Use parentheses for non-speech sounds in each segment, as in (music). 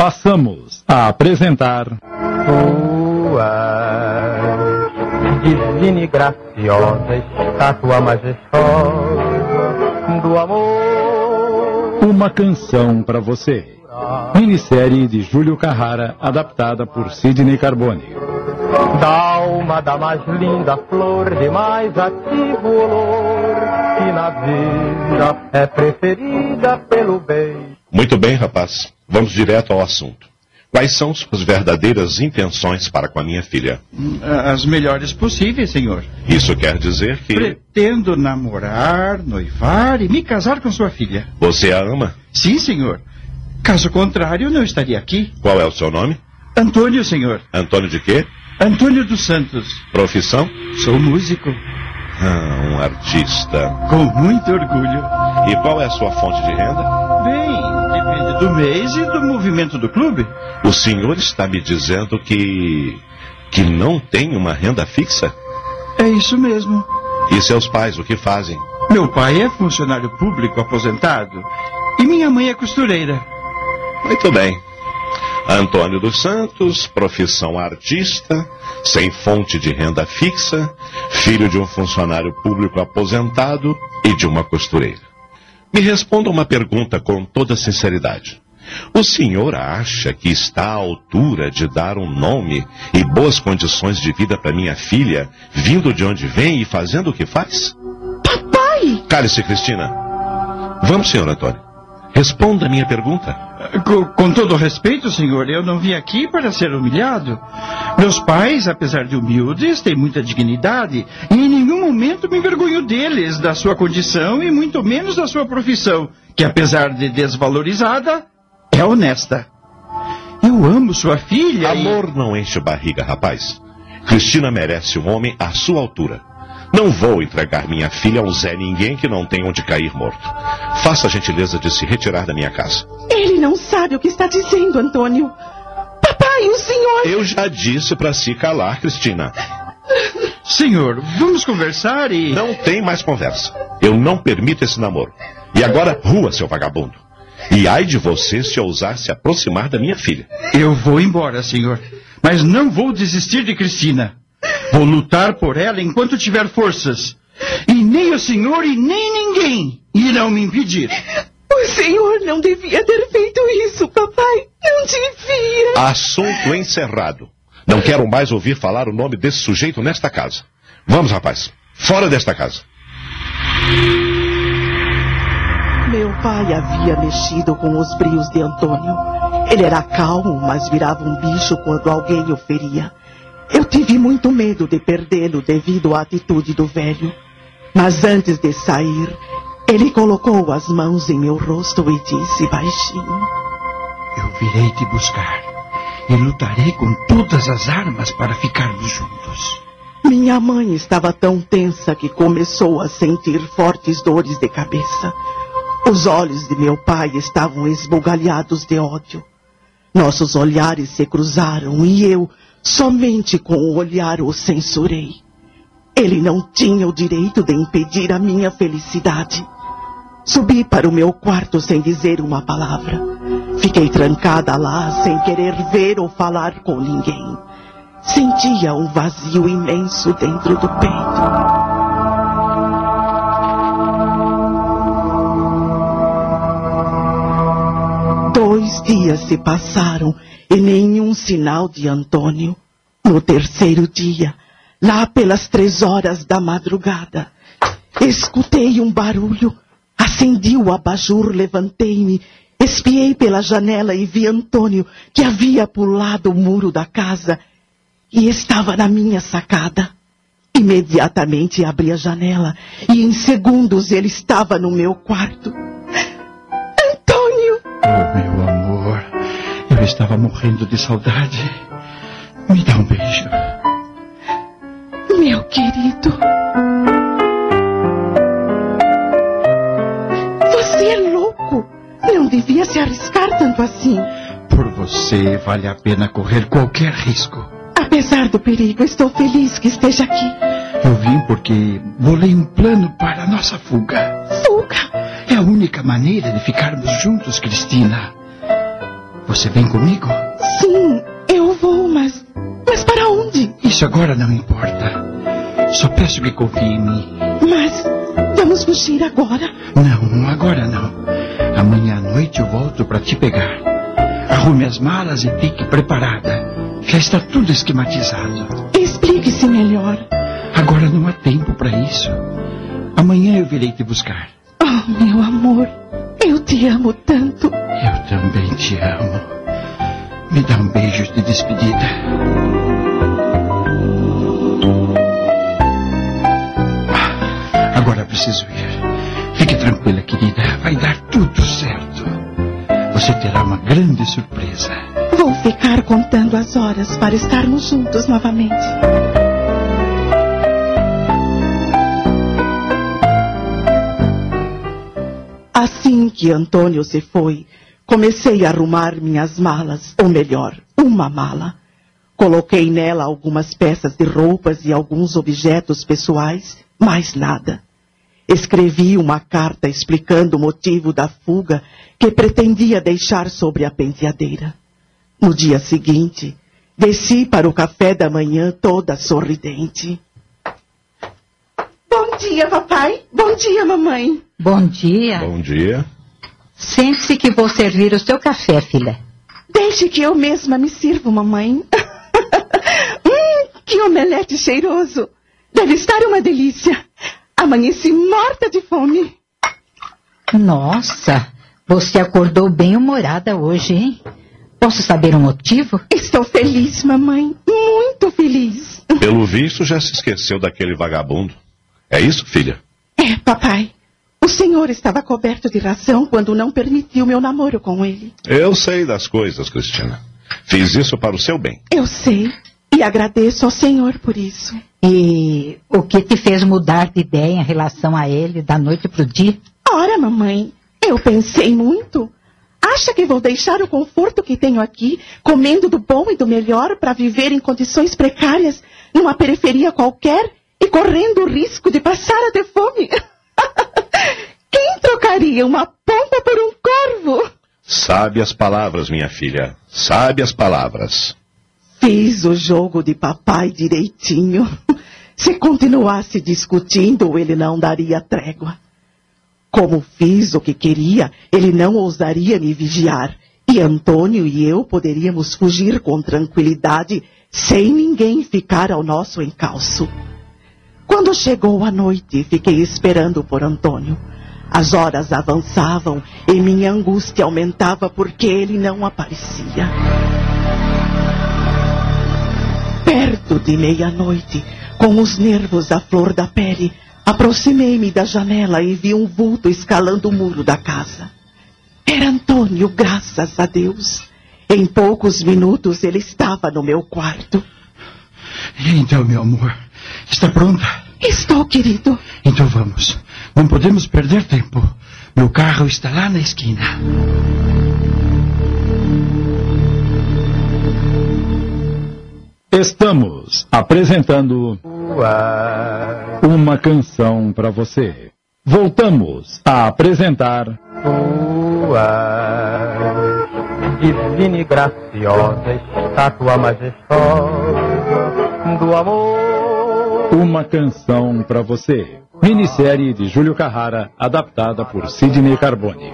Passamos a apresentar. Tua divina e graciosa estátua majestosa do amor. Uma canção para você. Minissérie de Júlio Carrara, adaptada por Sidney Carbone. Da alma da mais linda flor, de mais ativo olor, que na vida é preferida pelo bem. Muito bem, rapaz. Vamos direto ao assunto. Quais são suas verdadeiras intenções para com a minha filha? As melhores possíveis, senhor. Isso quer dizer que Pretendo namorar, noivar e me casar com sua filha. você a ama? Sim, senhor. Caso contrário, não estaria aqui. Qual é o seu nome? Antônio, senhor. Antônio de quê? Antônio dos Santos. Profissão? Sou músico. Ah, um artista. Com muito orgulho. E qual é a sua fonte de renda? Bem, do mês e do movimento do clube. O senhor está me dizendo que. que não tem uma renda fixa? É isso mesmo. E seus pais o que fazem? Meu pai é funcionário público aposentado e minha mãe é costureira. Muito bem. Antônio dos Santos, profissão artista, sem fonte de renda fixa, filho de um funcionário público aposentado e de uma costureira. Me responda uma pergunta com toda sinceridade. O senhor acha que está à altura de dar um nome e boas condições de vida para minha filha, vindo de onde vem e fazendo o que faz? Papai! Cale-se, Cristina. Vamos, senhor Antônio. Responda a minha pergunta. Com, com todo respeito, senhor, eu não vim aqui para ser humilhado. Meus pais, apesar de humildes, têm muita dignidade e em nenhum momento me envergonho deles, da sua condição e muito menos da sua profissão, que apesar de desvalorizada, é honesta. Eu amo sua filha. e- Amor não enche barriga, rapaz. Cristina merece um homem à sua altura. Não vou entregar minha filha a um Zé Ninguém que não tem onde cair morto. Faça a gentileza de se retirar da minha casa. Ele não sabe o que está dizendo, Antônio. Papai, o senhor. Eu já disse para se calar, Cristina. Senhor, vamos conversar e. Não tem mais conversa. Eu não permito esse namoro. E agora, rua, seu vagabundo. E ai de você se ousar se aproximar da minha filha. Eu vou embora, senhor. Mas não vou desistir de Cristina. Vou lutar por ela enquanto tiver forças. E nem o senhor e nem ninguém irão me impedir. O senhor não devia ter feito isso, papai. Não devia. Assunto encerrado. Não quero mais ouvir falar o nome desse sujeito nesta casa. Vamos, rapaz. Fora desta casa. Meu pai havia mexido com os brios de Antônio. Ele era calmo, mas virava um bicho quando alguém o feria. Eu tive muito medo de perdê-lo devido à atitude do velho. Mas antes de sair, ele colocou as mãos em meu rosto e disse baixinho: Eu virei te buscar e lutarei com todas as armas para ficarmos juntos. Minha mãe estava tão tensa que começou a sentir fortes dores de cabeça. Os olhos de meu pai estavam esbugalhados de ódio. Nossos olhares se cruzaram e eu, somente com o olhar, o censurei. Ele não tinha o direito de impedir a minha felicidade. Subi para o meu quarto sem dizer uma palavra. Fiquei trancada lá sem querer ver ou falar com ninguém. Sentia um vazio imenso dentro do peito. Dois dias se passaram e nenhum sinal de Antônio. No terceiro dia, lá pelas três horas da madrugada, escutei um barulho. Acendi o abajur, levantei-me, espiei pela janela e vi Antônio, que havia pulado o muro da casa e estava na minha sacada. Imediatamente abri a janela e em segundos ele estava no meu quarto. Antônio! Oh, meu amor, eu estava morrendo de saudade. Me dá um beijo. Meu querido. Você é louco. Não devia se arriscar tanto assim. Por você vale a pena correr qualquer risco. Apesar do perigo, estou feliz que esteja aqui. Eu vim porque bolei um plano para a nossa fuga. Fuga! É a única maneira de ficarmos juntos, Cristina. Você vem comigo? Sim, eu vou, mas. Mas para onde? Isso agora não importa. Só peço que confie em mim. Mas. Vamos fugir agora? Não, agora não. Amanhã à noite eu volto para te pegar. Arrume as malas e fique preparada. Já está tudo esquematizado. Explique-se melhor. Agora não há tempo para isso. Amanhã eu virei te buscar. Oh, meu amor, eu te amo tanto. Eu também te amo. Me dá um beijo de despedida. Ah, Agora preciso ir. Fique tranquila, querida. Vai dar tudo certo. Você terá uma grande surpresa. Vou ficar contando as horas para estarmos juntos novamente. Assim que Antônio se foi, comecei a arrumar minhas malas, ou melhor, uma mala. Coloquei nela algumas peças de roupas e alguns objetos pessoais, mais nada. Escrevi uma carta explicando o motivo da fuga que pretendia deixar sobre a penteadeira. No dia seguinte, desci para o café da manhã toda sorridente. Bom dia, papai. Bom dia, mamãe. Bom dia. Bom dia. Sente-se que vou servir o seu café, filha. Deixe que eu mesma me sirvo, mamãe. (laughs) hum, que omelete cheiroso. Deve estar uma delícia. Amanheci morta de fome. Nossa, você acordou bem humorada hoje, hein? Posso saber o motivo? Estou feliz, mamãe. Muito feliz. Pelo visto, já se esqueceu daquele vagabundo. É isso, filha? É, papai. O senhor estava coberto de ração quando não permitiu meu namoro com ele. Eu sei das coisas, Cristina. Fiz isso para o seu bem. Eu sei. E agradeço ao senhor por isso. E o que te fez mudar de ideia em relação a ele da noite para o dia? Ora, mamãe, eu pensei muito. Acha que vou deixar o conforto que tenho aqui, comendo do bom e do melhor para viver em condições precárias, numa periferia qualquer e correndo o risco de passar a ter fome? (laughs) (laughs) Quem trocaria uma pomba por um corvo? Sabe as palavras, minha filha. Sabe as palavras. Fiz o jogo de papai direitinho. (laughs) Se continuasse discutindo, ele não daria trégua. Como fiz o que queria, ele não ousaria me vigiar. E Antônio e eu poderíamos fugir com tranquilidade, sem ninguém ficar ao nosso encalço. Quando chegou a noite, fiquei esperando por Antônio. As horas avançavam e minha angústia aumentava porque ele não aparecia. Perto de meia-noite, com os nervos à flor da pele, aproximei-me da janela e vi um vulto escalando o muro da casa. Era Antônio, graças a Deus. Em poucos minutos ele estava no meu quarto. Então, meu amor, está pronta? Estou, querido. Então vamos. Não podemos perder tempo. Meu carro está lá na esquina. Estamos apresentando uma canção para você. Voltamos a apresentar Tua divina e graciosa estátua majestosa do amor. Uma canção para você. Minissérie de Júlio Carrara, adaptada por Sidney Carbone.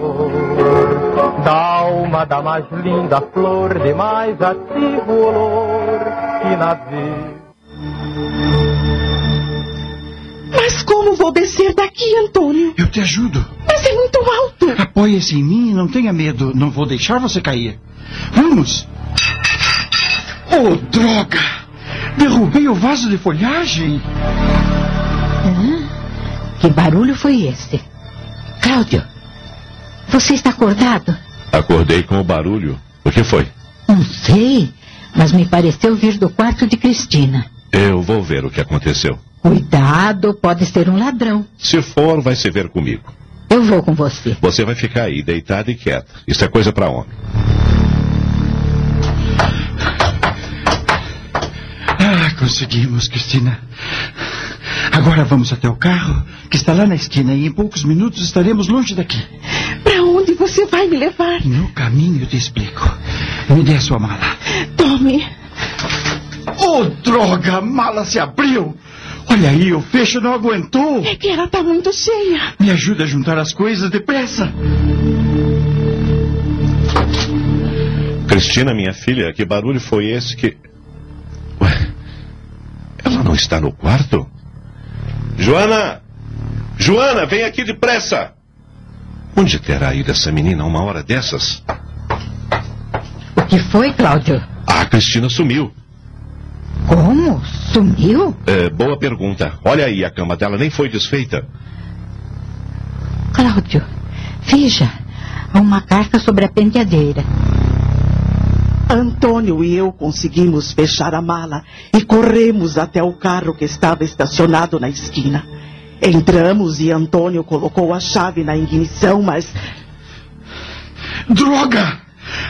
Da alma da mais linda flor, de mais ativo olor que na vida. Mas como vou descer daqui, Antônio? Eu te ajudo. Mas é muito alto. Apoie-se em mim e não tenha medo. Não vou deixar você cair. Vamos! Oh, droga! Derrubei o vaso de folhagem. Que barulho foi esse? Cláudio, você está acordado? Acordei com o barulho. O que foi? Não sei, mas me pareceu vir do quarto de Cristina. Eu vou ver o que aconteceu. Cuidado, pode ser um ladrão. Se for, vai se ver comigo. Eu vou com você. Você vai ficar aí, deitada e quieta. Isso é coisa para homem. Conseguimos, Cristina. Agora vamos até o carro, que está lá na esquina, e em poucos minutos estaremos longe daqui. Para onde você vai me levar? No caminho eu te explico. Me dê a sua mala. Tome. Oh, droga! A mala se abriu! Olha aí, o fecho não aguentou! É que ela tá muito cheia. Me ajuda a juntar as coisas depressa! Cristina, minha filha, que barulho foi esse que. Ué, não está no quarto? Joana! Joana, vem aqui depressa! Onde terá ido essa menina a uma hora dessas? O que foi, Cláudio? A Cristina sumiu. Como? Sumiu? É, boa pergunta. Olha aí, a cama dela nem foi desfeita. Cláudio, veja. Há uma carta sobre a penteadeira. Antônio e eu conseguimos fechar a mala e corremos até o carro que estava estacionado na esquina. Entramos e Antônio colocou a chave na ignição, mas Droga!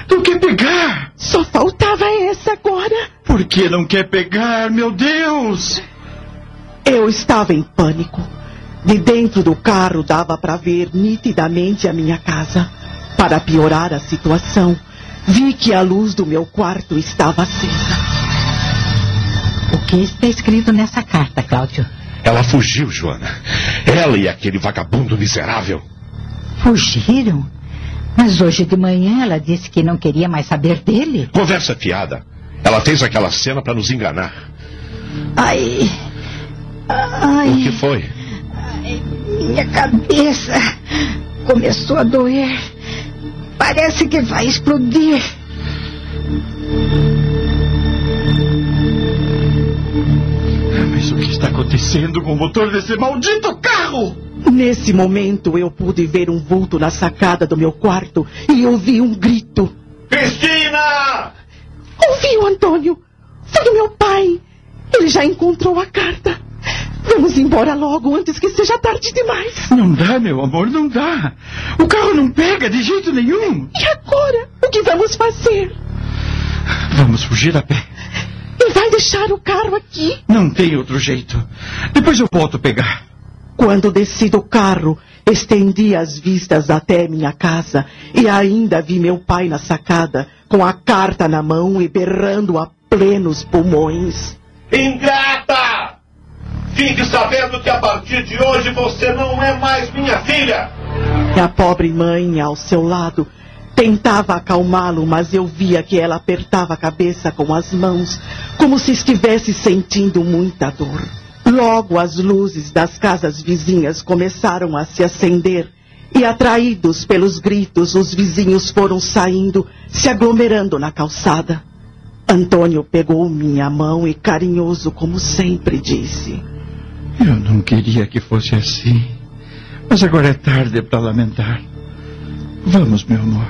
Não quer pegar! só faltava essa agora. Por que não quer pegar, meu Deus? Eu estava em pânico. De dentro do carro dava para ver nitidamente a minha casa. Para piorar a situação, vi que a luz do meu quarto estava acesa. O que está escrito nessa carta, Cláudio? Ela fugiu, Joana. Ela e aquele vagabundo miserável. Fugiram? Mas hoje de manhã ela disse que não queria mais saber dele. Conversa fiada. Ela fez aquela cena para nos enganar. Ai. O que Ai, foi? minha cabeça começou a doer. Parece que vai explodir. Mas o que está acontecendo com o motor desse maldito carro? Nesse momento eu pude ver um vulto na sacada do meu quarto e ouvi um grito. Cristina! Ouviu, Antônio? Foi o meu pai. Ele já encontrou a carta. Vamos embora logo antes que seja tarde demais. Não dá, meu amor, não dá. O carro não pega de jeito nenhum. E agora? O que vamos fazer? Vamos fugir a pé. E vai deixar o carro aqui? Não tem outro jeito. Depois eu volto pegar. Quando desci do carro, estendi as vistas até minha casa e ainda vi meu pai na sacada, com a carta na mão e berrando a plenos pulmões. Ingrata! Fique sabendo que a partir de hoje você não é mais minha filha! E a pobre mãe, ao seu lado, tentava acalmá-lo, mas eu via que ela apertava a cabeça com as mãos, como se estivesse sentindo muita dor. Logo as luzes das casas vizinhas começaram a se acender e, atraídos pelos gritos, os vizinhos foram saindo, se aglomerando na calçada. Antônio pegou minha mão e, carinhoso como sempre, disse: Eu não queria que fosse assim. Mas agora é tarde para lamentar. Vamos, meu amor.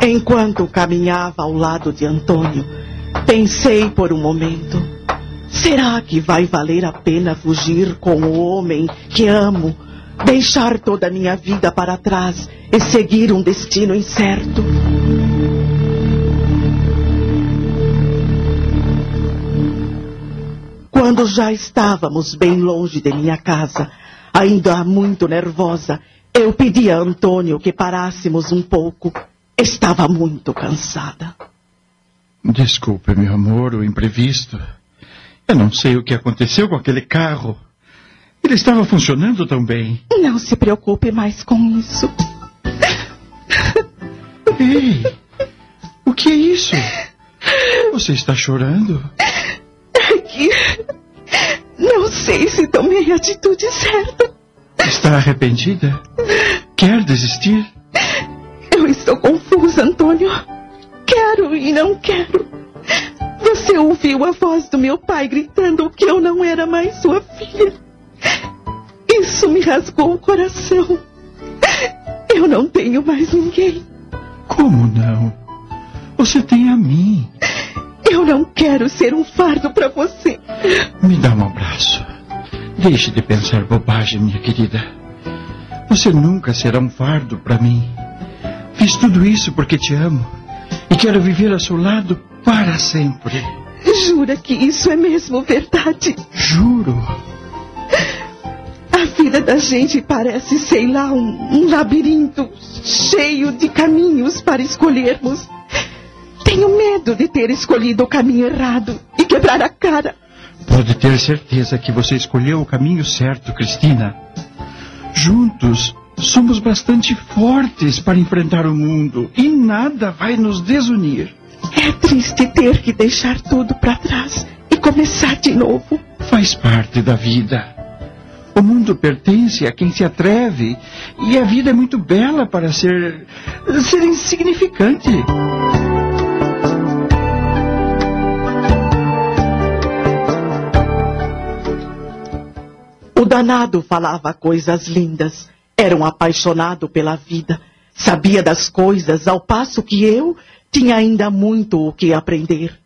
Enquanto caminhava ao lado de Antônio, pensei por um momento: será que vai valer a pena fugir com o homem que amo, deixar toda a minha vida para trás e seguir um destino incerto? Quando já estávamos bem longe de minha casa, ainda muito nervosa, eu pedi a Antônio que parássemos um pouco. Estava muito cansada. Desculpe, meu amor, o imprevisto. Eu não sei o que aconteceu com aquele carro. Ele estava funcionando tão bem. Não se preocupe mais com isso. Ei, o que é isso? Você está chorando? É que. Não sei se tomei a atitude certa. Está arrependida? Quer desistir? Eu estou confusa, Antônio. Quero e não quero. Você ouviu a voz do meu pai gritando que eu não era mais sua filha. Isso me rasgou o coração. Eu não tenho mais ninguém. Como não? Você tem a mim. Eu não quero ser um fardo para você. Me dá um abraço. Deixe de pensar bobagem, minha querida. Você nunca será um fardo para mim. Fiz tudo isso porque te amo e quero viver ao seu lado para sempre. Jura que isso é mesmo verdade? Juro. A vida da gente parece, sei lá, um, um labirinto cheio de caminhos para escolhermos. Tenho medo de ter escolhido o caminho errado e quebrar a cara. Pode ter certeza que você escolheu o caminho certo, Cristina. Juntos, somos bastante fortes para enfrentar o mundo e nada vai nos desunir. É triste ter que deixar tudo para trás e começar de novo. Faz parte da vida. O mundo pertence a quem se atreve e a vida é muito bela para ser ser insignificante. Danado falava coisas lindas. Era um apaixonado pela vida. Sabia das coisas, ao passo que eu tinha ainda muito o que aprender.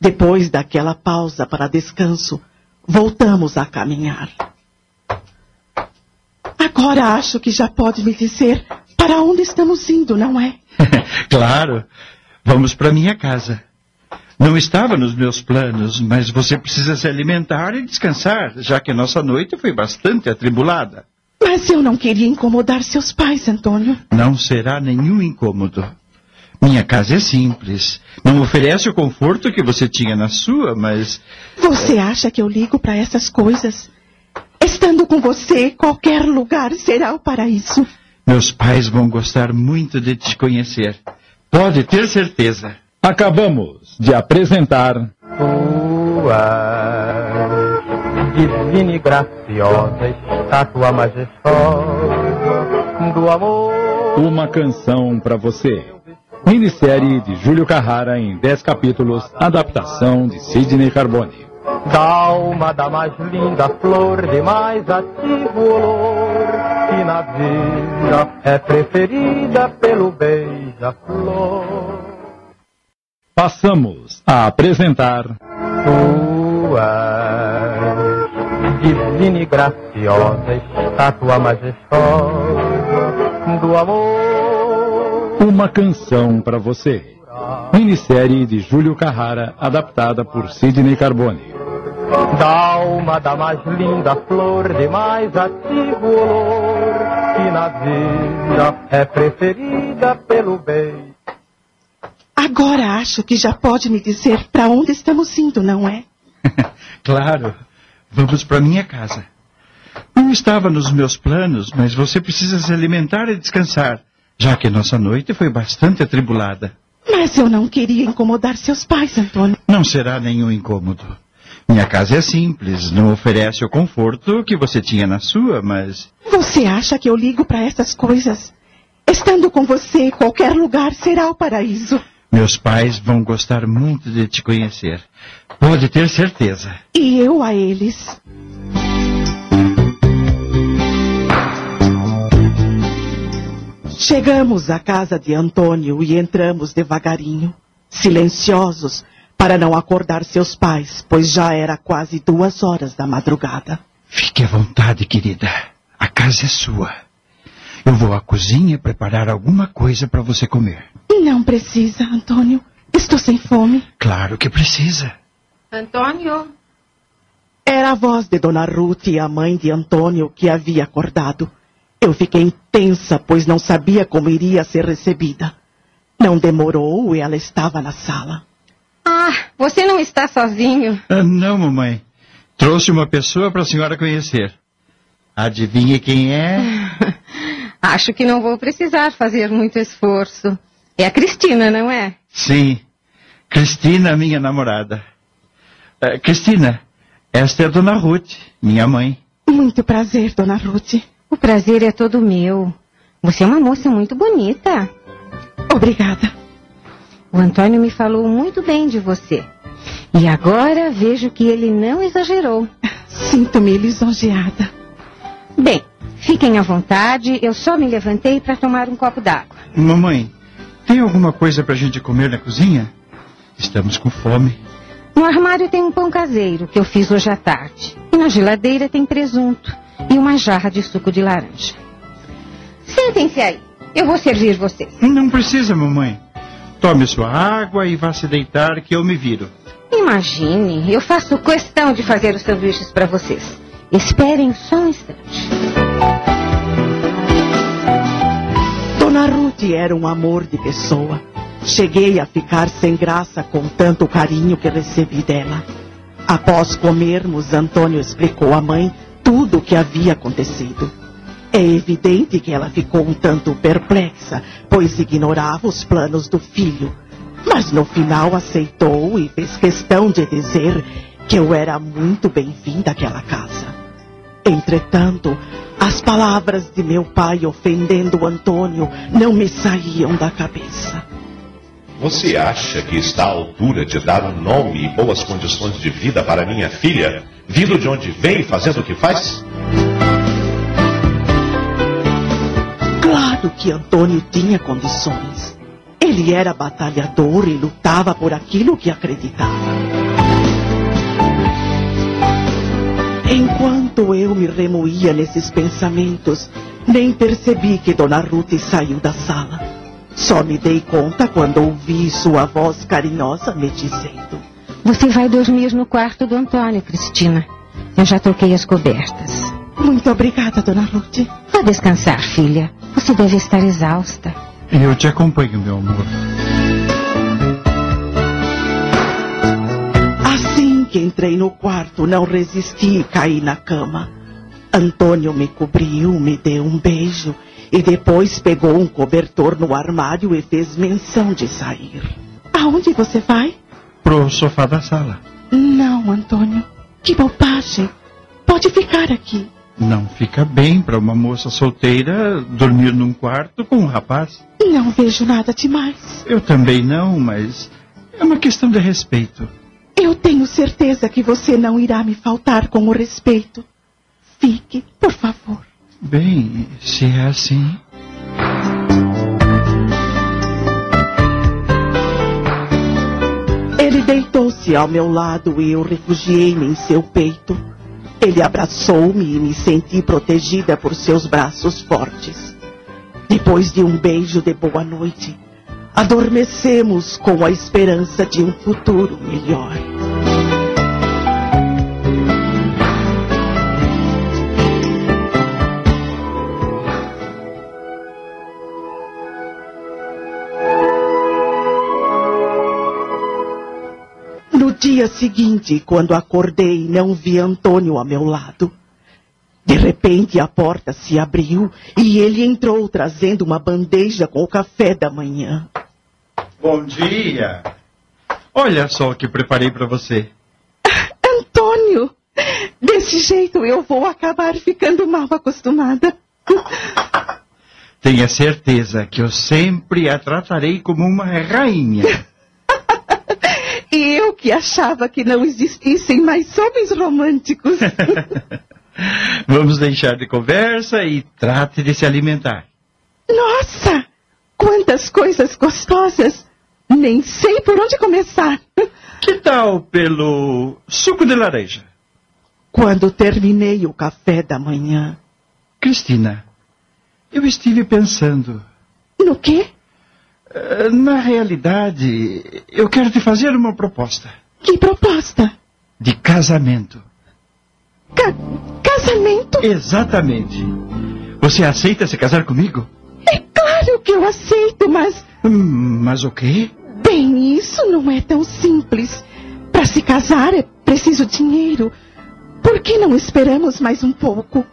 Depois daquela pausa para descanso, voltamos a caminhar. Agora acho que já pode me dizer para onde estamos indo, não é? (laughs) claro. Vamos para minha casa. Não estava nos meus planos, mas você precisa se alimentar e descansar, já que a nossa noite foi bastante atribulada. Mas eu não queria incomodar seus pais, Antônio. Não será nenhum incômodo. Minha casa é simples. Não oferece o conforto que você tinha na sua, mas. Você acha que eu ligo para essas coisas? Estando com você, qualquer lugar será o paraíso. Meus pais vão gostar muito de te conhecer. Pode ter certeza. Acabamos de apresentar. Tu divina e graciosa, estátua majestosa do amor. Uma canção para você. Minissérie de Júlio Carrara em 10 capítulos, adaptação de Sidney Carbone. Da alma da mais linda flor, de mais ativo olor, que na vida é preferida pelo beija-flor. Passamos a apresentar. Tu és divina e graciosa, estátua majestosa do amor. Uma canção para você. Minissérie de Júlio Carrara, adaptada por Sidney Carbone. Da alma da mais linda flor, de mais ativo olor, que na vida é preferida pelo bem. Agora acho que já pode me dizer para onde estamos indo, não é? (laughs) claro. Vamos para minha casa. Não estava nos meus planos, mas você precisa se alimentar e descansar, já que nossa noite foi bastante atribulada. Mas eu não queria incomodar seus pais, Antônio. Não será nenhum incômodo. Minha casa é simples, não oferece o conforto que você tinha na sua, mas. Você acha que eu ligo para essas coisas? Estando com você, qualquer lugar será o paraíso. Meus pais vão gostar muito de te conhecer. Pode ter certeza. E eu a eles. Chegamos à casa de Antônio e entramos devagarinho, silenciosos, para não acordar seus pais, pois já era quase duas horas da madrugada. Fique à vontade, querida. A casa é sua. Eu vou à cozinha preparar alguma coisa para você comer. Não precisa, Antônio. Estou sem fome. Claro que precisa. Antônio? Era a voz de Dona Ruth, a mãe de Antônio, que havia acordado. Eu fiquei tensa, pois não sabia como iria ser recebida. Não demorou e ela estava na sala. Ah, você não está sozinho? Ah, não, mamãe. Trouxe uma pessoa para a senhora conhecer. Adivinhe quem é? (laughs) Acho que não vou precisar fazer muito esforço. É a Cristina, não é? Sim. Cristina, minha namorada. Uh, Cristina, esta é a Dona Ruth, minha mãe. Muito prazer, Dona Ruth. O prazer é todo meu. Você é uma moça muito bonita. Obrigada. O Antônio me falou muito bem de você. E agora vejo que ele não exagerou. Sinto-me lisonjeada. Bem, fiquem à vontade. Eu só me levantei para tomar um copo d'água. Mamãe, tem alguma coisa para a gente comer na cozinha? Estamos com fome. No armário tem um pão caseiro que eu fiz hoje à tarde. E na geladeira tem presunto e uma jarra de suco de laranja. Sentem-se aí. Eu vou servir vocês. Não precisa, mamãe. Tome sua água e vá se deitar que eu me viro. Imagine, eu faço questão de fazer os sanduíches para vocês. Esperem só um instante. Dona Ruth era um amor de pessoa. Cheguei a ficar sem graça com tanto carinho que recebi dela. Após comermos, Antônio explicou à mãe tudo o que havia acontecido. É evidente que ela ficou um tanto perplexa, pois ignorava os planos do filho. Mas no final aceitou e fez questão de dizer que eu era muito bem-vinda àquela casa. Entretanto, as palavras de meu pai ofendendo Antônio não me saíam da cabeça. Você acha que está à altura de dar um nome e boas condições de vida para minha filha, vindo de onde vem e fazendo o que faz? Claro que Antônio tinha condições. Ele era batalhador e lutava por aquilo que acreditava. Enquanto eu me remoía nesses pensamentos, nem percebi que Dona Ruth saiu da sala. Só me dei conta quando ouvi sua voz carinhosa me dizendo: Você vai dormir no quarto do Antônio, Cristina. Eu já troquei as cobertas. Muito obrigada, Dona Ruth. Vá descansar, filha. Você deve estar exausta. Eu te acompanho, meu amor. Que entrei no quarto, não resisti e caí na cama. Antônio me cobriu, me deu um beijo e depois pegou um cobertor no armário e fez menção de sair. Aonde você vai? Pro sofá da sala. Não, Antônio. Que bobagem. Pode ficar aqui. Não fica bem para uma moça solteira dormir num quarto com um rapaz. Não vejo nada demais. Eu também não, mas é uma questão de respeito. Eu tenho certeza que você não irá me faltar com o respeito. Fique, por favor. Bem, se é assim. Ele deitou-se ao meu lado e eu refugiei-me em seu peito. Ele abraçou-me e me senti protegida por seus braços fortes. Depois de um beijo de boa noite, adormecemos com a esperança de um futuro melhor. No dia seguinte, quando acordei, não vi Antônio a meu lado. De repente, a porta se abriu e ele entrou trazendo uma bandeja com o café da manhã. Bom dia. Olha só o que preparei para você. (laughs) Antônio, desse jeito eu vou acabar ficando mal acostumada. (laughs) Tenha certeza que eu sempre a tratarei como uma rainha. (laughs) E eu que achava que não existissem mais homens românticos. (laughs) Vamos deixar de conversa e trate de se alimentar. Nossa, quantas coisas gostosas! Nem sei por onde começar. (laughs) Que tal pelo suco de laranja? Quando terminei o café da manhã. Cristina, eu estive pensando. No quê? eh, Na realidade, eu quero te fazer uma proposta Que proposta? de casamento. Ca- casamento? Exatamente. Você aceita se casar comigo? É claro que eu aceito, mas. Hum, mas o quê? Bem, isso não é tão simples. Para se casar é preciso dinheiro. Por que não esperamos mais um pouco?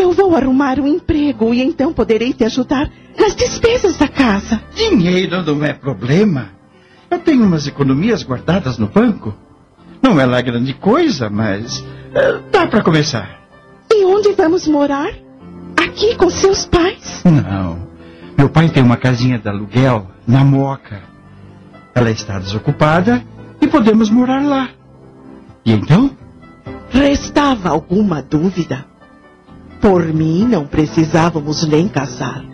Eu vou arrumar um emprego e então poderei te ajudar nas despesas da casa. Dinheiro não é problema. Eu tenho umas economias guardadas no banco. Não é lá grande coisa, mas eh, dá para começar. E onde vamos morar? Aqui com seus pais? Não. Meu pai tem uma casinha de aluguel na Moca. Ela está desocupada e podemos morar lá. E então? Restava alguma dúvida? Por mim, não precisávamos nem casar.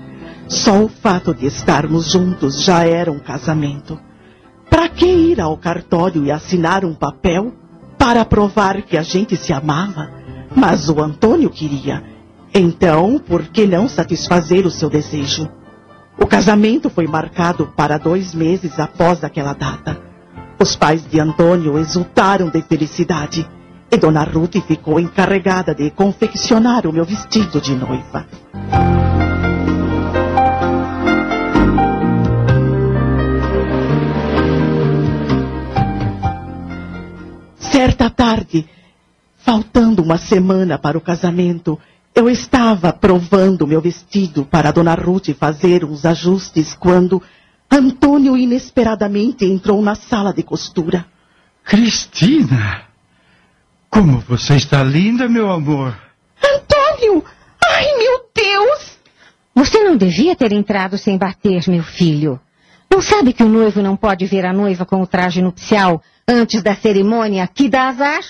Só o fato de estarmos juntos já era um casamento. Para que ir ao cartório e assinar um papel para provar que a gente se amava? Mas o Antônio queria. Então, por que não satisfazer o seu desejo? O casamento foi marcado para dois meses após aquela data. Os pais de Antônio exultaram de felicidade e Dona Ruth ficou encarregada de confeccionar o meu vestido de noiva. Nessa tarde, faltando uma semana para o casamento, eu estava provando meu vestido para Dona Ruth fazer uns ajustes quando Antônio inesperadamente entrou na sala de costura. Cristina! Como você está linda, meu amor! Antônio! Ai, meu Deus! Você não devia ter entrado sem bater, meu filho. Não sabe que o noivo não pode ver a noiva com o traje nupcial antes da cerimônia que dá azar?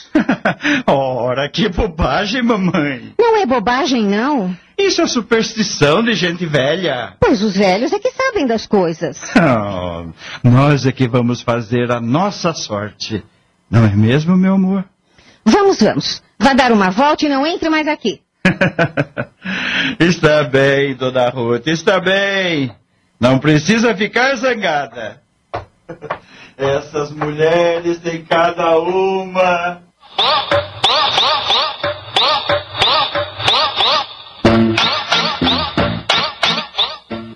(laughs) Ora, que bobagem, mamãe! Não é bobagem, não. Isso é superstição de gente velha. Pois os velhos é que sabem das coisas. (laughs) Oh, nós é que vamos fazer a nossa sorte. Não é mesmo, meu amor? Vamos, vamos. Vá dar uma volta e não entre mais aqui. (laughs) está bem, dona Ruth, está bem. Não precisa ficar zangada. Essas mulheres têm cada uma.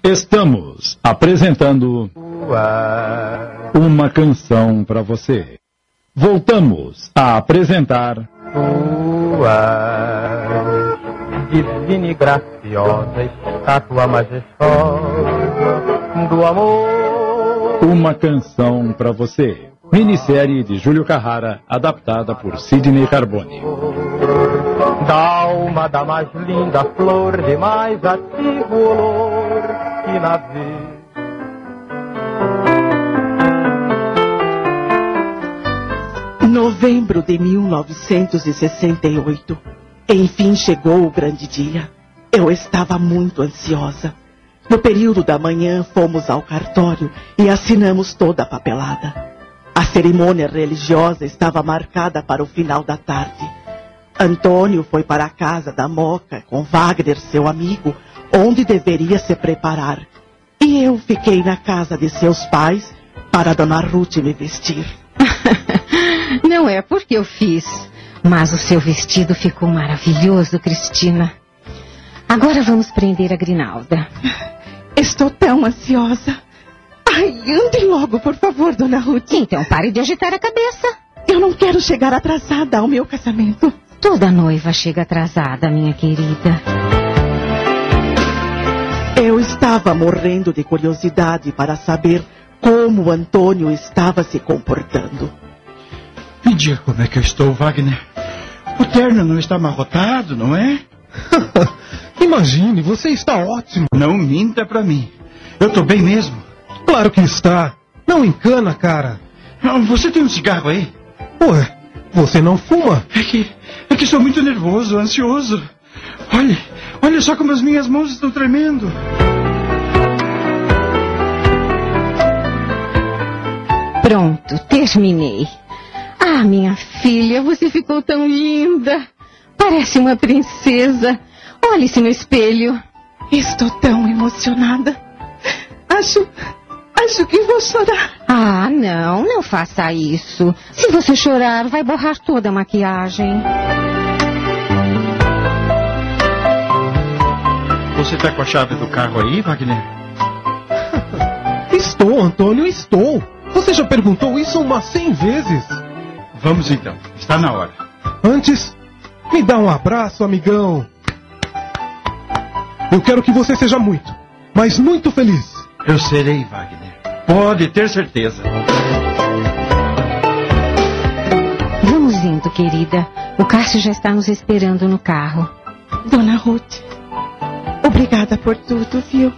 Estamos apresentando uma canção para você. Voltamos a apresentar Tua divina e graciosa estátua majestosa do amor. Uma canção para você. Minissérie de Júlio Carrara, adaptada por Sidney Carbone. Da alma da mais linda flor de mais ativo olor que na vida. Novembro de 1968. Enfim chegou o grande dia. Eu estava muito ansiosa. No período da manhã fomos ao cartório e assinamos toda a papelada. A cerimônia religiosa estava marcada para o final da tarde. Antônio foi para a casa da Moca com Wagner, seu amigo, onde deveria se preparar. E eu fiquei na casa de seus pais para Dona Ruth me vestir. (laughs) Não é porque eu fiz, mas o seu vestido ficou maravilhoso, Cristina. Agora vamos prender a Grinalda. Estou tão ansiosa. Ai, ande logo, por favor, Dona Ruth. Então pare de agitar a cabeça. Eu não quero chegar atrasada ao meu casamento. Toda noiva chega atrasada, minha querida. Eu estava morrendo de curiosidade para saber como Antônio estava se comportando. Me diga como é que eu estou, Wagner. O terno não está amarrotado, não é? (laughs) Imagine, você está ótimo. Não minta pra mim. Eu estou bem mesmo. Claro que está. Não encana, cara. Você tem um cigarro aí? Ué, você não fuma? É que, é que estou muito nervoso, ansioso. Olhe, olha só como as minhas mãos estão tremendo. Pronto, terminei. Ah, minha filha, você ficou tão linda. Parece uma princesa. Olhe-se no espelho. Estou tão emocionada. Acho. Acho que vou chorar. Ah, não, não faça isso. Se você chorar, vai borrar toda a maquiagem. Você está com a chave do carro aí, Wagner? (laughs) Estou, Antônio, estou. Você já perguntou isso umas cem vezes. Vamos então, está na hora. Antes, me dá um abraço, amigão. Eu quero que você seja muito, mas muito feliz. Eu serei, Wagner. Pode ter certeza. Vamos indo, querida. O Cássio já está nos esperando no carro. Dona Ruth, obrigada por tudo, viu?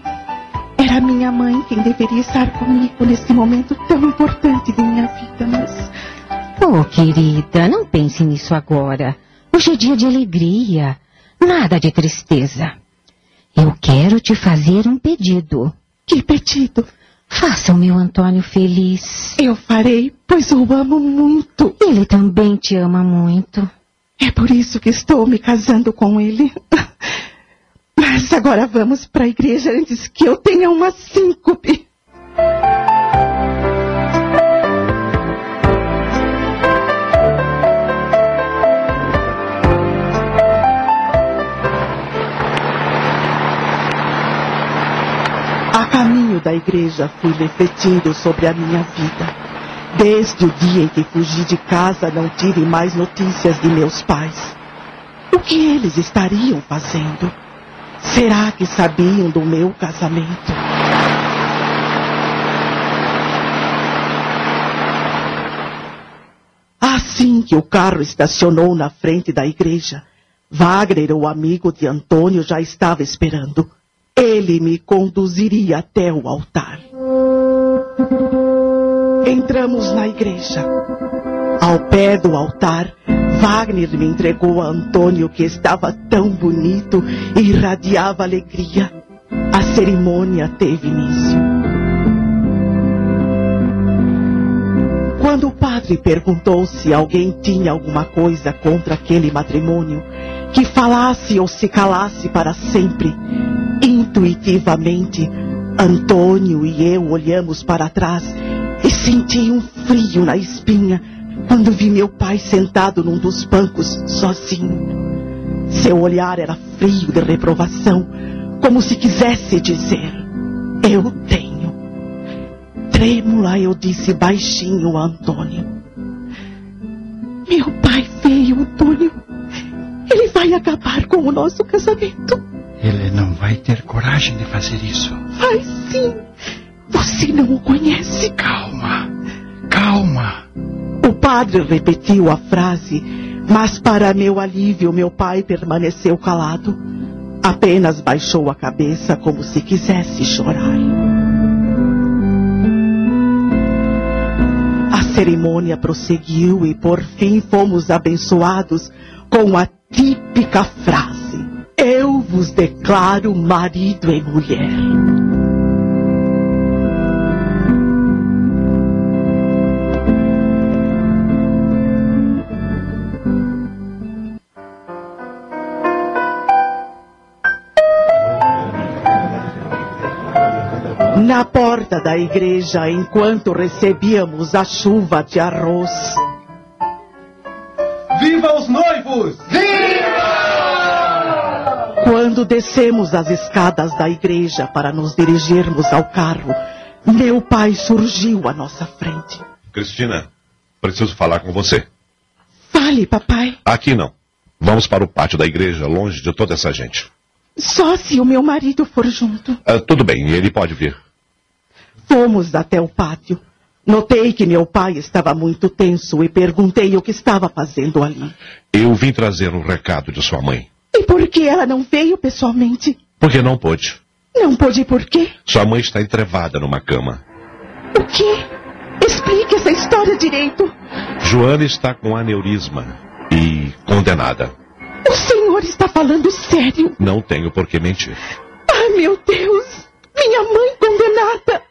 Era minha mãe quem deveria estar comigo nesse momento tão importante de minha vida, mas. Oh, querida, não pense nisso agora. Hoje é dia de alegria. Nada de tristeza. Eu quero te fazer um pedido. Que pedido! Faça o meu Antônio feliz. Eu farei, pois o amo muito. Ele também te ama muito. É por isso que estou me casando com ele. Mas agora vamos para a igreja antes que eu tenha uma síncope. Caminho da igreja fui refletindo sobre a minha vida. Desde o dia em que fugi de casa, não tive mais notícias de meus pais. O que eles estariam fazendo? Será que sabiam do meu casamento? Assim que o carro estacionou na frente da igreja, Wagner, o amigo de Antônio, já estava esperando. Ele me conduziria até o altar. Entramos na igreja. Ao pé do altar, Wagner me entregou a Antônio, que estava tão bonito e irradiava alegria. A cerimônia teve início. Quando o padre perguntou se alguém tinha alguma coisa contra aquele matrimônio, que falasse ou se calasse para sempre, intuitivamente, Antônio e eu olhamos para trás e senti um frio na espinha quando vi meu pai sentado num dos bancos, sozinho. Seu olhar era frio de reprovação, como se quisesse dizer: Eu tenho. Trêmula, eu disse baixinho a Antônio. Meu pai veio, Antônio. Ele vai acabar com o nosso casamento. Ele não vai ter coragem de fazer isso. Vai sim. Você não o conhece. Calma, calma. O padre repetiu a frase, mas para meu alívio, meu pai permaneceu calado. Apenas baixou a cabeça como se quisesse chorar. A cerimônia prosseguiu e por fim fomos abençoados com a típica frase: Eu vos declaro marido e mulher. Na porta da igreja, enquanto recebíamos a chuva de arroz, Viva os noivos! Quando descemos as escadas da igreja para nos dirigirmos ao carro, meu pai surgiu à nossa frente. Cristina, preciso falar com você. Fale, papai. Aqui não. Vamos para o pátio da igreja, longe de toda essa gente. Só se o meu marido for junto. Ah, tudo bem, ele pode vir. Fomos até o pátio. Notei que meu pai estava muito tenso e perguntei o que estava fazendo ali. Eu vim trazer um recado de sua mãe. E por que ela não veio pessoalmente? Porque não pôde. Não pôde por quê? Sua mãe está entrevada numa cama. O quê? Explique essa história direito. Joana está com aneurisma e condenada. O senhor está falando sério? Não tenho por que mentir. Ai, meu Deus! Minha mãe condenada!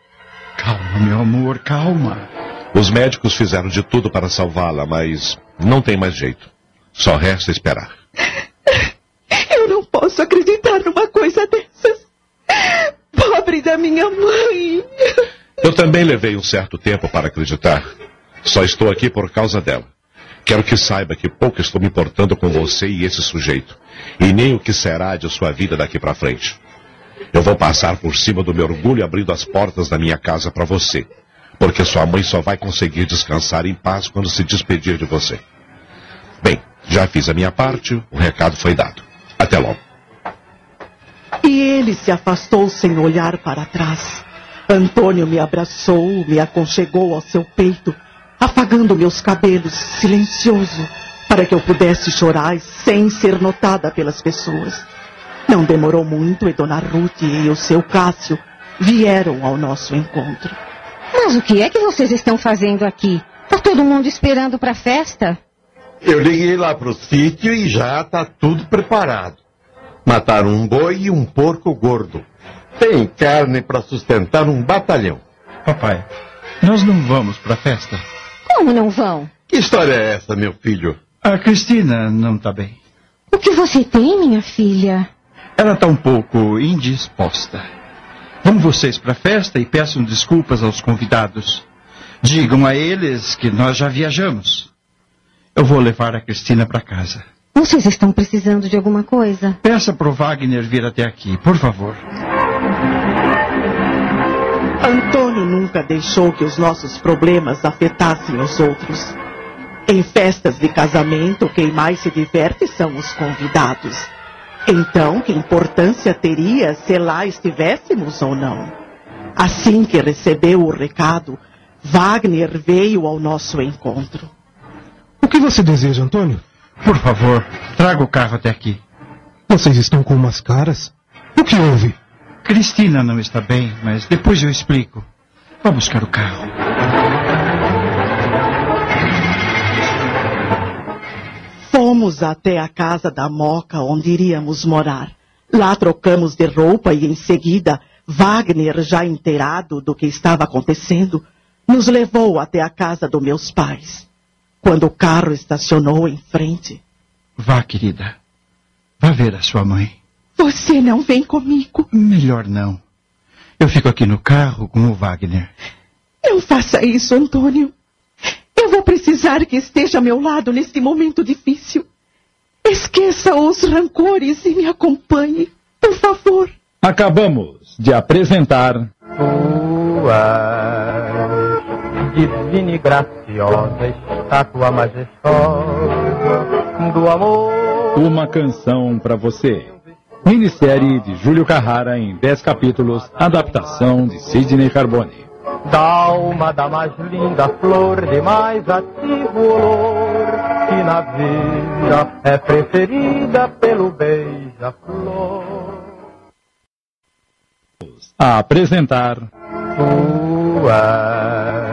Calma, meu amor, calma. Os médicos fizeram de tudo para salvá-la, mas não tem mais jeito. Só resta esperar. (laughs) Eu não posso acreditar numa coisa dessas. Pobre da minha mãe. Eu também levei um certo tempo para acreditar. Só estou aqui por causa dela. Quero que saiba que pouco estou me importando com você e esse sujeito, e nem o que será de sua vida daqui para frente. Eu vou passar por cima do meu orgulho abrindo as portas da minha casa para você, porque sua mãe só vai conseguir descansar em paz quando se despedir de você. Bem, já fiz a minha parte, o recado foi dado. Até logo. E ele se afastou sem olhar para trás. Antônio me abraçou, me aconchegou ao seu peito, afagando meus cabelos, silencioso, para que eu pudesse chorar sem ser notada pelas pessoas. Não demorou muito e Dona Ruth e o seu Cássio vieram ao nosso encontro. Mas o que é que vocês estão fazendo aqui? Tá todo mundo esperando para a festa? Eu liguei lá pro sítio e já tá tudo preparado. Mataram um boi e um porco gordo. Tem carne para sustentar um batalhão. Papai, nós não vamos para a festa. Como não vão? Que história é essa, meu filho? A Cristina não está bem. O que você tem, minha filha? Ela está um pouco indisposta. Vão vocês para a festa e peçam desculpas aos convidados. Digam a eles que nós já viajamos. Eu vou levar a Cristina para casa. Vocês estão precisando de alguma coisa? Peça pro Wagner vir até aqui, por favor. Antônio nunca deixou que os nossos problemas afetassem os outros. Em festas de casamento, quem mais se diverte são os convidados. Então, que importância teria se lá estivéssemos ou não? Assim que recebeu o recado, Wagner veio ao nosso encontro. O que você deseja, Antônio? Por favor, traga o carro até aqui. Vocês estão com umas caras? O que houve? Cristina não está bem, mas depois eu explico. Vá buscar o carro. Fomos até a casa da Moca, onde iríamos morar. Lá trocamos de roupa e em seguida, Wagner, já inteirado do que estava acontecendo, nos levou até a casa dos meus pais. Quando o carro estacionou em frente. Vá, querida. Vá ver a sua mãe. Você não vem comigo? Melhor não. Eu fico aqui no carro com o Wagner. Não faça isso, Antônio. Eu vou precisar que esteja ao meu lado neste momento difícil. Esqueça os rancores e me acompanhe, por favor. Acabamos de apresentar. Tu divina e graciosa, estátua majestosa do amor. Uma canção para você. Minissérie de Júlio Carrara em 10 capítulos, adaptação de Sidney Carbone. Da alma da mais linda flor, de mais ativo olor, que na vida é preferida pelo beija-flor. A apresentar. Tu és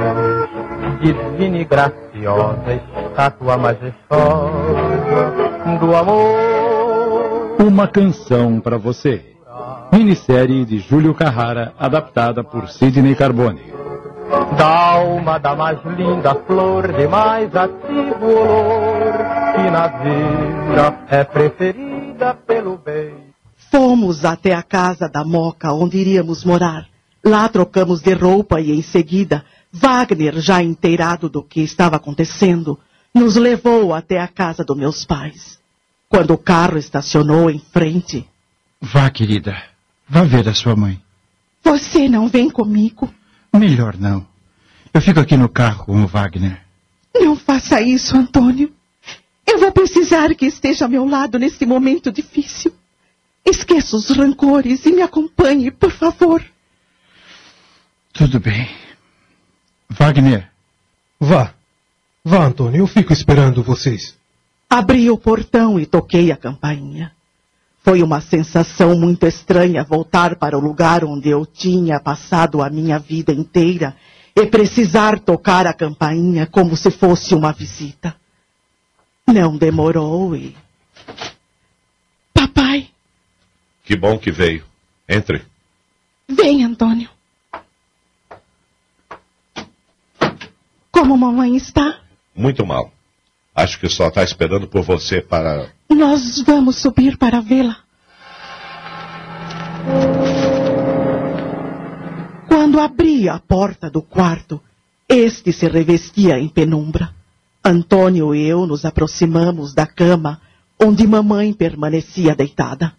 divina e graciosa, estátua majestosa do amor. Uma canção para você. Minissérie de Júlio Carrara, adaptada por Sidney Carbone. Da alma da mais linda flor, de mais ativo olor, que na vida é preferida pelo beijo. Fomos até a casa da Moca, onde iríamos morar. Lá trocamos de roupa e em seguida, Wagner, já inteirado do que estava acontecendo, nos levou até a casa dos meus pais. Quando o carro estacionou em frente, Vá, querida. Vá ver a sua mãe. você não vem comigo? Melhor não. Eu fico aqui no carro com o Wagner. Não faça isso, Antônio. Eu vou precisar que esteja ao meu lado nesse momento difícil. Esqueça os rancores e me acompanhe, por favor. Tudo bem. Wagner, Vá. Vá, Antônio, eu fico esperando vocês. Abri o portão e toquei a campainha. Foi uma sensação muito estranha voltar para o lugar onde eu tinha passado a minha vida inteira e precisar tocar a campainha como se fosse uma visita. Não demorou e. Papai, Que bom que veio. Entre. vem, Antônio. Como mamãe está? Muito mal. Acho que só está esperando por você para. Nós vamos subir para vê-la. Quando abri a porta do quarto, este se revestia em penumbra. Antônio e eu nos aproximamos da cama onde mamãe permanecia deitada.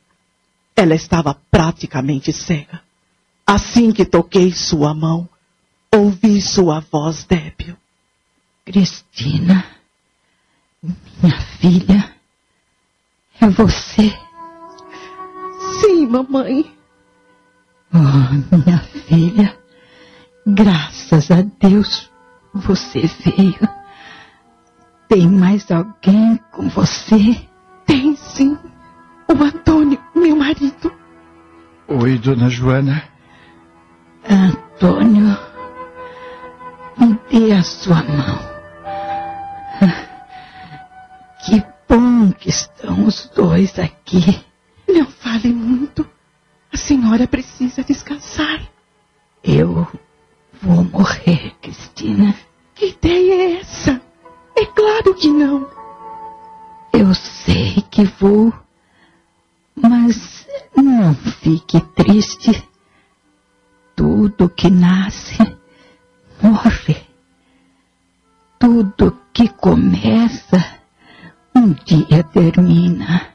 Ela estava praticamente cega. Assim que toquei sua mão, ouvi sua voz débil. Cristina, minha filha, é você. Sim, mamãe. Oh, minha filha, graças a Deus você veio. Tem mais alguém com você? Tem sim. O Antônio, meu marido. Oi, dona Joana. Antônio, me dê a sua mão. Que estão os dois aqui. Não fale muito. A senhora precisa descansar. Eu vou morrer, Cristina. Que ideia é essa? É claro que não. Eu sei que vou, mas não fique triste. Tudo que nasce morre. Tudo que começa um dia termina.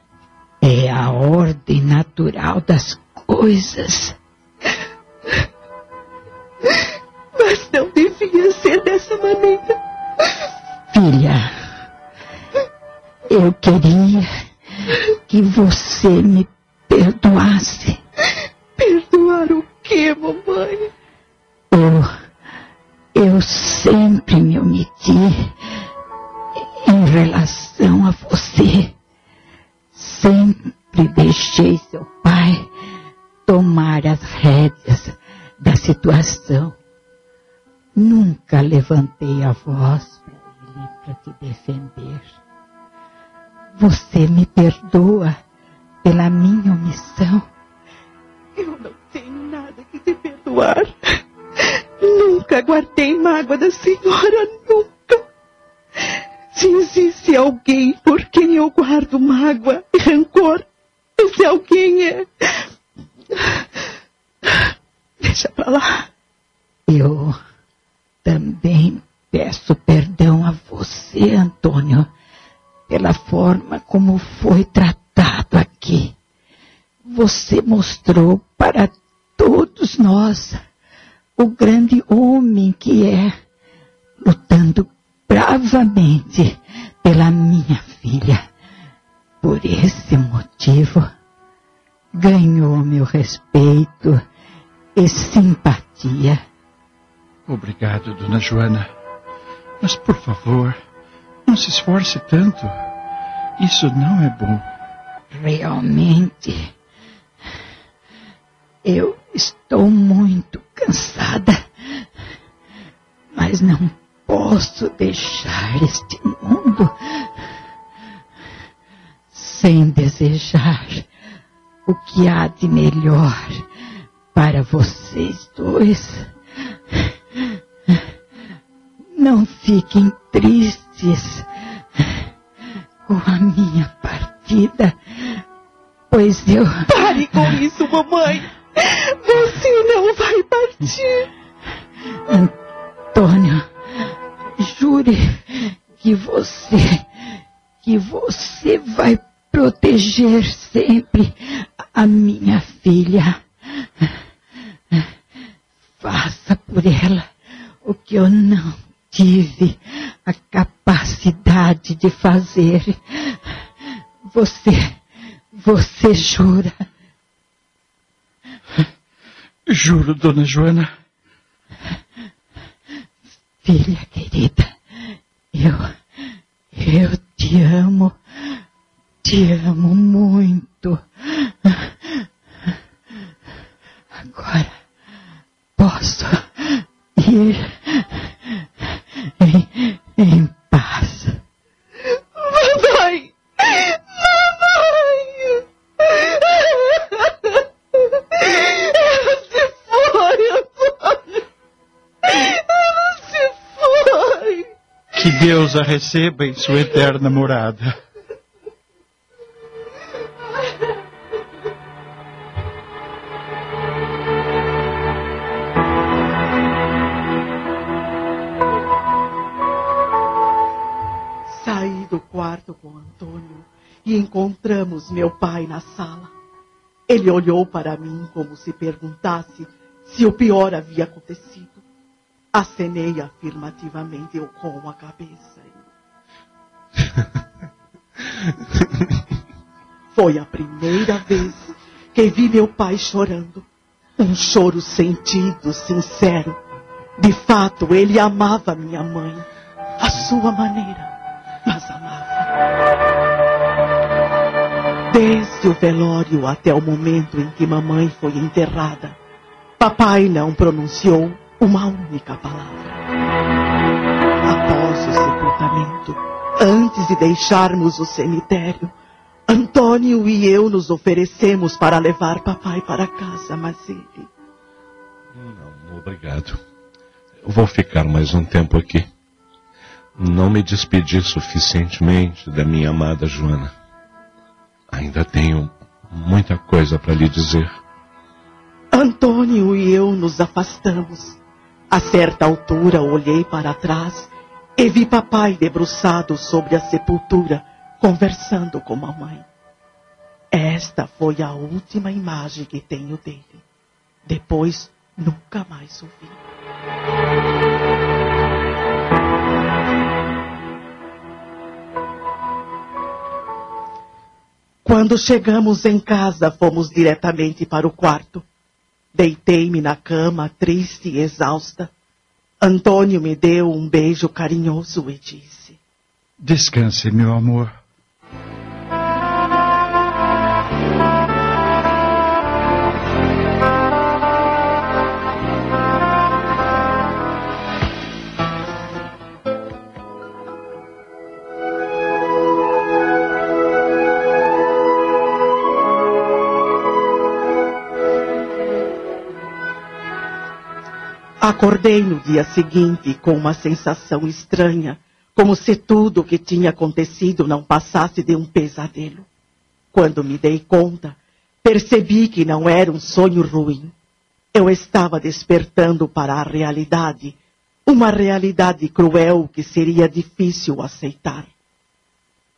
É a ordem natural das coisas. Mas não devia ser dessa maneira. Filha, eu queria que você me perdoasse. Perdoar o quê, mamãe? Eu, eu sempre me omiti em relação a você. Sempre deixei seu pai tomar as rédeas da situação. Nunca levantei a voz para ele para te defender. Você me perdoa pela minha omissão? Eu não tenho nada que te perdoar. Nunca guardei mágoa da senhora, nunca. Se existe alguém por quem eu guardo mágoa e rancor, esse alguém é. Deixa pra lá. Eu também peço perdão a você, Antônio, pela forma como foi tratado aqui. Você mostrou para todos nós o grande homem que é, lutando bravamente pela minha filha. Por esse motivo, ganhou meu respeito e simpatia. Obrigado, dona Joana. Mas, por favor, não se esforce tanto. Isso não é bom. Realmente, eu estou muito cansada, mas não posso deixar este mundo sem desejar o que há de melhor para vocês dois. Não fiquem tristes com a minha partida, pois eu. Pare com isso, mamãe! Você não vai partir! Antônio, jure que você. que você vai proteger sempre a minha filha. Faça por ela o que eu não tive a capacidade de fazer. Você, você jura? Juro, dona Joana. Filha querida, eu, eu te amo, te amo muito. Agora posso ir em, em paz. Que Deus a receba em sua eterna morada. Saí do quarto com Antônio e encontramos meu pai na sala. Ele olhou para mim como se perguntasse se o pior havia acontecido. Acenei afirmativamente eu com a cabeça. (laughs) Foi a primeira vez que vi meu pai chorando. Um choro sentido, sincero. De fato, ele amava minha mãe, à sua maneira, mas amava. Desde o velório até o momento em que mamãe foi enterrada, papai não pronunciou uma única palavra. Após o sepultamento, antes de deixarmos o cemitério, Antônio e eu nos oferecemos para levar papai para casa, mas ele. Não, obrigado. Eu vou ficar mais um tempo aqui. Não me despedi suficientemente da minha amada Joana. Ainda tenho muita coisa para lhe dizer. Antônio e eu nos afastamos. A certa altura olhei para trás e vi papai debruçado sobre a sepultura, conversando com mamãe. Esta foi a última imagem que tenho dele. Depois, nunca mais o vi. Quando chegamos em casa, fomos diretamente para o quarto. Deitei-me na cama, triste e exausta. Antônio me deu um beijo carinhoso e disse: Descanse, meu amor. Acordei no dia seguinte com uma sensação estranha, como se tudo o que tinha acontecido não passasse de um pesadelo. Quando me dei conta, percebi que não era um sonho ruim. Eu estava despertando para a realidade, uma realidade cruel que seria difícil aceitar.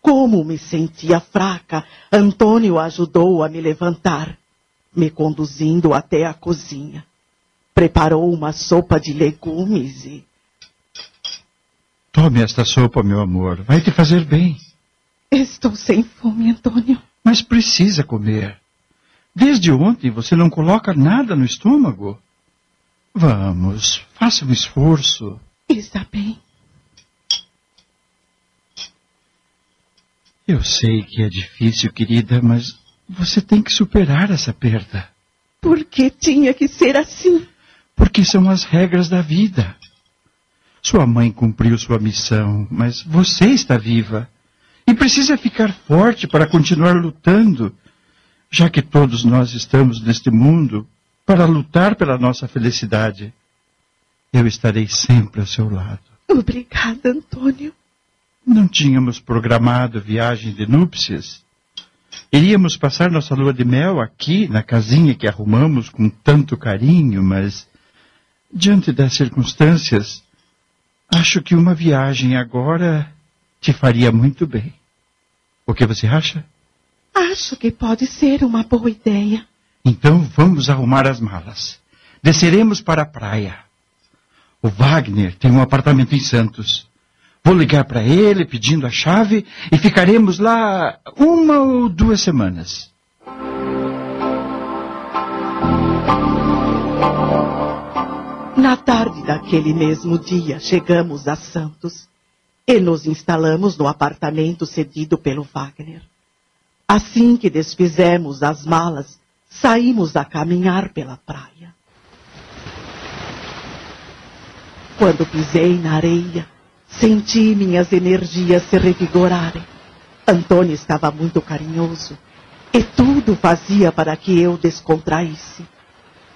Como me sentia fraca, Antônio ajudou a me levantar, me conduzindo até a cozinha preparou uma sopa de legumes e. Tome esta sopa, meu amor. Vai te fazer bem. Estou sem fome, Antônio. Mas precisa comer. Desde ontem você não coloca nada no estômago. Vamos, faça um esforço. Está bem. Eu sei que é difícil, querida, mas você tem que superar essa perda. Por que tinha que ser assim? Porque são as regras da vida. Sua mãe cumpriu sua missão, mas você está viva e precisa ficar forte para continuar lutando, já que todos nós estamos neste mundo para lutar pela nossa felicidade. Eu estarei sempre ao seu lado. Obrigada, Antônio. Não tínhamos programado viagem de núpcias. Iríamos passar nossa lua de mel aqui, na casinha que arrumamos com tanto carinho, mas Diante das circunstâncias, acho que uma viagem agora te faria muito bem. O que você acha? Acho que pode ser uma boa ideia. Então vamos arrumar as malas. Desceremos para a praia. O Wagner tem um apartamento em Santos. Vou ligar para ele pedindo a chave e ficaremos lá uma ou duas semanas. Na tarde daquele mesmo dia, chegamos a Santos e nos instalamos no apartamento cedido pelo Wagner. Assim que desfizemos as malas, saímos a caminhar pela praia. Quando pisei na areia, senti minhas energias se revigorarem. Antônio estava muito carinhoso e tudo fazia para que eu descontraísse.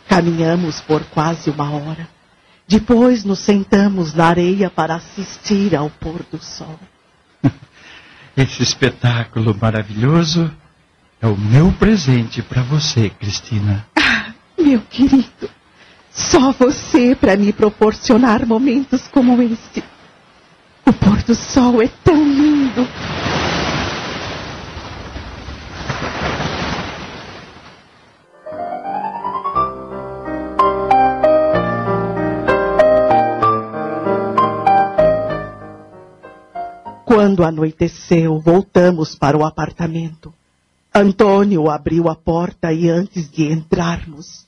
Caminhamos por quase uma hora. Depois nos sentamos na areia para assistir ao pôr do sol. (laughs) Esse espetáculo maravilhoso é o meu presente para você, Cristina. Ah, (laughs) meu querido, só você para me proporcionar momentos como este. O pôr do sol é tão lindo. Quando anoiteceu, voltamos para o apartamento. Antônio abriu a porta e antes de entrarmos.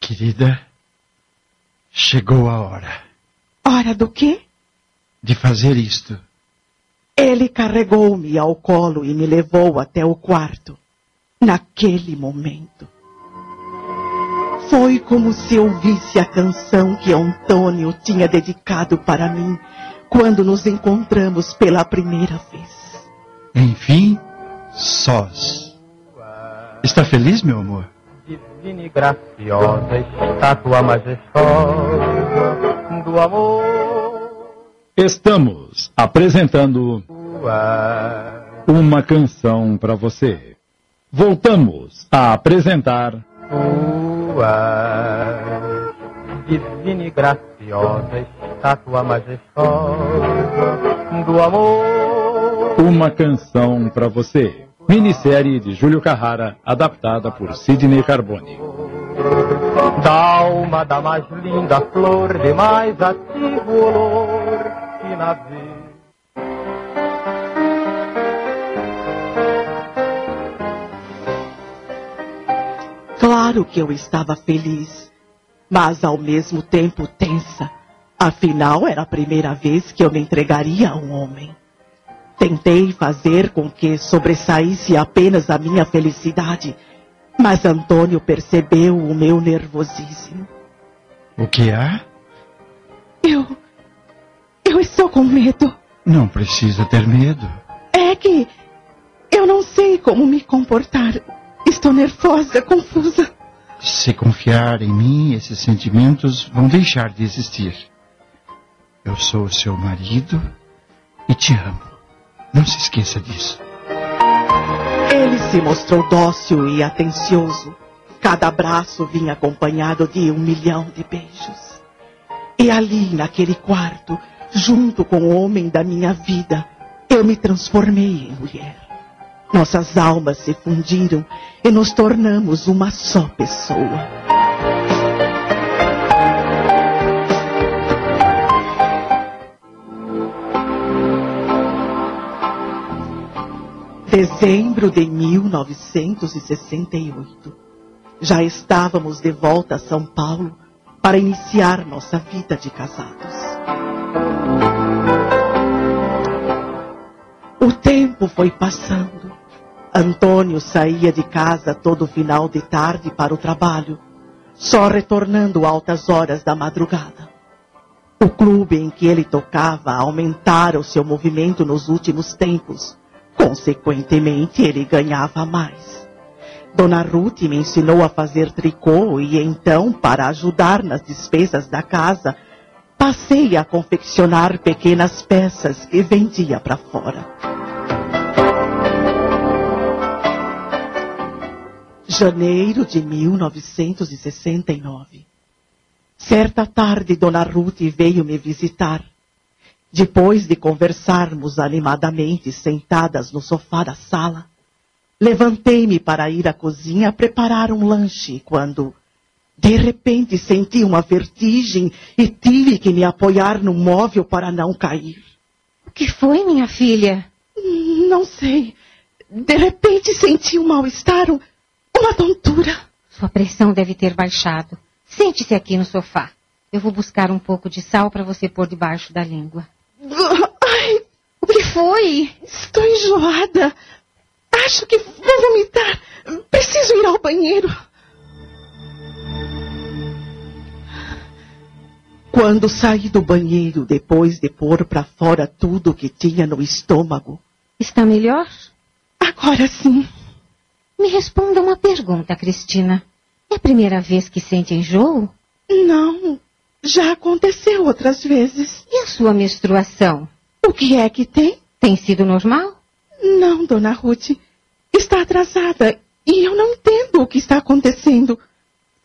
Querida, chegou a hora. Hora do quê? De fazer isto. Ele carregou-me ao colo e me levou até o quarto. Naquele momento. Foi como se ouvisse a canção que Antônio tinha dedicado para mim quando nos encontramos pela primeira vez. Enfim, sós. Está feliz, meu amor? Divina e graciosa, estátua majestosa do amor. Estamos apresentando uma canção para você. Voltamos a apresentar. divina e graciosa, estátua majestosa do amor. Uma canção para você. Minissérie de Júlio Carrara, adaptada por Sidney Carbone. Da alma da mais linda flor, de mais ativo olor que na vida. Claro que eu estava feliz, mas ao mesmo tempo tensa. Afinal, era a primeira vez que eu me entregaria a um homem. Tentei fazer com que sobressaísse apenas a minha felicidade, mas Antônio percebeu o meu nervosismo. O que há? Eu. Eu estou com medo. Não precisa ter medo. É que. Eu não sei como me comportar. Estou nervosa, confusa. Se confiar em mim, esses sentimentos vão deixar de existir. Eu sou seu marido e te amo. Não se esqueça disso. Ele se mostrou dócil e atencioso. Cada abraço vinha acompanhado de um milhão de beijos. E ali, naquele quarto, junto com o homem da minha vida, eu me transformei em mulher. Nossas almas se fundiram e nos tornamos uma só pessoa. Dezembro de 1968. Já estávamos de volta a São Paulo para iniciar nossa vida de casados. O tempo foi passando. Antônio saía de casa todo final de tarde para o trabalho, só retornando altas horas da madrugada. O clube em que ele tocava aumentara o seu movimento nos últimos tempos. Consequentemente, ele ganhava mais. Dona Ruth me ensinou a fazer tricô e então, para ajudar nas despesas da casa, passei a confeccionar pequenas peças que vendia para fora. Janeiro de 1969. Certa tarde, Dona Ruth veio me visitar. Depois de conversarmos animadamente sentadas no sofá da sala, levantei-me para ir à cozinha preparar um lanche quando, de repente, senti uma vertigem e tive que me apoiar no móvel para não cair. O que foi, minha filha? Não sei. De repente senti um mal-estar, um- uma tontura. Sua pressão deve ter baixado. Sente-se aqui no sofá. Eu vou buscar um pouco de sal para você pôr debaixo da língua. Ai, O que foi? estou enjoada. Acho que vou vomitar. Preciso ir ao banheiro. Quando saí do banheiro depois de pôr para fora tudo que tinha no estômago, Está melhor? agora sim. Me responda uma pergunta, Cristina. É a primeira vez que sente enjoo? Não, já aconteceu outras vezes. E a sua menstruação? O que é que tem? Tem sido normal? Não, dona Ruth. Está atrasada e eu não entendo o que está acontecendo.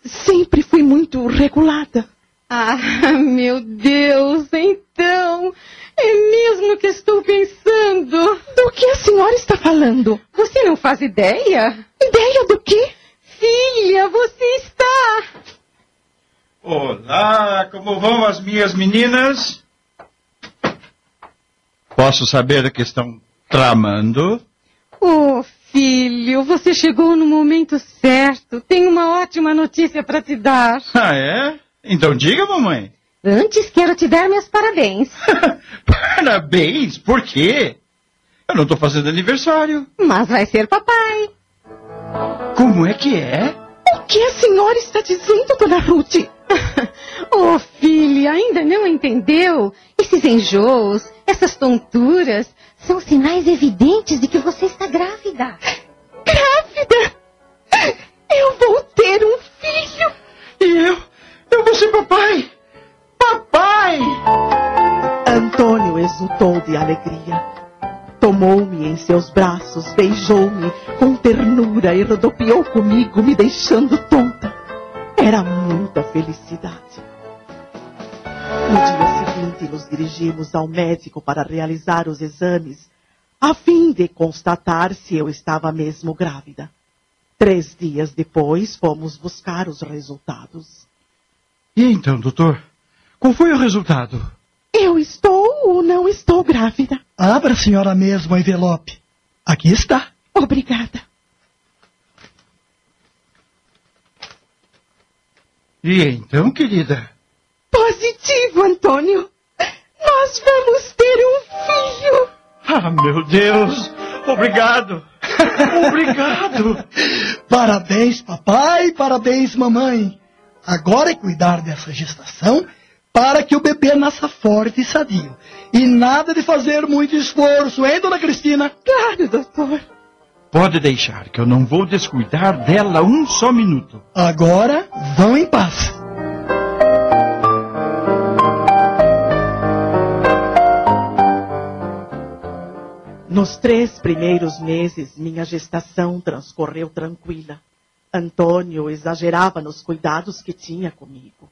Sempre fui muito regulada. Ah, (laughs) meu Deus, então. É mesmo que estou pensando. Do que a senhora está falando? Você não faz ideia? Ideia do quê? Filha, você está. Olá, como vão as minhas meninas? Posso saber o que estão tramando? Oh, filho, você chegou no momento certo. Tenho uma ótima notícia para te dar. Ah, é? Então diga, mamãe. Antes quero te dar meus parabéns. (laughs) Parabéns, por quê? Eu não estou fazendo aniversário. Mas vai ser papai. Como é que é? O que a senhora está dizendo, dona Ruth? (laughs) Oh, filha, ainda não entendeu? Esses enjoos, essas tonturas, são sinais evidentes de que você está grávida. Grávida? Eu vou ter um filho. E eu? Eu vou ser papai! Papai! Antônio exultou de alegria. Tomou-me em seus braços, beijou-me com ternura e rodopiou comigo, me deixando tonta. Era muita felicidade. No dia seguinte, nos dirigimos ao médico para realizar os exames, a fim de constatar se eu estava mesmo grávida. Três dias depois, fomos buscar os resultados. E então, doutor? Qual foi o resultado? Eu estou ou não estou grávida? Abra a senhora mesmo o envelope. Aqui está. Obrigada. E então, querida? Positivo, Antônio. Nós vamos ter um filho. Ah, meu Deus! Obrigado! (laughs) Obrigado! Parabéns, papai, parabéns, mamãe. Agora é cuidar dessa gestação para que o bebê nasça forte e sadio. E nada de fazer muito esforço, hein, dona Cristina? Claro, doutor. Pode deixar que eu não vou descuidar dela um só minuto. Agora vão em paz. Nos três primeiros meses, minha gestação transcorreu tranquila. Antônio exagerava nos cuidados que tinha comigo.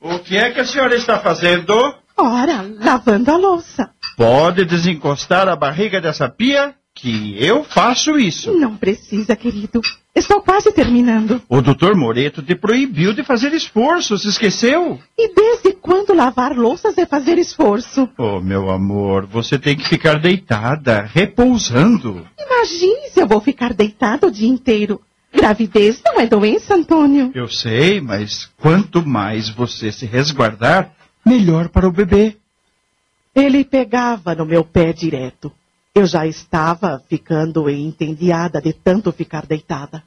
O que é que a senhora está fazendo? Ora, lavando a louça. Pode desencostar a barriga dessa pia, que eu faço isso. Não precisa, querido. Estou quase terminando. O doutor Moreto te proibiu de fazer esforço, se esqueceu? E desde quando lavar louças é fazer esforço? Oh, meu amor, você tem que ficar deitada, repousando. Imagine se eu vou ficar deitada o dia inteiro. Gravidez não é doença, Antônio. Eu sei, mas quanto mais você se resguardar, melhor para o bebê. Ele pegava no meu pé direto. Eu já estava ficando entediada de tanto ficar deitada.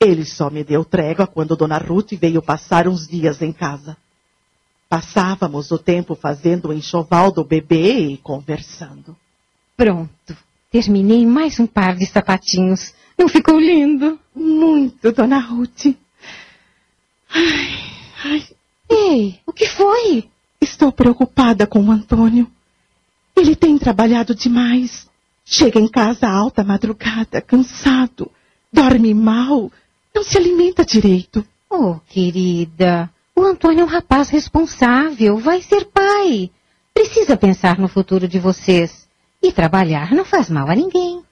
Ele só me deu trégua quando Dona Ruth veio passar uns dias em casa. Passávamos o tempo fazendo o enxoval do bebê e conversando. Pronto. Terminei mais um par de sapatinhos. Não ficou lindo? Muito, Dona Ruth. Ai, ai. Ei, o que foi? Estou preocupada com o Antônio. Ele tem trabalhado demais. Chega em casa alta madrugada, cansado. Dorme mal. Não se alimenta direito. Oh, querida. O Antônio é um rapaz responsável. Vai ser pai. Precisa pensar no futuro de vocês. E trabalhar não faz mal a ninguém.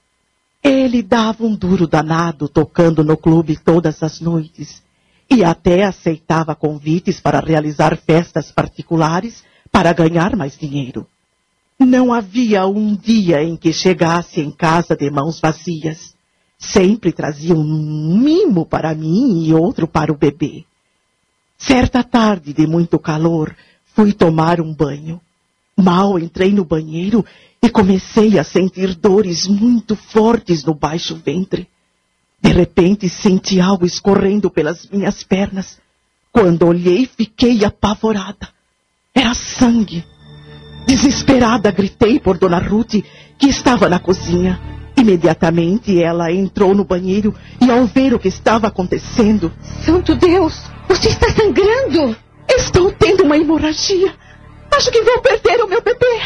Ele dava um duro danado tocando no clube todas as noites. E até aceitava convites para realizar festas particulares para ganhar mais dinheiro. Não havia um dia em que chegasse em casa de mãos vazias. Sempre trazia um mimo para mim e outro para o bebê. Certa tarde de muito calor, fui tomar um banho. Mal entrei no banheiro e comecei a sentir dores muito fortes no baixo ventre. De repente senti algo escorrendo pelas minhas pernas. Quando olhei, fiquei apavorada. Era sangue. Desesperada, gritei por Dona Ruth, que estava na cozinha. Imediatamente ela entrou no banheiro e, ao ver o que estava acontecendo. Santo Deus! Você está sangrando! Estou tendo uma hemorragia. Acho que vou perder o meu bebê.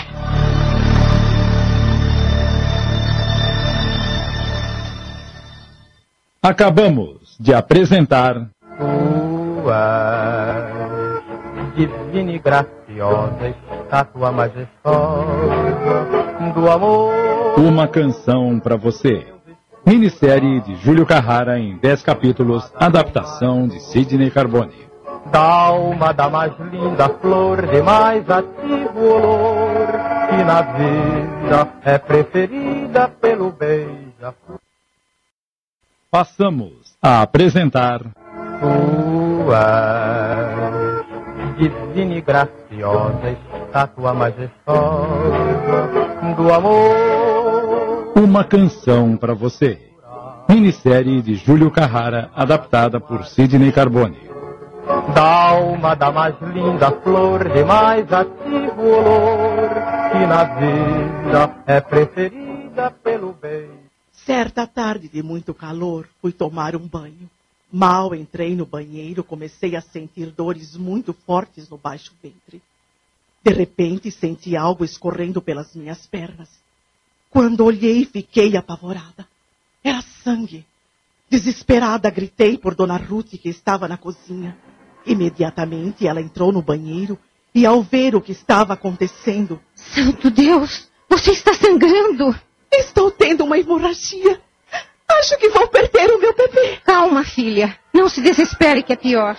Acabamos de apresentar. Tua divina e graciosa estátua majestosa do amor. Uma canção para você. Minissérie de Júlio Carrara em 10 capítulos, adaptação de Sidney Carbone. Da alma da mais linda flor, de mais ativo olor, que na vida é preferida pelo beija-flor. Passamos a apresentar. Tua divina graciosa estátua majestosa do amor. Uma canção para você. Minissérie de Júlio Carrara, adaptada por Sidney Carbone. Da alma da mais linda flor, de mais ativo olor, que na vida é preferida pelo beijo. Certa tarde de muito calor, fui tomar um banho. Mal entrei no banheiro, comecei a sentir dores muito fortes no baixo ventre. De repente, senti algo escorrendo pelas minhas pernas. Quando olhei, fiquei apavorada. Era sangue. Desesperada, gritei por Dona Ruth, que estava na cozinha. Imediatamente, ela entrou no banheiro e, ao ver o que estava acontecendo, Santo Deus! Você está sangrando! estou tendo uma hemorragia. Acho que vou perder o meu bebê. Calma, filha. Não se desespere que é pior.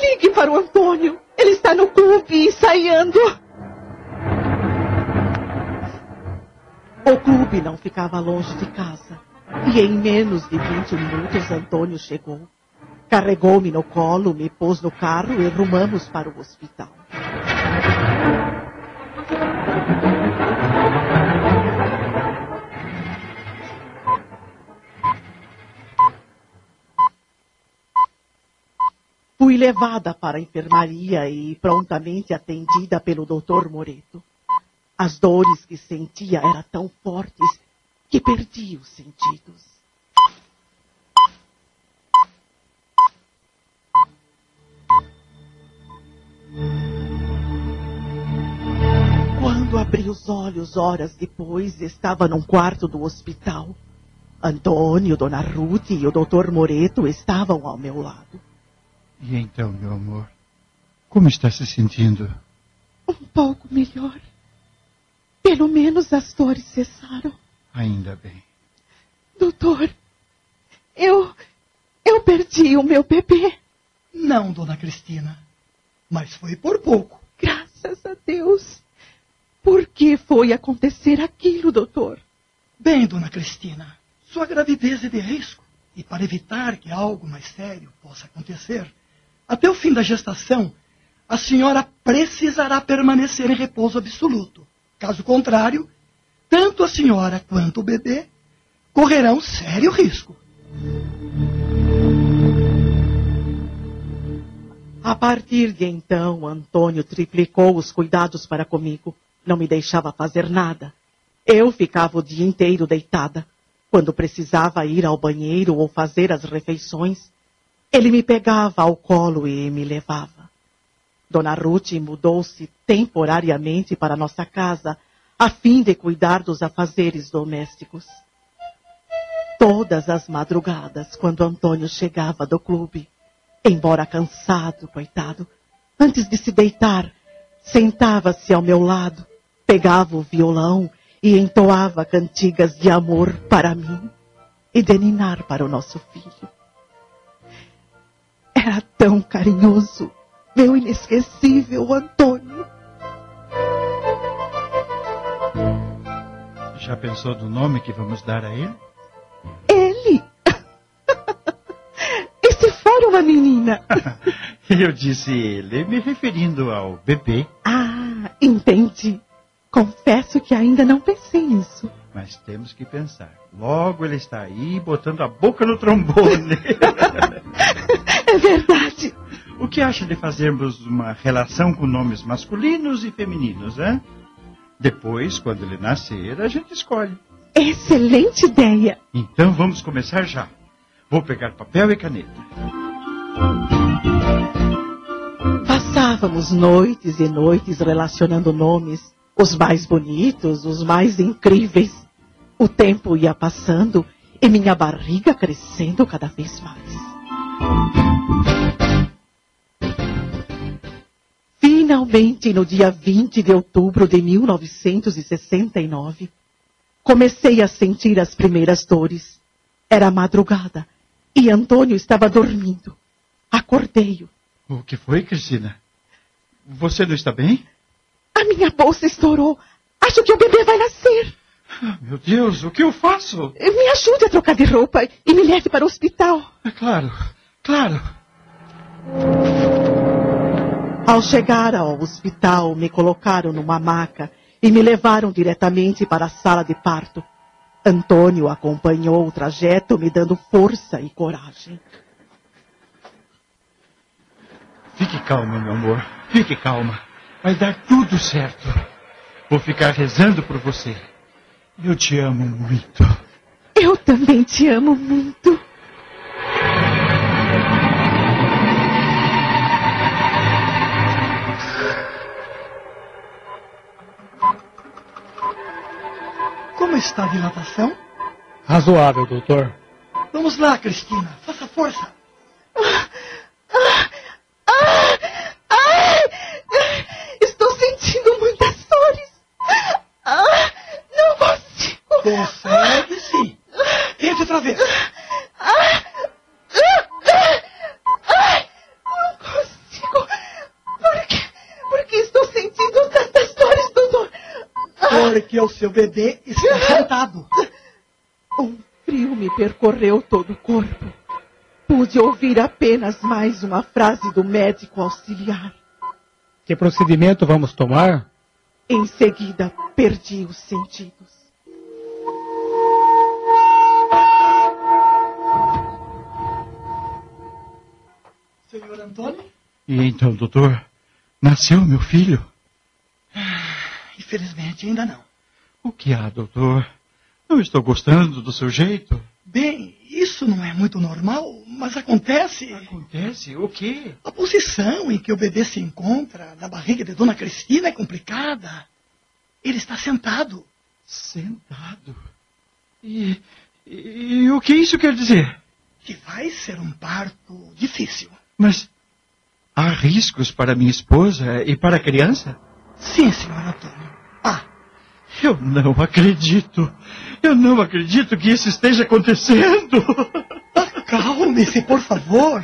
Ligue para o Antônio. Ele está no clube ensaiando. O clube não ficava longe de casa. E em menos de 20 minutos Antônio chegou. Carregou-me no colo, me pôs no carro e rumamos para o hospital. Levada para a enfermaria e prontamente atendida pelo Dr. Moreto. As dores que sentia eram tão fortes que perdi os sentidos. Quando abri os olhos horas depois, estava num quarto do hospital. Antônio, Dona Ruth e o Dr. Moreto estavam ao meu lado. E então, meu amor, como está se sentindo? Um pouco melhor. Pelo menos as dores cessaram. Ainda bem. Doutor, eu. Eu perdi o meu bebê. Não, dona Cristina. Mas foi por pouco. Graças a Deus. Por que foi acontecer aquilo, doutor? Bem, dona Cristina, sua gravidez é de risco. E para evitar que algo mais sério possa acontecer, até o fim da gestação, a senhora precisará permanecer em repouso absoluto. Caso contrário, tanto a senhora quanto o bebê correrão sério risco. A partir de então, Antônio triplicou os cuidados para comigo. Não me deixava fazer nada. Eu ficava o dia inteiro deitada. Quando precisava ir ao banheiro ou fazer as refeições, ele me pegava ao colo e me levava. Dona Ruth mudou-se temporariamente para nossa casa, a fim de cuidar dos afazeres domésticos. Todas as madrugadas, quando Antônio chegava do clube, embora cansado, coitado, antes de se deitar, sentava-se ao meu lado, pegava o violão e entoava cantigas de amor para mim e de ninar para o nosso filho. Era tão carinhoso, meu inesquecível Antônio. Já pensou no nome que vamos dar a ele? Ele! (laughs) e se for uma menina? (laughs) Eu disse ele, me referindo ao bebê. Ah, entendi. Confesso que ainda não pensei nisso. Mas temos que pensar. Logo ele está aí botando a boca no trombone. (laughs) é verdade. O que acha de fazermos uma relação com nomes masculinos e femininos, hein? Depois, quando ele nascer, a gente escolhe. Excelente ideia. Então vamos começar já. Vou pegar papel e caneta. Passávamos noites e noites relacionando nomes, os mais bonitos, os mais incríveis. O tempo ia passando e minha barriga crescendo cada vez mais. Finalmente, no dia 20 de outubro de 1969, comecei a sentir as primeiras dores. Era madrugada e Antônio estava dormindo. Acordei-o. O que foi, Cristina? Você não está bem? A minha bolsa estourou. Acho que o bebê vai nascer. Ah, meu Deus, o que eu faço? Me ajude a trocar de roupa e me leve para o hospital. É claro, claro. Ao chegar ao hospital, me colocaram numa maca e me levaram diretamente para a sala de parto. Antônio acompanhou o trajeto, me dando força e coragem. Fique calma, meu amor. Fique calma. Vai dar tudo certo. Vou ficar rezando por você. Eu te amo muito. Eu também te amo muito. Está a dilatação? Razoável, doutor. Vamos lá, Cristina. Faça força. Estou sentindo muitas dores. Não consigo. Consegue sim. Tente outra vez. Porque o seu bebê está sentado. (laughs) Um frio me percorreu todo o corpo. pude ouvir apenas mais uma frase do médico auxiliar. Que procedimento vamos tomar? Em seguida, perdi os sentidos. Senhor Antônio? E então, doutor, nasceu meu filho? Infelizmente, ainda não. O que há, doutor? Não estou gostando do seu jeito. Bem, isso não é muito normal, mas acontece. Acontece? O quê? A posição em que o bebê se encontra na barriga de Dona Cristina é complicada. Ele está sentado. Sentado? E, e, e o que isso quer dizer? Que vai ser um parto difícil. Mas há riscos para minha esposa e para a criança? Sim, senhor Antônio. Eu não acredito. Eu não acredito que isso esteja acontecendo. Acalme-se, por favor.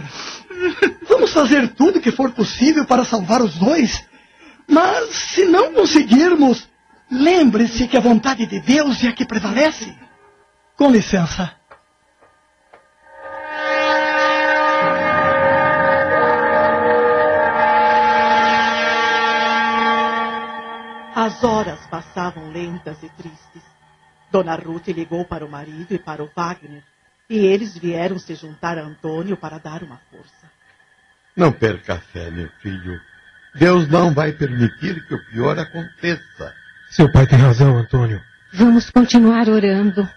Vamos fazer tudo que for possível para salvar os dois. Mas se não conseguirmos, lembre-se que a vontade de Deus é a que prevalece. Com licença. As horas passavam lentas e tristes. Dona Ruth ligou para o marido e para o Wagner, e eles vieram se juntar a Antônio para dar uma força. Não perca a fé, meu filho. Deus não vai permitir que o pior aconteça. Seu pai tem razão, Antônio. Vamos continuar orando.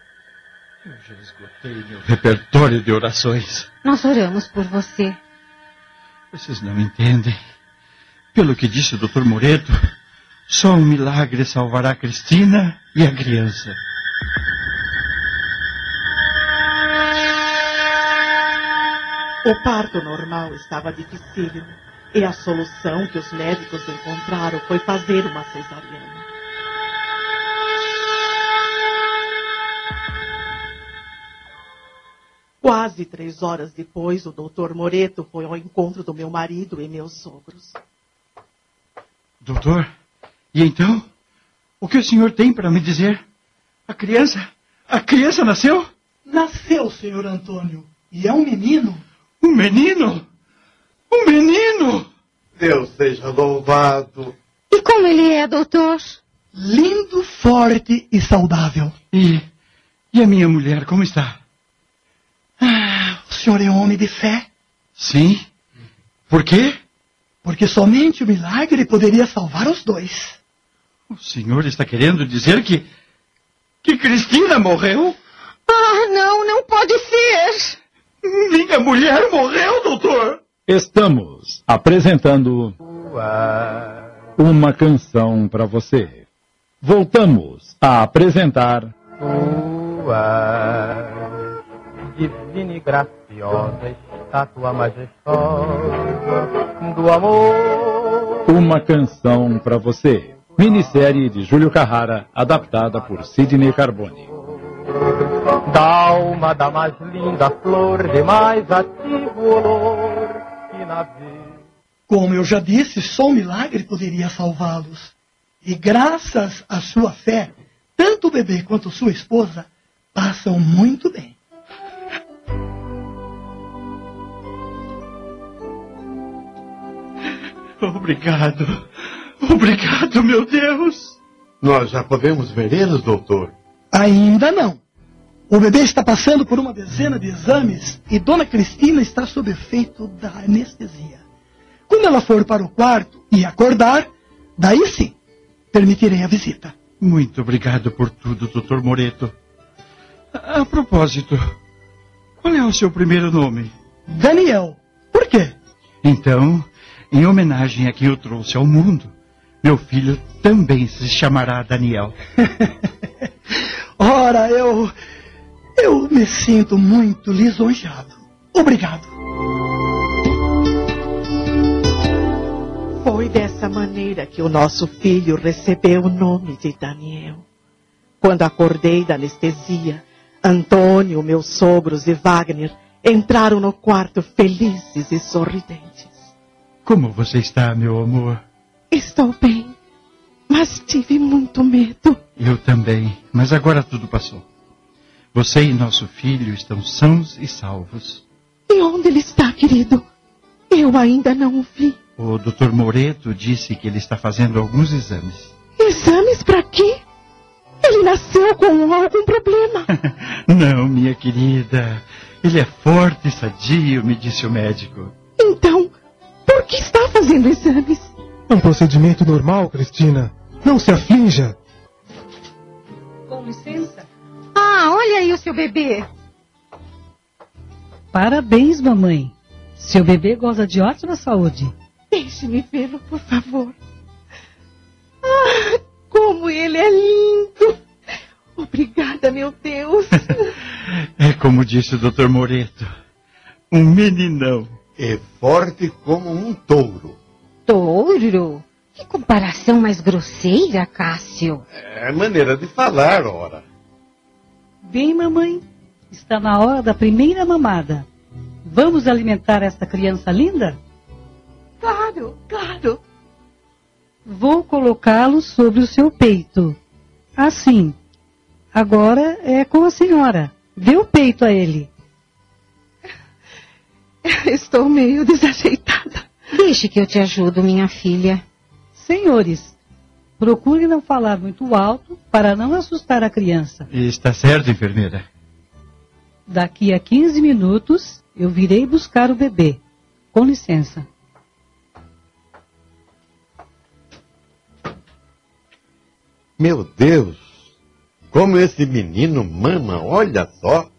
Eu já esgotei meu repertório de orações. Nós oramos por você. Vocês não entendem. Pelo que disse o Dr. Moreto, só um milagre salvará a Cristina e a criança. O parto normal estava difícil e a solução que os médicos encontraram foi fazer uma cesariana. Quase três horas depois, o doutor Moreto foi ao encontro do meu marido e meus sogros. Doutor, e então? O que o senhor tem para me dizer? A criança? A criança nasceu? Nasceu, senhor Antônio. E é um menino. Um menino? Um menino! Deus seja louvado. E como ele é, doutor? Lindo, forte e saudável. E, e a minha mulher, como está? Ah, o senhor é homem de fé? Sim. Por quê? Porque somente o milagre poderia salvar os dois. O senhor está querendo dizer que. que Cristina morreu? Ah, não, não pode ser! Minha mulher morreu, doutor! Estamos apresentando uma canção para você. Voltamos a apresentar. divina e graciosa estátua majestosa do amor. Uma canção para você. Minissérie de Júlio Carrara, adaptada por Sidney Carbone. Da alma da mais linda flor, de mais ativo olor que na vida. Como eu já disse, só um milagre poderia salvá-los. E graças à sua fé, tanto o bebê quanto sua esposa passam muito bem. Obrigado. (laughs) Obrigado, meu Deus. Nós já podemos ver eles, doutor? Ainda não. O bebê está passando por uma dezena de exames e Dona Cristina está sob efeito da anestesia. Quando ela for para o quarto e acordar, daí sim, permitirei a visita. Muito obrigado por tudo, doutor Moreto. A, a propósito, qual é o seu primeiro nome? Daniel. Por quê? Então, em homenagem a quem eu trouxe ao mundo, meu filho também se chamará Daniel. (laughs) Ora, eu. Eu me sinto muito lisonjeado. Obrigado. Foi dessa maneira que o nosso filho recebeu o nome de Daniel. Quando acordei da anestesia, Antônio, meus sogros e Wagner entraram no quarto felizes e sorridentes. Como você está, meu amor? Estou bem, mas tive muito medo. Eu também, mas agora tudo passou. Você e nosso filho estão sãos e salvos. E onde ele está, querido? Eu ainda não o vi. O Dr. Moreto disse que ele está fazendo alguns exames. Exames para quê? Ele nasceu com algum problema. (laughs) Não, minha querida. Ele é forte e sadio, me disse o médico. Então, por que está fazendo exames? É um procedimento normal, Cristina. Não se aflinja. Com licença. Ah, olha aí o seu bebê. Parabéns, mamãe. Seu bebê goza de ótima saúde. Deixe-me vê-lo, por favor. Ah, como ele é lindo! Obrigada, meu Deus. (laughs) É como disse o Dr. Moreto. Um meninão. É forte como um touro. Touro? Que comparação mais grosseira, Cássio. É maneira de falar, ora. Bem, mamãe, está na hora da primeira mamada. Vamos alimentar esta criança linda? Claro, claro. Vou colocá-lo sobre o seu peito. Assim. Agora é com a senhora. Dê o peito a ele. Estou meio (laughs) desajeitada. Deixe que eu te ajudo, minha filha. Senhores, procure não falar muito alto para não assustar a criança. Está certo, enfermeira. Daqui a 15 minutos eu virei buscar o bebê. Com licença. Meu Deus! Como esse menino mama, olha só!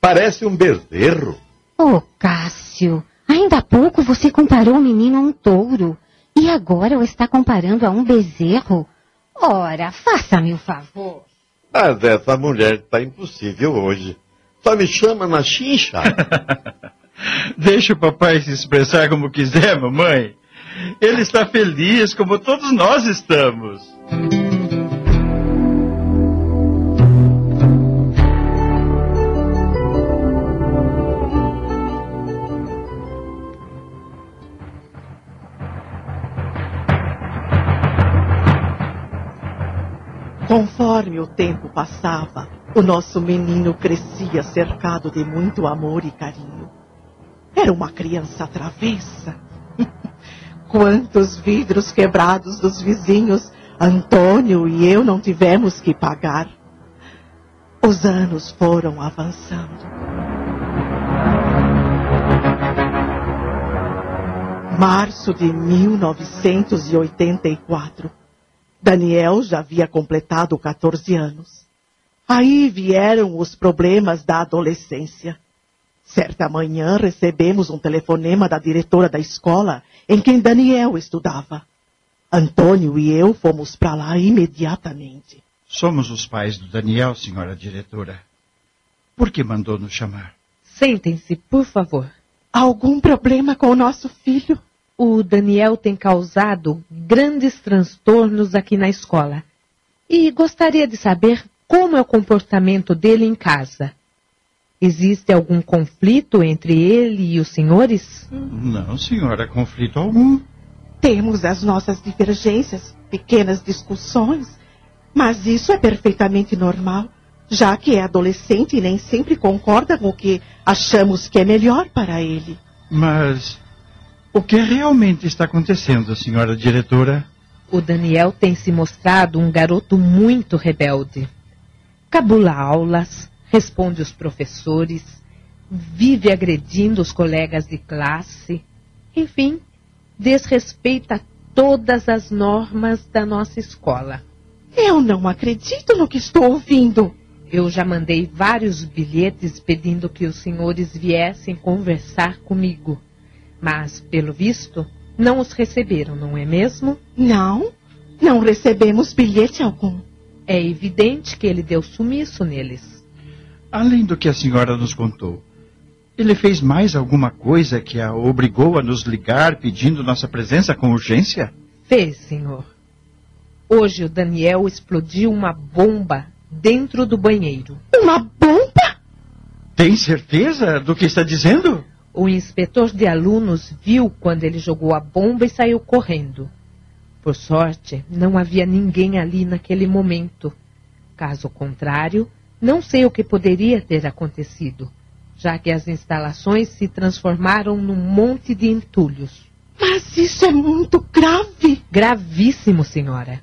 Parece um bezerro. Ô, Cássio, ainda há pouco você comparou o menino a um touro. E agora o está comparando a um bezerro? Ora, faça-me o favor. Mas essa mulher está impossível hoje. Só me chama na chincha. (laughs) Deixa o papai se expressar como quiser, mamãe. Ele está feliz, como todos nós estamos. Conforme o tempo passava, o nosso menino crescia cercado de muito amor e carinho. Era uma criança travessa. (laughs) Quantos vidros quebrados dos vizinhos Antônio e eu não tivemos que pagar. Os anos foram avançando. Março de 1984. Daniel já havia completado 14 anos. Aí vieram os problemas da adolescência. Certa manhã recebemos um telefonema da diretora da escola em quem Daniel estudava. Antônio e eu fomos para lá imediatamente. Somos os pais do Daniel, senhora diretora. Por que mandou nos chamar? Sentem-se, por favor. Algum problema com o nosso filho? O Daniel tem causado grandes transtornos aqui na escola. E gostaria de saber como é o comportamento dele em casa. Existe algum conflito entre ele e os senhores? Não, senhora, conflito algum. Temos as nossas divergências, pequenas discussões, mas isso é perfeitamente normal, já que é adolescente e nem sempre concorda com o que achamos que é melhor para ele. Mas o que realmente está acontecendo, senhora diretora? O Daniel tem se mostrado um garoto muito rebelde. Cabula aulas, responde os professores, vive agredindo os colegas de classe. Enfim, desrespeita todas as normas da nossa escola. Eu não acredito no que estou ouvindo. Eu já mandei vários bilhetes pedindo que os senhores viessem conversar comigo. Mas, pelo visto, não os receberam, não é mesmo? Não, não recebemos bilhete algum. É evidente que ele deu sumiço neles. Além do que a senhora nos contou, ele fez mais alguma coisa que a obrigou a nos ligar pedindo nossa presença com urgência? Fez, senhor. Hoje o Daniel explodiu uma bomba dentro do banheiro. Uma bomba? Tem certeza do que está dizendo? O inspetor de alunos viu quando ele jogou a bomba e saiu correndo. Por sorte, não havia ninguém ali naquele momento. Caso contrário, não sei o que poderia ter acontecido. já que as instalações se transformaram num monte de entulhos. Mas isso é muito grave. Gravíssimo, senhora.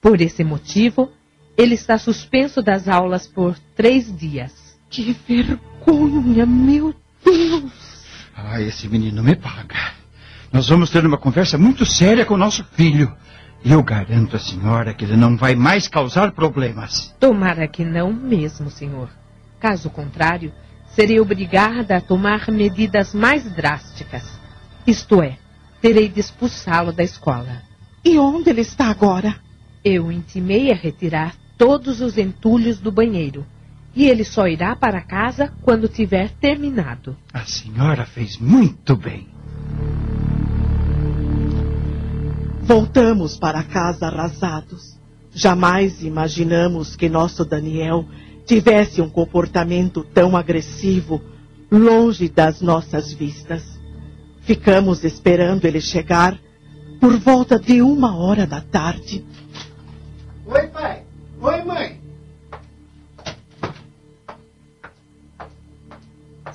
Por esse motivo, ele está suspenso das aulas por três dias. Que vergonha, meu Deus! Ah, esse menino me paga. Nós vamos ter uma conversa muito séria com o nosso filho. E eu garanto à senhora que ele não vai mais causar problemas. Tomara que não mesmo, senhor. Caso contrário, serei obrigada a tomar medidas mais drásticas. Isto é, terei de expulsá-lo da escola. E onde ele está agora? Eu intimei a retirar todos os entulhos do banheiro. E ele só irá para casa quando tiver terminado. A senhora fez muito bem. Voltamos para casa arrasados. Jamais imaginamos que nosso Daniel tivesse um comportamento tão agressivo longe das nossas vistas. Ficamos esperando ele chegar por volta de uma hora da tarde. Oi, pai. Oi, mãe.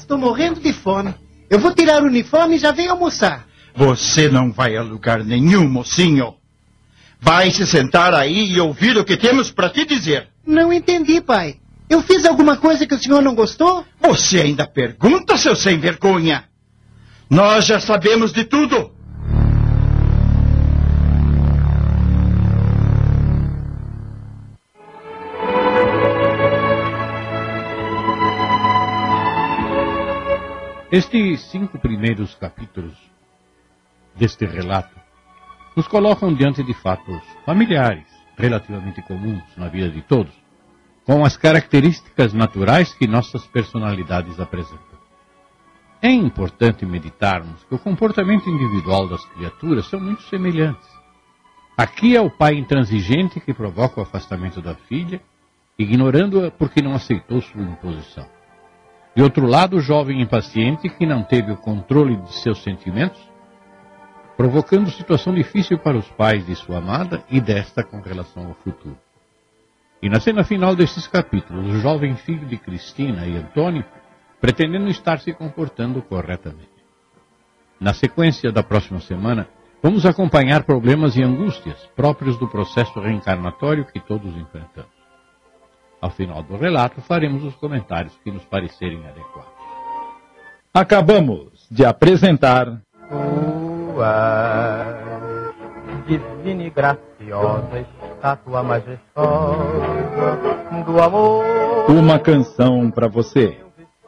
Estou morrendo de fome. Eu vou tirar o uniforme e já venho almoçar. Você não vai a lugar nenhum, mocinho. Vai se sentar aí e ouvir o que temos para te dizer. Não entendi, pai. Eu fiz alguma coisa que o senhor não gostou? Você ainda pergunta, seu sem vergonha? Nós já sabemos de tudo. Estes cinco primeiros capítulos deste relato nos colocam diante de fatos familiares, relativamente comuns na vida de todos, com as características naturais que nossas personalidades apresentam. É importante meditarmos que o comportamento individual das criaturas são muito semelhantes. Aqui é o pai intransigente que provoca o afastamento da filha, ignorando-a porque não aceitou sua imposição. De outro lado, o jovem impaciente que não teve o controle de seus sentimentos, provocando situação difícil para os pais de sua amada e desta com relação ao futuro. E na cena final desses capítulos, o jovem filho de Cristina e Antônio pretendendo estar se comportando corretamente. Na sequência da próxima semana, vamos acompanhar problemas e angústias próprios do processo reencarnatório que todos enfrentamos. Ao final do relato, faremos os comentários que nos parecerem adequados. Acabamos de apresentar. Tua divina e graciosa estátua majestosa do amor. Uma canção para você.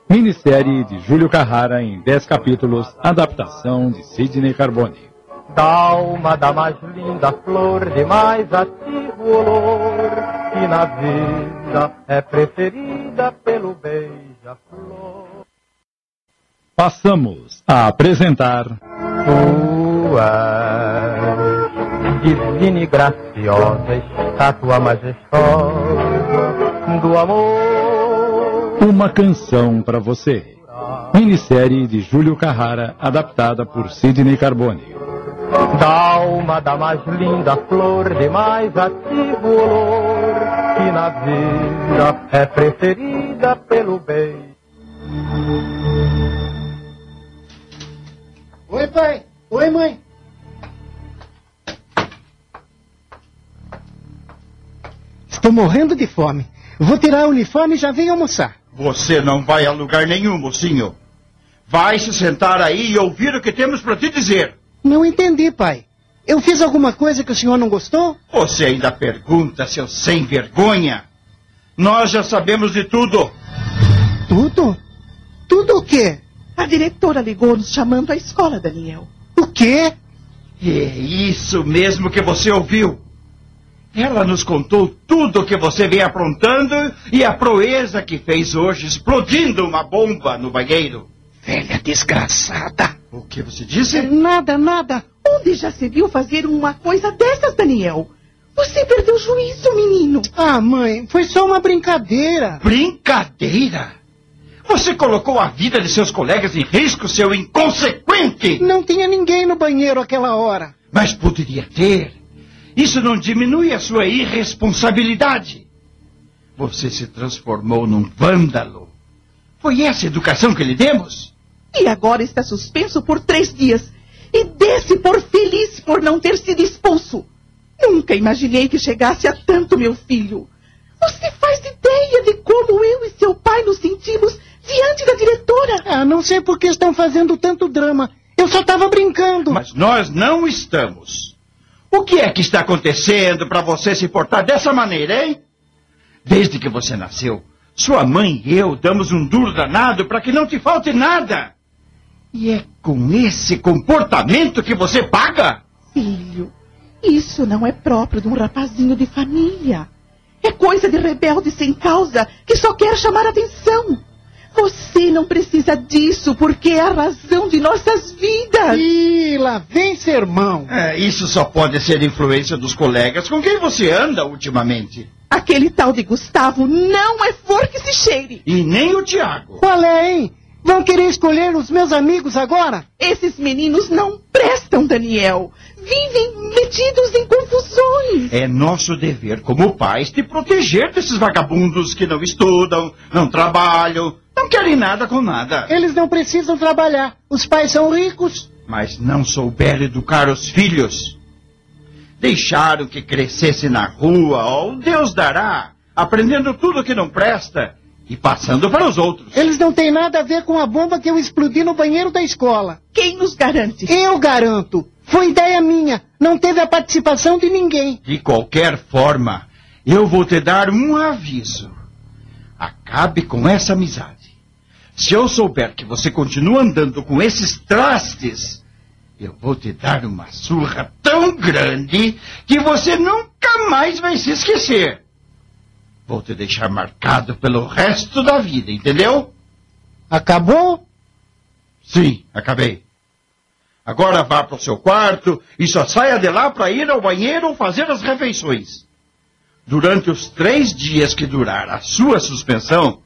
Minissérie de Júlio Carrara em 10 capítulos, adaptação de Sidney Carbone. Da alma da mais linda flor de mais ativo olor, que na vida é preferida pelo beija-flor. Passamos a apresentar. Tua divina e graciosa estátua majestosa do amor. Uma canção para você. Minissérie de Júlio Carrara, adaptada por Sidney Carbone. Da alma da mais linda flor de mais ativo olor, que na vida é preferida pelo beijo. Oi, pai. Oi, mãe. Estou morrendo de fome. Vou tirar o uniforme e já venho almoçar. Você não vai a lugar nenhum, mocinho. Vai se sentar aí e ouvir o que temos para te dizer. Não entendi, pai. Eu fiz alguma coisa que o senhor não gostou? Você ainda pergunta, seu sem vergonha? Nós já sabemos de tudo. Tudo? Tudo o quê? A diretora ligou nos chamando à escola, Daniel. O quê? É isso mesmo que você ouviu. Ela nos contou tudo o que você vem aprontando e a proeza que fez hoje explodindo uma bomba no banheiro. Velha desgraçada. O que você disse? Nada, nada. Onde já se viu fazer uma coisa dessas, Daniel? Você perdeu o juízo, menino. Ah, mãe, foi só uma brincadeira. Brincadeira? Você colocou a vida de seus colegas em risco, seu inconsequente! Não tinha ninguém no banheiro aquela hora. Mas poderia ter. Isso não diminui a sua irresponsabilidade. Você se transformou num vândalo. Foi essa a educação que lhe demos? E agora está suspenso por três dias. E desce por feliz por não ter sido expulso. Nunca imaginei que chegasse a tanto, meu filho. Você faz ideia de como eu e seu pai nos sentimos diante da diretora? Ah, não sei por que estão fazendo tanto drama. Eu só estava brincando. Mas nós não estamos. O que é que está acontecendo para você se portar dessa maneira, hein? Desde que você nasceu, sua mãe e eu damos um duro danado para que não te falte nada. E é com esse comportamento que você paga? Filho, isso não é próprio de um rapazinho de família. É coisa de rebelde sem causa que só quer chamar atenção. Você não precisa disso porque é a razão de nossas vidas. Ih, lá vem sermão. É, isso só pode ser influência dos colegas com quem você anda ultimamente. Aquele tal de Gustavo não é flor que se cheire. E nem o Tiago. Qual é, hein? Vão querer escolher os meus amigos agora? Esses meninos não prestam, Daniel. Vivem metidos em confusões. É nosso dever como pais te proteger desses vagabundos que não estudam, não trabalham, não querem nada com nada. Eles não precisam trabalhar. Os pais são ricos. Mas não souberam educar os filhos. Deixaram que crescesse na rua, ou Deus dará, aprendendo tudo que não presta e passando para os outros. Eles não têm nada a ver com a bomba que eu explodi no banheiro da escola. Quem nos garante? Eu garanto. Foi ideia minha. Não teve a participação de ninguém. De qualquer forma, eu vou te dar um aviso. Acabe com essa amizade. Se eu souber que você continua andando com esses trastes, eu vou te dar uma surra tão grande que você nunca mais vai se esquecer. Vou te deixar marcado pelo resto da vida, entendeu? Acabou? Sim, acabei. Agora vá para o seu quarto e só saia de lá para ir ao banheiro ou fazer as refeições. Durante os três dias que durar a sua suspensão,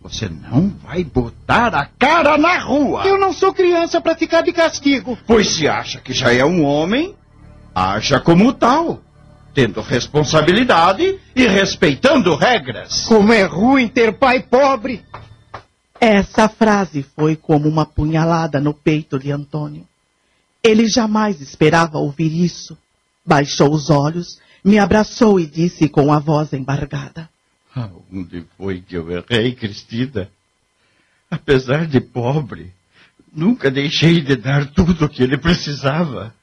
você não vai botar a cara na rua. Eu não sou criança para ficar de castigo. Pois se acha que já é um homem, haja como tal, tendo responsabilidade e respeitando regras. Como é ruim ter pai pobre. Essa frase foi como uma punhalada no peito de Antônio. Ele jamais esperava ouvir isso. Baixou os olhos, me abraçou e disse com a voz embargada: Onde foi que eu errei, Cristina? Apesar de pobre, nunca deixei de dar tudo o que ele precisava.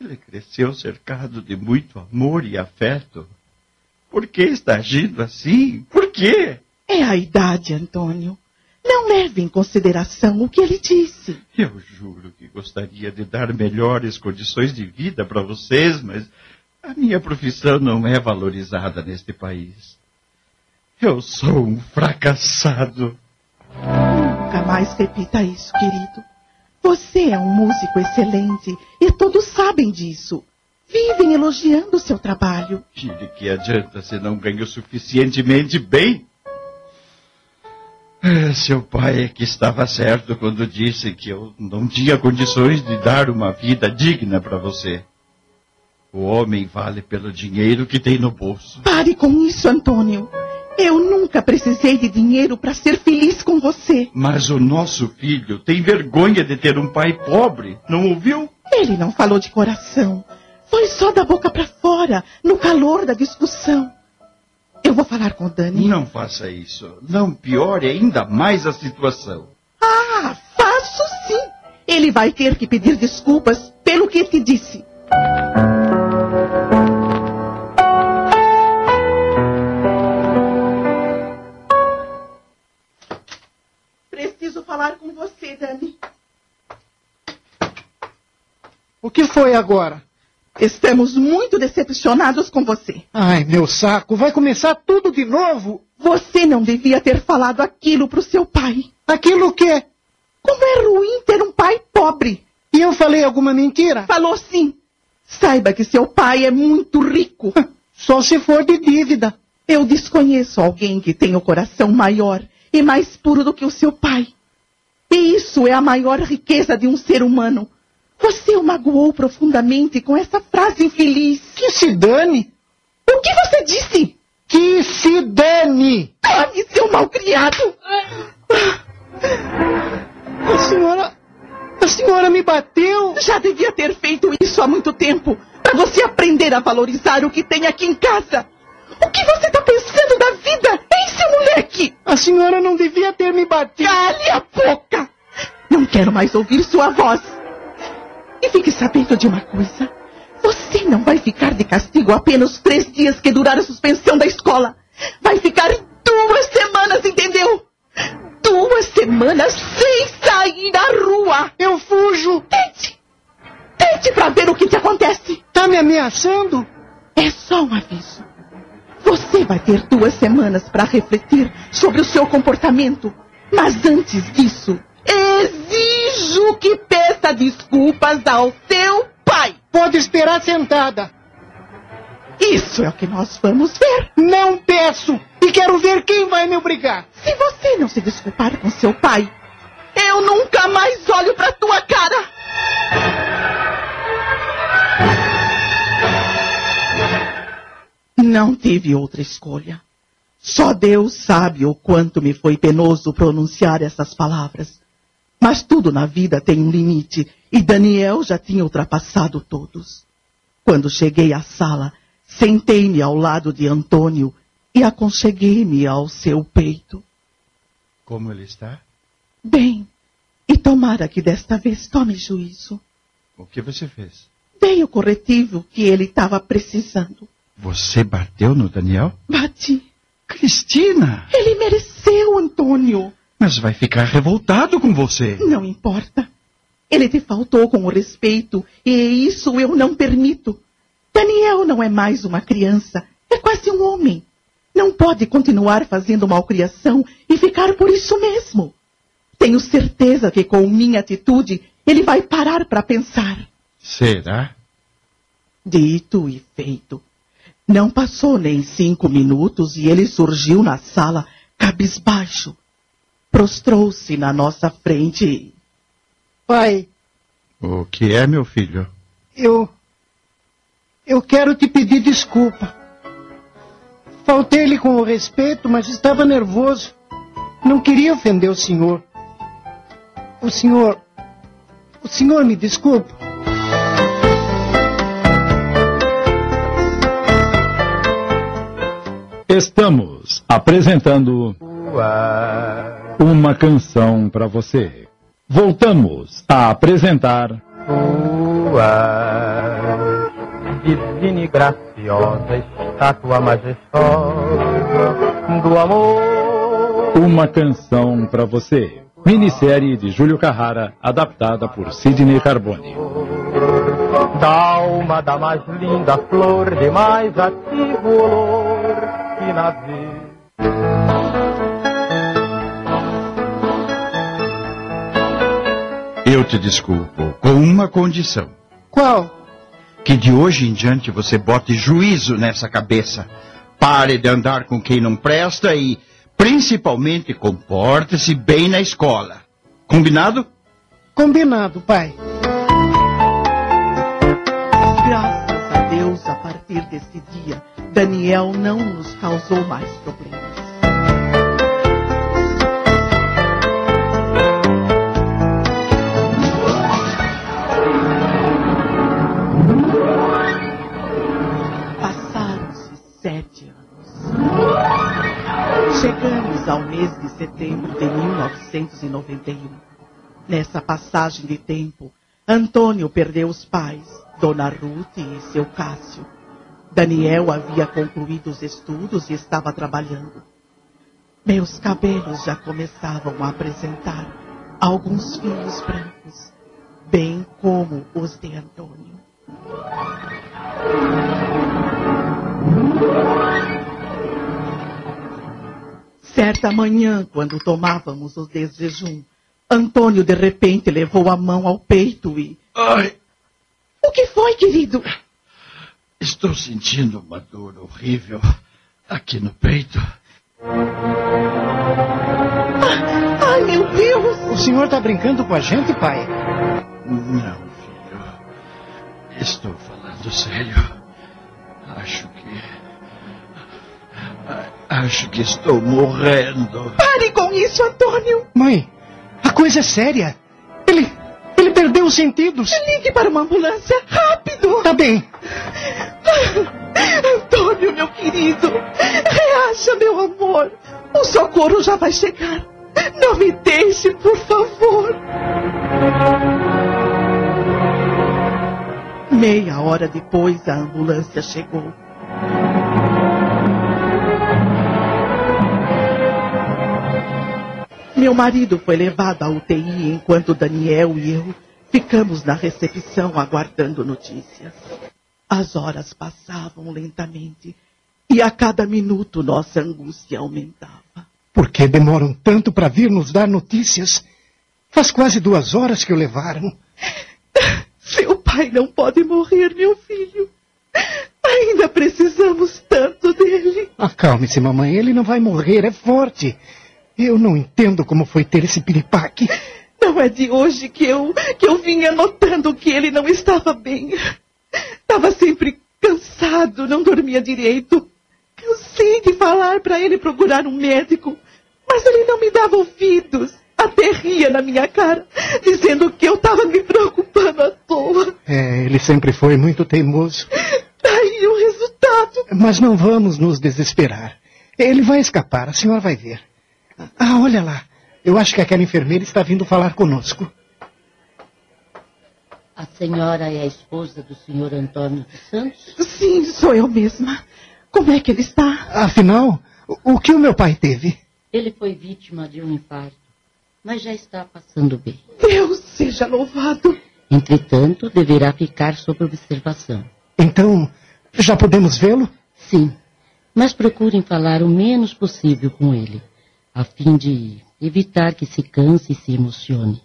Ele cresceu cercado de muito amor e afeto. Por que está agindo assim? Por quê? É a idade, Antônio. Não leve em consideração o que ele disse. Eu juro que gostaria de dar melhores condições de vida para vocês, mas a minha profissão não é valorizada neste país. Eu sou um fracassado. Nunca mais repita isso, querido. Você é um músico excelente e todos sabem disso. Vivem elogiando o seu trabalho. E de que adianta se não ganho suficientemente bem? É, seu pai é que estava certo quando disse que eu não tinha condições de dar uma vida digna para você. O homem vale pelo dinheiro que tem no bolso. Pare com isso, Antônio. Eu nunca precisei de dinheiro para ser feliz com você. Mas o nosso filho tem vergonha de ter um pai pobre, não ouviu? Ele não falou de coração. Foi só da boca para fora, no calor da discussão. Eu vou falar com o Dani. Não faça isso. Não piore ainda mais a situação. Ah, faço sim. Ele vai ter que pedir desculpas pelo que te disse. Falar com você, Dani. O que foi agora? Estamos muito decepcionados com você. Ai, meu saco, vai começar tudo de novo? Você não devia ter falado aquilo pro seu pai. Aquilo o quê? Como é ruim ter um pai pobre. E eu falei alguma mentira? Falou sim. Saiba que seu pai é muito rico. Só se for de dívida. Eu desconheço alguém que tenha o coração maior e mais puro do que o seu pai. E isso é a maior riqueza de um ser humano. Você o magoou profundamente com essa frase infeliz. Que se dane! O que você disse? Que se dane! Dane, seu malcriado! A senhora. A senhora me bateu! Já devia ter feito isso há muito tempo. Para você aprender a valorizar o que tem aqui em casa. O que você está pensando da vida, hein, seu moleque? A senhora não devia ter me batido. Cale a boca! Não quero mais ouvir sua voz. E fique sabendo de uma coisa. Você não vai ficar de castigo apenas três dias que durar a suspensão da escola. Vai ficar duas semanas, entendeu? Duas semanas sem sair à rua. Eu fujo. Tente. Tente pra ver o que te acontece. Tá me ameaçando? É só um aviso. Você vai ter duas semanas para refletir sobre o seu comportamento. Mas antes disso, exijo que peça desculpas ao seu pai. Pode esperar sentada. Isso é o que nós vamos ver. Não peço! E quero ver quem vai me obrigar. Se você não se desculpar com seu pai, eu nunca mais olho pra tua cara. Não tive outra escolha. Só Deus sabe o quanto me foi penoso pronunciar essas palavras. Mas tudo na vida tem um limite e Daniel já tinha ultrapassado todos. Quando cheguei à sala, sentei-me ao lado de Antônio e aconcheguei-me ao seu peito. Como ele está? Bem, e tomara que desta vez tome juízo. O que você fez? Dei o corretivo que ele estava precisando. Você bateu no Daniel? Bati. Cristina! Ele mereceu, Antônio. Mas vai ficar revoltado com você. Não importa. Ele te faltou com o respeito e isso eu não permito. Daniel não é mais uma criança, é quase um homem. Não pode continuar fazendo malcriação e ficar por isso mesmo. Tenho certeza que com minha atitude ele vai parar para pensar. Será? Dito e feito. Não passou nem cinco minutos e ele surgiu na sala, cabisbaixo. Prostrou-se na nossa frente e. Pai, O que é, meu filho? eu. Eu quero te pedir desculpa. Faltei-lhe com o respeito, mas estava nervoso. Não queria ofender o senhor. O senhor. O senhor me desculpa. Estamos apresentando uma canção para você. Voltamos a apresentar Tua divina e graciosa estátua majestosa do amor. Uma canção para você. Minissérie de Júlio Carrara, adaptada por Sidney Carbone. Da alma da mais linda flor, de mais ativo olor vida. Eu te desculpo, com uma condição. Qual? Que de hoje em diante você bote juízo nessa cabeça. Pare de andar com quem não presta e, principalmente, comporte-se bem na escola. Combinado? Combinado, pai. Graças a Deus, a partir desse dia, Daniel não nos causou mais problemas. Passaram-se sete anos. Chegamos ao mês de setembro de 1991. Nessa passagem de tempo, Antônio perdeu os pais, Dona Ruth e seu Cássio. Daniel havia concluído os estudos e estava trabalhando. Meus cabelos já começavam a apresentar alguns fios brancos, bem como os de Antônio. Certa manhã, quando tomávamos o desjejum, Antônio de repente levou a mão ao peito e. Ai, O que foi, querido? Estou sentindo uma dor horrível aqui no peito. Ai, meu Deus! O senhor está brincando com a gente, pai? Não, filho. Estou falando sério. Acho que. Acho que estou morrendo. Pare com isso, Antônio! Mãe, a coisa é séria. Ele. Ele perdeu os sentidos. Ligue para uma ambulância, rápido! Tá bem. Antônio, meu querido, reaja, meu amor. O socorro já vai chegar. Não me deixe, por favor. Meia hora depois, a ambulância chegou. Meu marido foi levado à UTI enquanto Daniel e eu ficamos na recepção aguardando notícias. As horas passavam lentamente e a cada minuto nossa angústia aumentava. Por que demoram tanto para vir nos dar notícias? Faz quase duas horas que o levaram. (laughs) Seu pai não pode morrer, meu filho. Ainda precisamos tanto dele. Acalme-se, mamãe. Ele não vai morrer, é forte. Eu não entendo como foi ter esse piripaque. Não é de hoje que eu, que eu vinha notando que ele não estava bem. Estava sempre cansado, não dormia direito. Cansei de falar para ele procurar um médico, mas ele não me dava ouvidos. Até ria na minha cara, dizendo que eu estava me preocupando à toa. É, ele sempre foi muito teimoso. Daí o resultado. Mas não vamos nos desesperar. Ele vai escapar, a senhora vai ver. Ah, olha lá. Eu acho que aquela enfermeira está vindo falar conosco. A senhora é a esposa do senhor Antônio dos Santos? Sim, sou eu mesma. Como é que ele está? Afinal, o o que o meu pai teve? Ele foi vítima de um infarto, mas já está passando bem. Deus seja louvado. Entretanto, deverá ficar sob observação. Então, já podemos vê-lo? Sim, mas procurem falar o menos possível com ele, a fim de evitar que se canse e se emocione.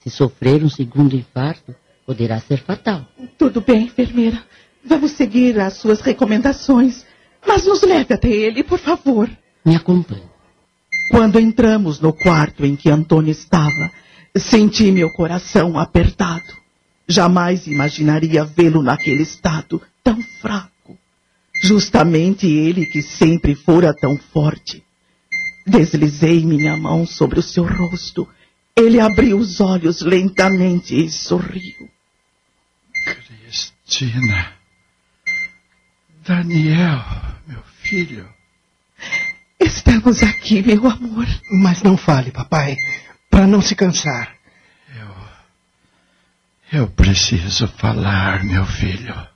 Se sofrer um segundo infarto, poderá ser fatal. Tudo bem, enfermeira. Vamos seguir as suas recomendações. Mas nos leve até ele, por favor. Me acompanhe. Quando entramos no quarto em que Antônio estava, senti meu coração apertado. Jamais imaginaria vê-lo naquele estado tão fraco. Justamente ele que sempre fora tão forte. Deslizei minha mão sobre o seu rosto. Ele abriu os olhos lentamente e sorriu. Cristina. Daniel, meu filho. Estamos aqui, meu amor. Mas não fale, papai, para não se cansar. Eu preciso falar, meu filho.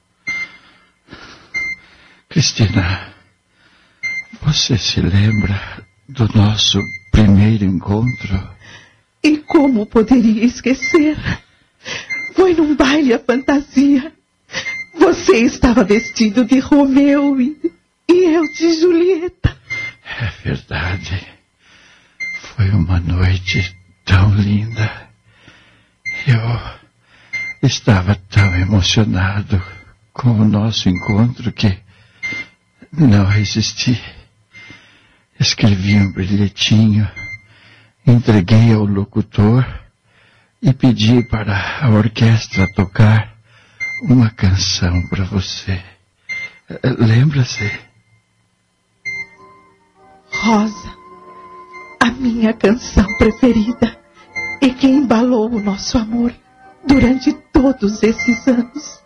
Cristina, você se lembra do nosso primeiro encontro? E como poderia esquecer? Foi num baile a fantasia. Você estava vestido de Romeu e, e eu de Julieta. É verdade. Foi uma noite tão linda. Eu estava tão emocionado com o nosso encontro que não resisti. Escrevi um bilhetinho, entreguei ao locutor e pedi para a orquestra tocar uma canção para você. Lembra-se? Rosa, a minha canção preferida e que embalou o nosso amor durante todos esses anos.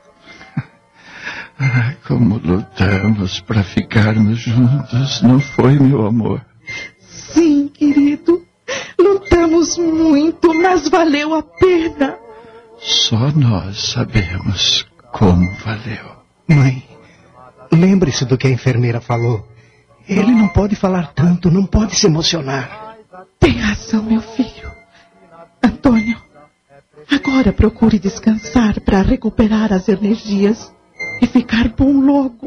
Ah, como lutamos para ficarmos juntos, não foi, meu amor? Sim, querido. Lutamos muito, mas valeu a pena. Só nós sabemos como valeu. Mãe, lembre-se do que a enfermeira falou. Ele não pode falar tanto, não pode se emocionar. Tem razão, meu filho. Antônio, agora procure descansar para recuperar as energias e ficar bom logo.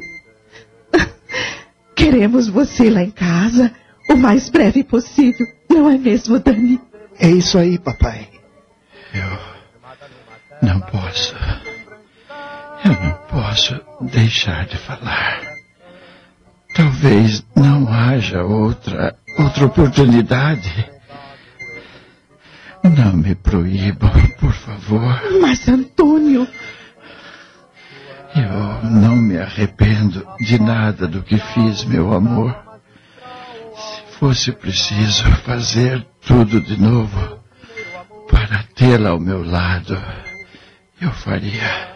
Queremos você lá em casa o mais breve possível, não é mesmo, Dani? É isso aí, papai. Não posso. Eu não posso deixar de falar. Talvez não haja outra, outra oportunidade. Não me proíbam, por favor. Mas, Antônio, Eu não me arrependo de nada do que fiz, meu amor. fosse preciso fazer tudo de novo para tê-la ao meu lado, eu faria.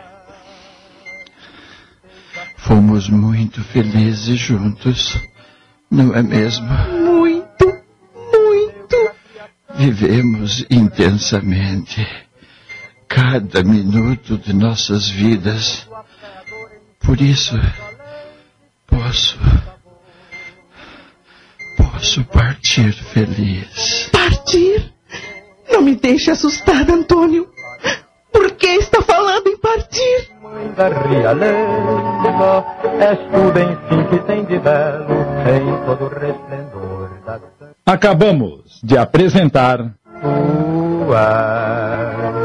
Fomos muito felizes juntos, não é mesmo? Muito, muito. Vivemos intensamente cada minuto de nossas vidas. Por isso, posso. Posso partir feliz. Partir? Não me deixe assustada, Antônio. Por que está falando em partir? Mãe da realeza, és tudo enfim que tem de belo em todo o resplendor da Acabamos de apresentar Tu és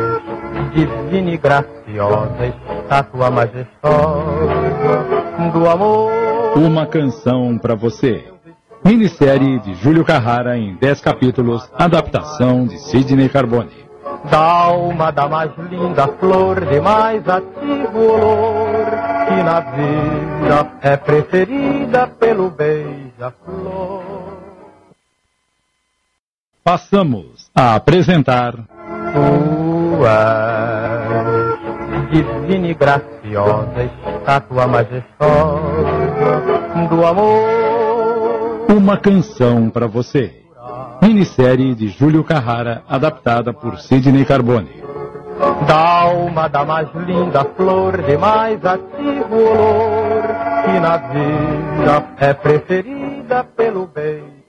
divina e graciosa, estátua majestosa do amor. Uma Canção para Você. Minissérie de Júlio Carrara em 10 capítulos, adaptação de Sidney Carbone. Da alma da mais linda flor, de mais ativo olor, que na vida é preferida pelo beija-flor. Passamos a apresentar és divina e graciosa, estátua majestosa do amor. Uma Canção para Você. Minissérie de Júlio Carrara, adaptada por Sidney Carbone. Da alma da mais linda flor, de mais ativo olor, que na vida é preferida pelo bem.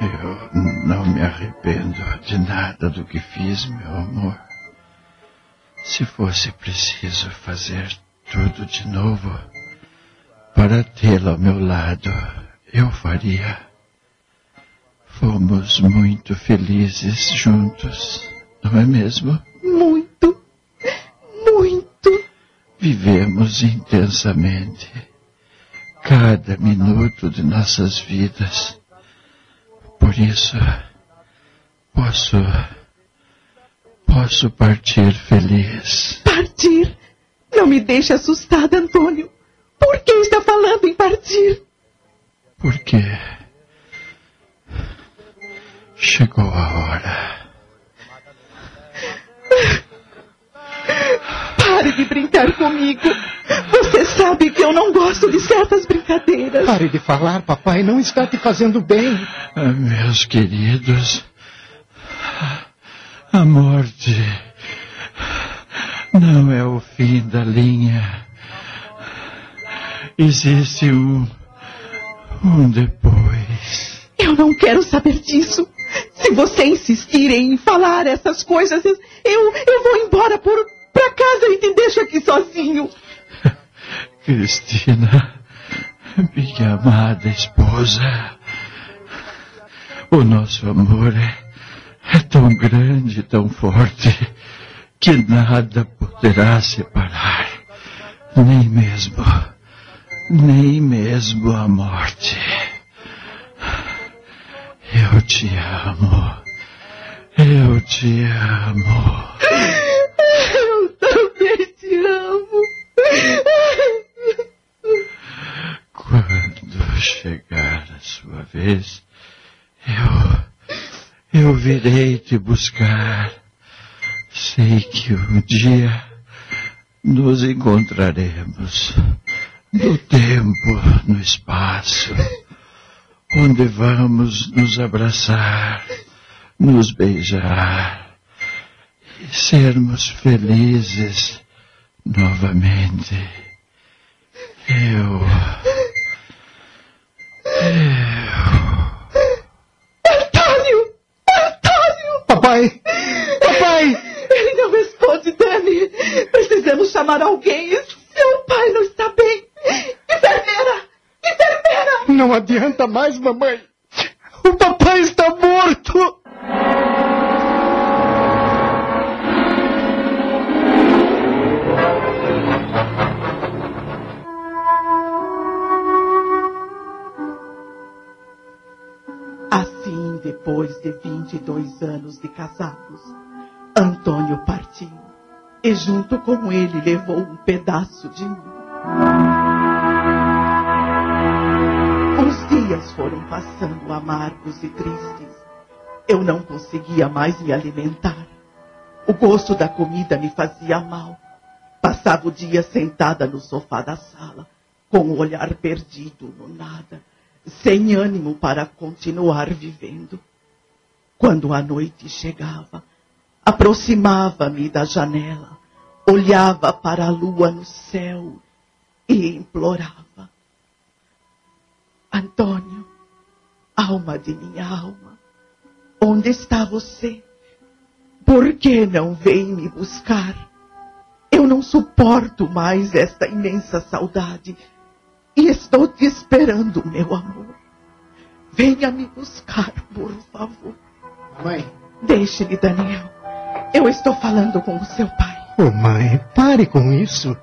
Eu não me arrependo de nada do que fiz, meu amor. Se fosse preciso fazer tudo de novo para tê-la ao meu lado, eu faria. Fomos muito felizes juntos, não é mesmo? Muito, muito. Vivemos intensamente cada minuto de nossas vidas. Por isso, posso. Posso partir feliz. Partir? Não me deixe assustada, Antônio. Por que está falando em partir? Porque. Chegou a hora. Pare de brincar comigo. Você sabe que eu não gosto de certas brincadeiras. Pare de falar, papai. Não está te fazendo bem. Ah, Meus queridos, a morte não é o fim da linha. Existe um. um depois. Eu não quero saber disso. Se você insistir em falar essas coisas, eu, eu vou embora por, pra casa e te deixo aqui sozinho. (laughs) Cristina, minha amada esposa, o nosso amor é, é tão grande, tão forte, que nada poderá separar, nem mesmo, nem mesmo a morte. Eu te amo, eu te amo. (laughs) Eu também te amo. Quando chegar a sua vez, eu, eu virei te buscar. Sei que um dia nos encontraremos no tempo, no espaço, onde vamos nos abraçar, nos beijar e sermos felizes novamente. Eu. Antônio! Antônio! Papai! Papai! Ele não responde, Dani. Precisamos chamar alguém. Seu pai não está bem. Enfermeira! Enfermeira! Não adianta mais, mamãe. O papai está morto. Depois de 22 anos de casados, Antônio partiu e junto com ele levou um pedaço de mim. dias foram passando amargos e tristes. Eu não conseguia mais me alimentar. O gosto da comida me fazia mal. Passava o dia sentada no sofá da sala, com o olhar perdido no nada, sem ânimo para continuar vivendo. Quando a noite chegava, aproximava-me da janela, olhava para a lua no céu e implorava: Antônio, alma de minha alma, onde está você? Por que não vem me buscar? Eu não suporto mais esta imensa saudade estou te esperando, meu amor. Venha me buscar, por favor. Mãe. Deixe-me, Daniel. Eu estou falando com o seu pai. Oh, mãe, pare com isso.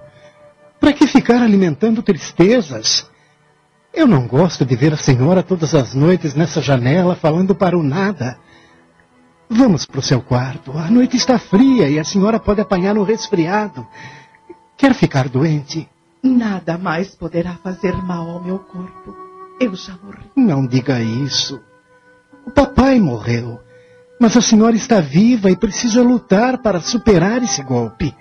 Para que ficar alimentando tristezas? Eu não gosto de ver a senhora todas as noites nessa janela falando para o nada. Vamos para o seu quarto. A noite está fria e a senhora pode apanhar um resfriado. Quer ficar doente? Nada mais poderá fazer mal ao meu corpo. Eu já morri. Não diga isso. O papai morreu. Mas a senhora está viva e precisa lutar para superar esse golpe.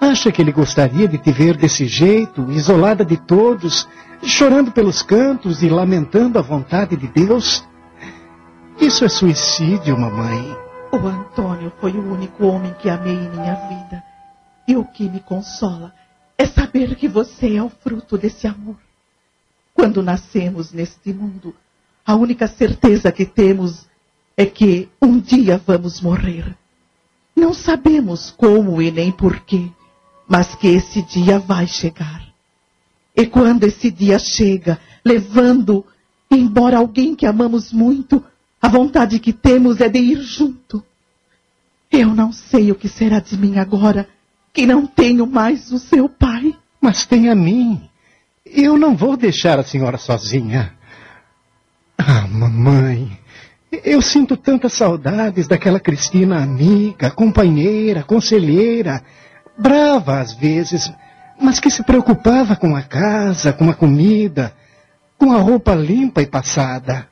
Acha que ele gostaria de te ver desse jeito, isolada de todos, chorando pelos cantos e lamentando a vontade de Deus? Isso é suicídio, mamãe. O Antônio foi o único homem que amei em minha vida. E o que me consola é saber que você é o fruto desse amor. Quando nascemos neste mundo, a única certeza que temos é que um dia vamos morrer. Não sabemos como e nem porquê, mas que esse dia vai chegar. E quando esse dia chega, levando embora alguém que amamos muito, a vontade que temos é de ir junto. Eu não sei o que será de mim agora, que não tenho mais o seu pai. Mas tem a mim. Eu não vou deixar a senhora sozinha. Ah, mamãe, eu sinto tantas saudades daquela Cristina amiga, companheira, conselheira, brava às vezes, mas que se preocupava com a casa, com a comida, com a roupa limpa e passada.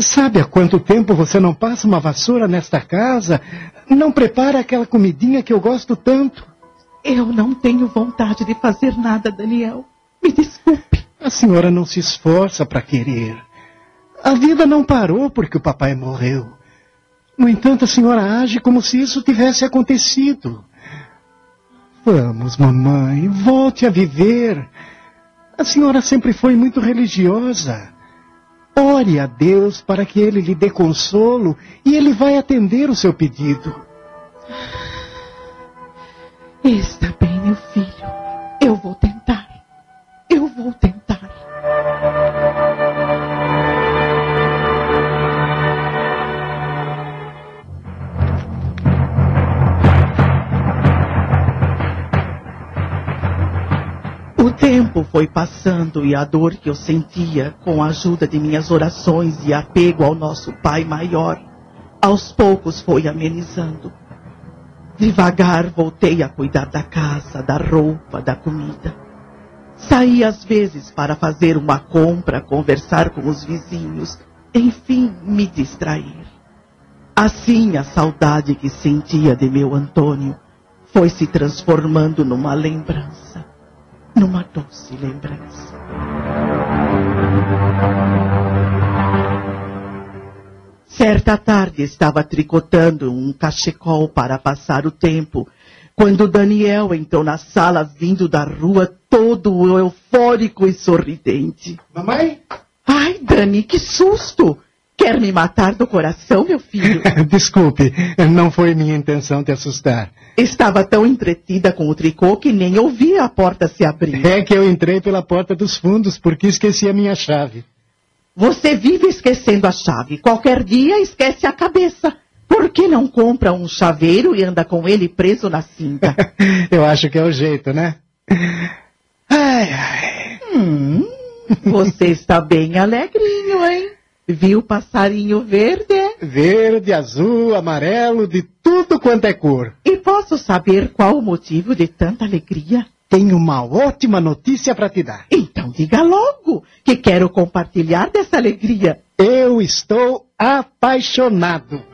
Sabe há quanto tempo você não passa uma vassoura nesta casa? Não prepara aquela comidinha que eu gosto tanto? Eu não tenho vontade de fazer nada, Daniel. Me desculpe. A senhora não se esforça para querer. A vida não parou porque o papai morreu. No entanto, a senhora age como se isso tivesse acontecido. Vamos, mamãe, volte a viver. A senhora sempre foi muito religiosa. Ore a Deus para que Ele lhe dê consolo e Ele vai atender o seu pedido. Está bem, meu filho. Tempo foi passando e a dor que eu sentia, com a ajuda de minhas orações e apego ao nosso Pai maior, aos poucos foi amenizando. Devagar voltei a cuidar da casa, da roupa, da comida. Saí às vezes para fazer uma compra, conversar com os vizinhos, enfim, me distrair. Assim a saudade que sentia de meu Antônio foi se transformando numa lembrança, numa doce lembrança. Certa tarde estava tricotando um cachecol para passar o tempo, quando Daniel entrou na sala vindo da rua todo eufórico e sorridente. Mamãe? Ai, Dani, que susto! Quer me matar do coração, meu filho? (laughs) Desculpe, não foi minha intenção te assustar. Estava tão entretida com o tricô que nem ouvi a porta se abrir. É que eu entrei pela porta dos fundos porque esqueci a minha chave. Você vive esquecendo a chave. Qualquer dia esquece a cabeça. Por que não compra um chaveiro e anda com ele preso na cinta? (laughs) eu acho que é o jeito, né? Ai, ai. Hum, você está bem alegrinho, hein? Viu passarinho verde? Verde, azul, amarelo, de tudo quanto é cor. E posso saber qual o motivo de tanta alegria? Tenho uma ótima notícia para te dar. Então Então diga logo que quero compartilhar dessa alegria. Eu estou apaixonado.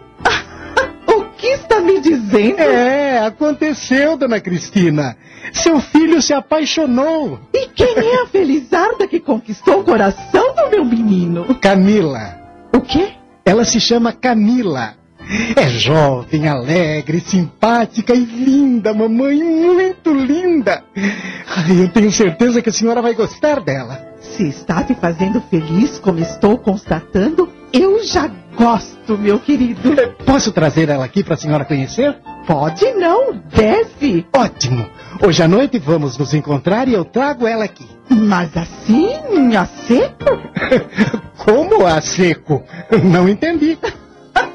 O que está me dizendo? É, aconteceu, dona Cristina. Seu filho se apaixonou. E quem é a felizarda que conquistou o coração do meu menino? Camila. O quê? Ela se chama Camila. É jovem, alegre, simpática e linda, mamãe, muito linda. Ai, eu tenho certeza que a senhora vai gostar dela. Se está te fazendo feliz, como estou constatando, eu já gosto, meu querido. Posso trazer ela aqui para a senhora conhecer? Pode não, deve. Ótimo. Hoje à noite vamos nos encontrar e eu trago ela aqui. Mas assim, a seco? (laughs) Como a seco? Não entendi.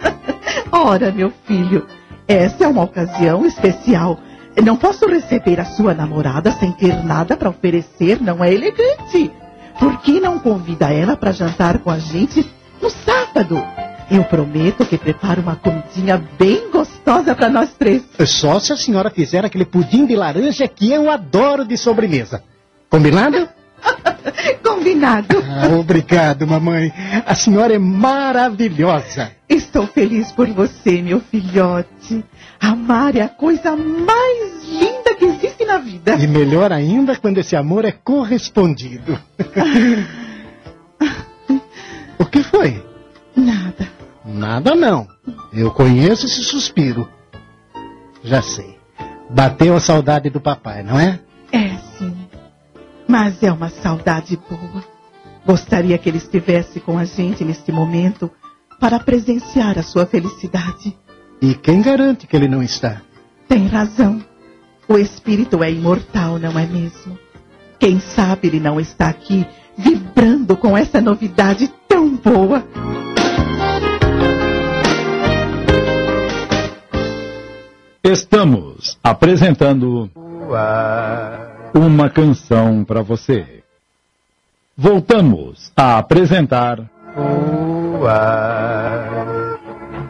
(laughs) Ora, meu filho, essa é uma ocasião especial. Não posso receber a sua namorada sem ter nada para oferecer, não é elegante. Por que não convida ela para jantar com a gente no sábado? Eu prometo que preparo uma comidinha bem gostosa para nós três. Só se a senhora fizer aquele pudim de laranja que eu adoro de sobremesa. Combinado? (laughs) Combinado. Ah, obrigado, mamãe. A senhora é maravilhosa. Estou feliz por você, meu filhote. Amar é a coisa mais linda que existe na vida. E melhor ainda quando esse amor é correspondido. (laughs) o que foi? Nada. Nada não. Eu conheço esse suspiro. Já sei. Bateu a saudade do papai, não é? É, sim. Mas é uma saudade boa. Gostaria que ele estivesse com a gente neste momento para presenciar a sua felicidade. E quem garante que ele não está? Tem razão. O espírito é imortal, não é mesmo? Quem sabe ele não está aqui vibrando com essa novidade tão boa. Estamos apresentando uma canção para você. Voltamos a apresentar Tua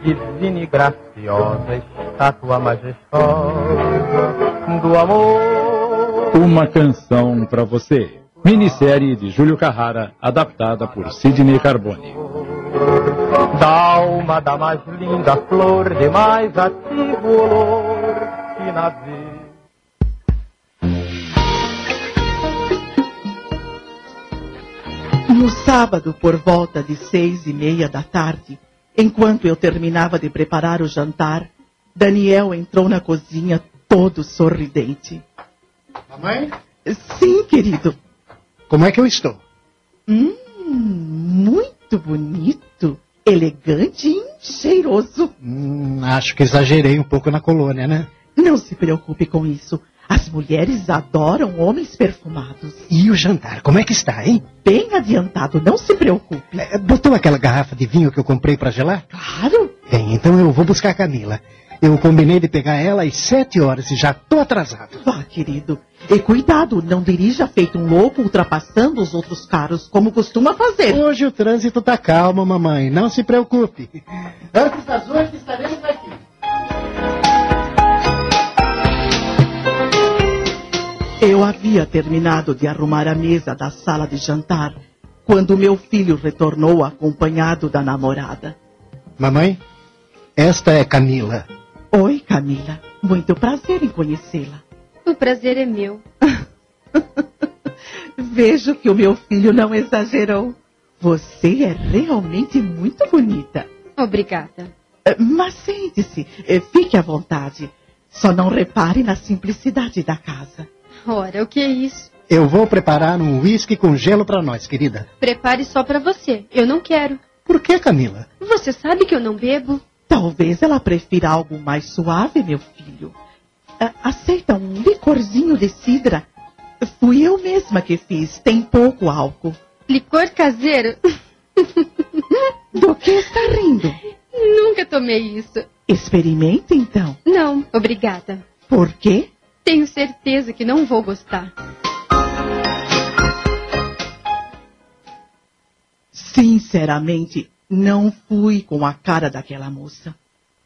divina e graciosa estátua majestosa do amor. Uma canção para você. Minissérie de Júlio Carrara, adaptada por Sidney Carbone. Da alma da mais linda flor, de mais ativo olor que na vida. No sábado, por volta de seis e meia da tarde, enquanto eu terminava de preparar o jantar, Daniel entrou na cozinha todo sorridente. Mamãe? Sim, querido. Como é que eu estou? Hum, muito bonito, elegante e cheiroso. Hum, acho que exagerei um pouco na colônia, né? Não se preocupe com isso. As mulheres adoram homens perfumados. E o jantar, como é que está, hein? Bem adiantado, não se preocupe. É, botou aquela garrafa de vinho que eu comprei para gelar? Claro. Bem, então eu vou buscar a Camila. Eu combinei de pegar ela às sete horas e já tô atrasado. Vá, querido. E cuidado, não dirija feito um louco ultrapassando os outros carros, como costuma fazer. Hoje o trânsito tá calmo, mamãe. Não se preocupe. (laughs) Antes das oito estaremos aqui. Eu havia terminado de arrumar a mesa da sala de jantar quando meu filho retornou acompanhado da namorada. Mamãe, esta é Camila. Oi, Camila. Muito prazer em conhecê-la. O prazer é meu. (laughs) Vejo que o meu filho não exagerou. Você é realmente muito bonita. Obrigada. Mas sente-se, eh, fique à vontade. Só não repare na simplicidade da casa. Ora, o que é isso? Eu vou preparar um uísque com gelo para nós, querida. Prepare só para você. Eu não quero. Por que, Camila? Você sabe que eu não bebo? Talvez ela prefira algo mais suave, meu filho. A- Aceita um licorzinho de cidra? Fui eu mesma que fiz. Tem pouco álcool. Licor caseiro? (laughs) Do que está rindo? Nunca tomei isso. Experimente então. Não, obrigada. Por quê? Tenho certeza que não vou gostar. Sinceramente, não fui com a cara daquela moça.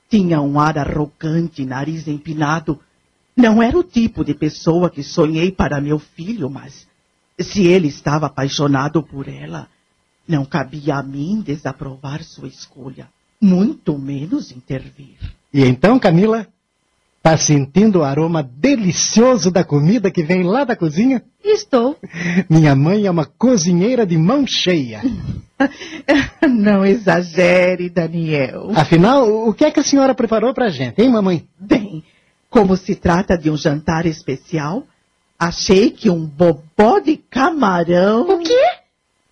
Tinha um ar arrogante, nariz empinado. Não era o tipo de pessoa que sonhei para meu filho, mas Se ele estava apaixonado por ela, não cabia a mim desaprovar sua escolha, muito menos intervir. E então, Camila, tá sentindo o aroma delicioso da comida que vem lá da cozinha? Estou. Minha mãe é uma cozinheira de mão cheia. (laughs) Não exagere, Daniel. Afinal, o que é que a senhora preparou pra gente, hein, mamãe? Bem, como se trata de um jantar especial, achei que um bobó de camarão. O quê?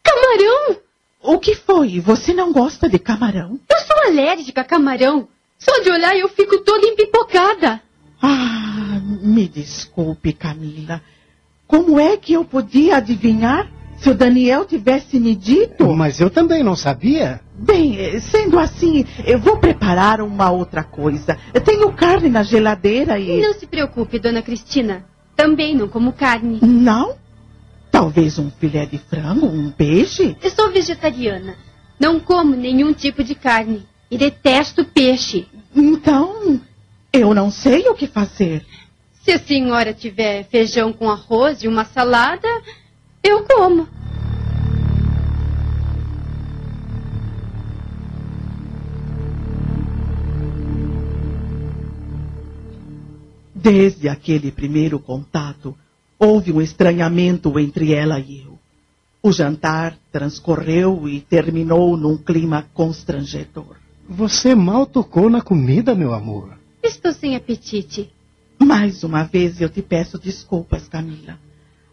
Camarão? O que foi? Você não gosta de camarão? Eu sou alérgica a camarão. Só de olhar eu fico toda empipocada. Ah, me desculpe, Camila. Como é que eu podia adivinhar se o Daniel tivesse me dito? Mas eu também não sabia. Bem, eh, sendo assim, eu vou preparar uma outra coisa. Eu tenho carne na geladeira e. Não se preocupe, dona Cristina. Também não como carne. Não? Talvez um filé de frango, um peixe? Eu sou vegetariana. Não como nenhum tipo de carne. E detesto peixe. Então, eu não sei o que fazer. Se a senhora tiver feijão com arroz e uma salada, eu como. Desde aquele primeiro contato, houve um estranhamento entre ela e eu. O jantar transcorreu e terminou num clima constrangedor. Você mal tocou na comida, meu amor. Estou sem apetite. Mais uma vez eu te peço desculpas, Camila.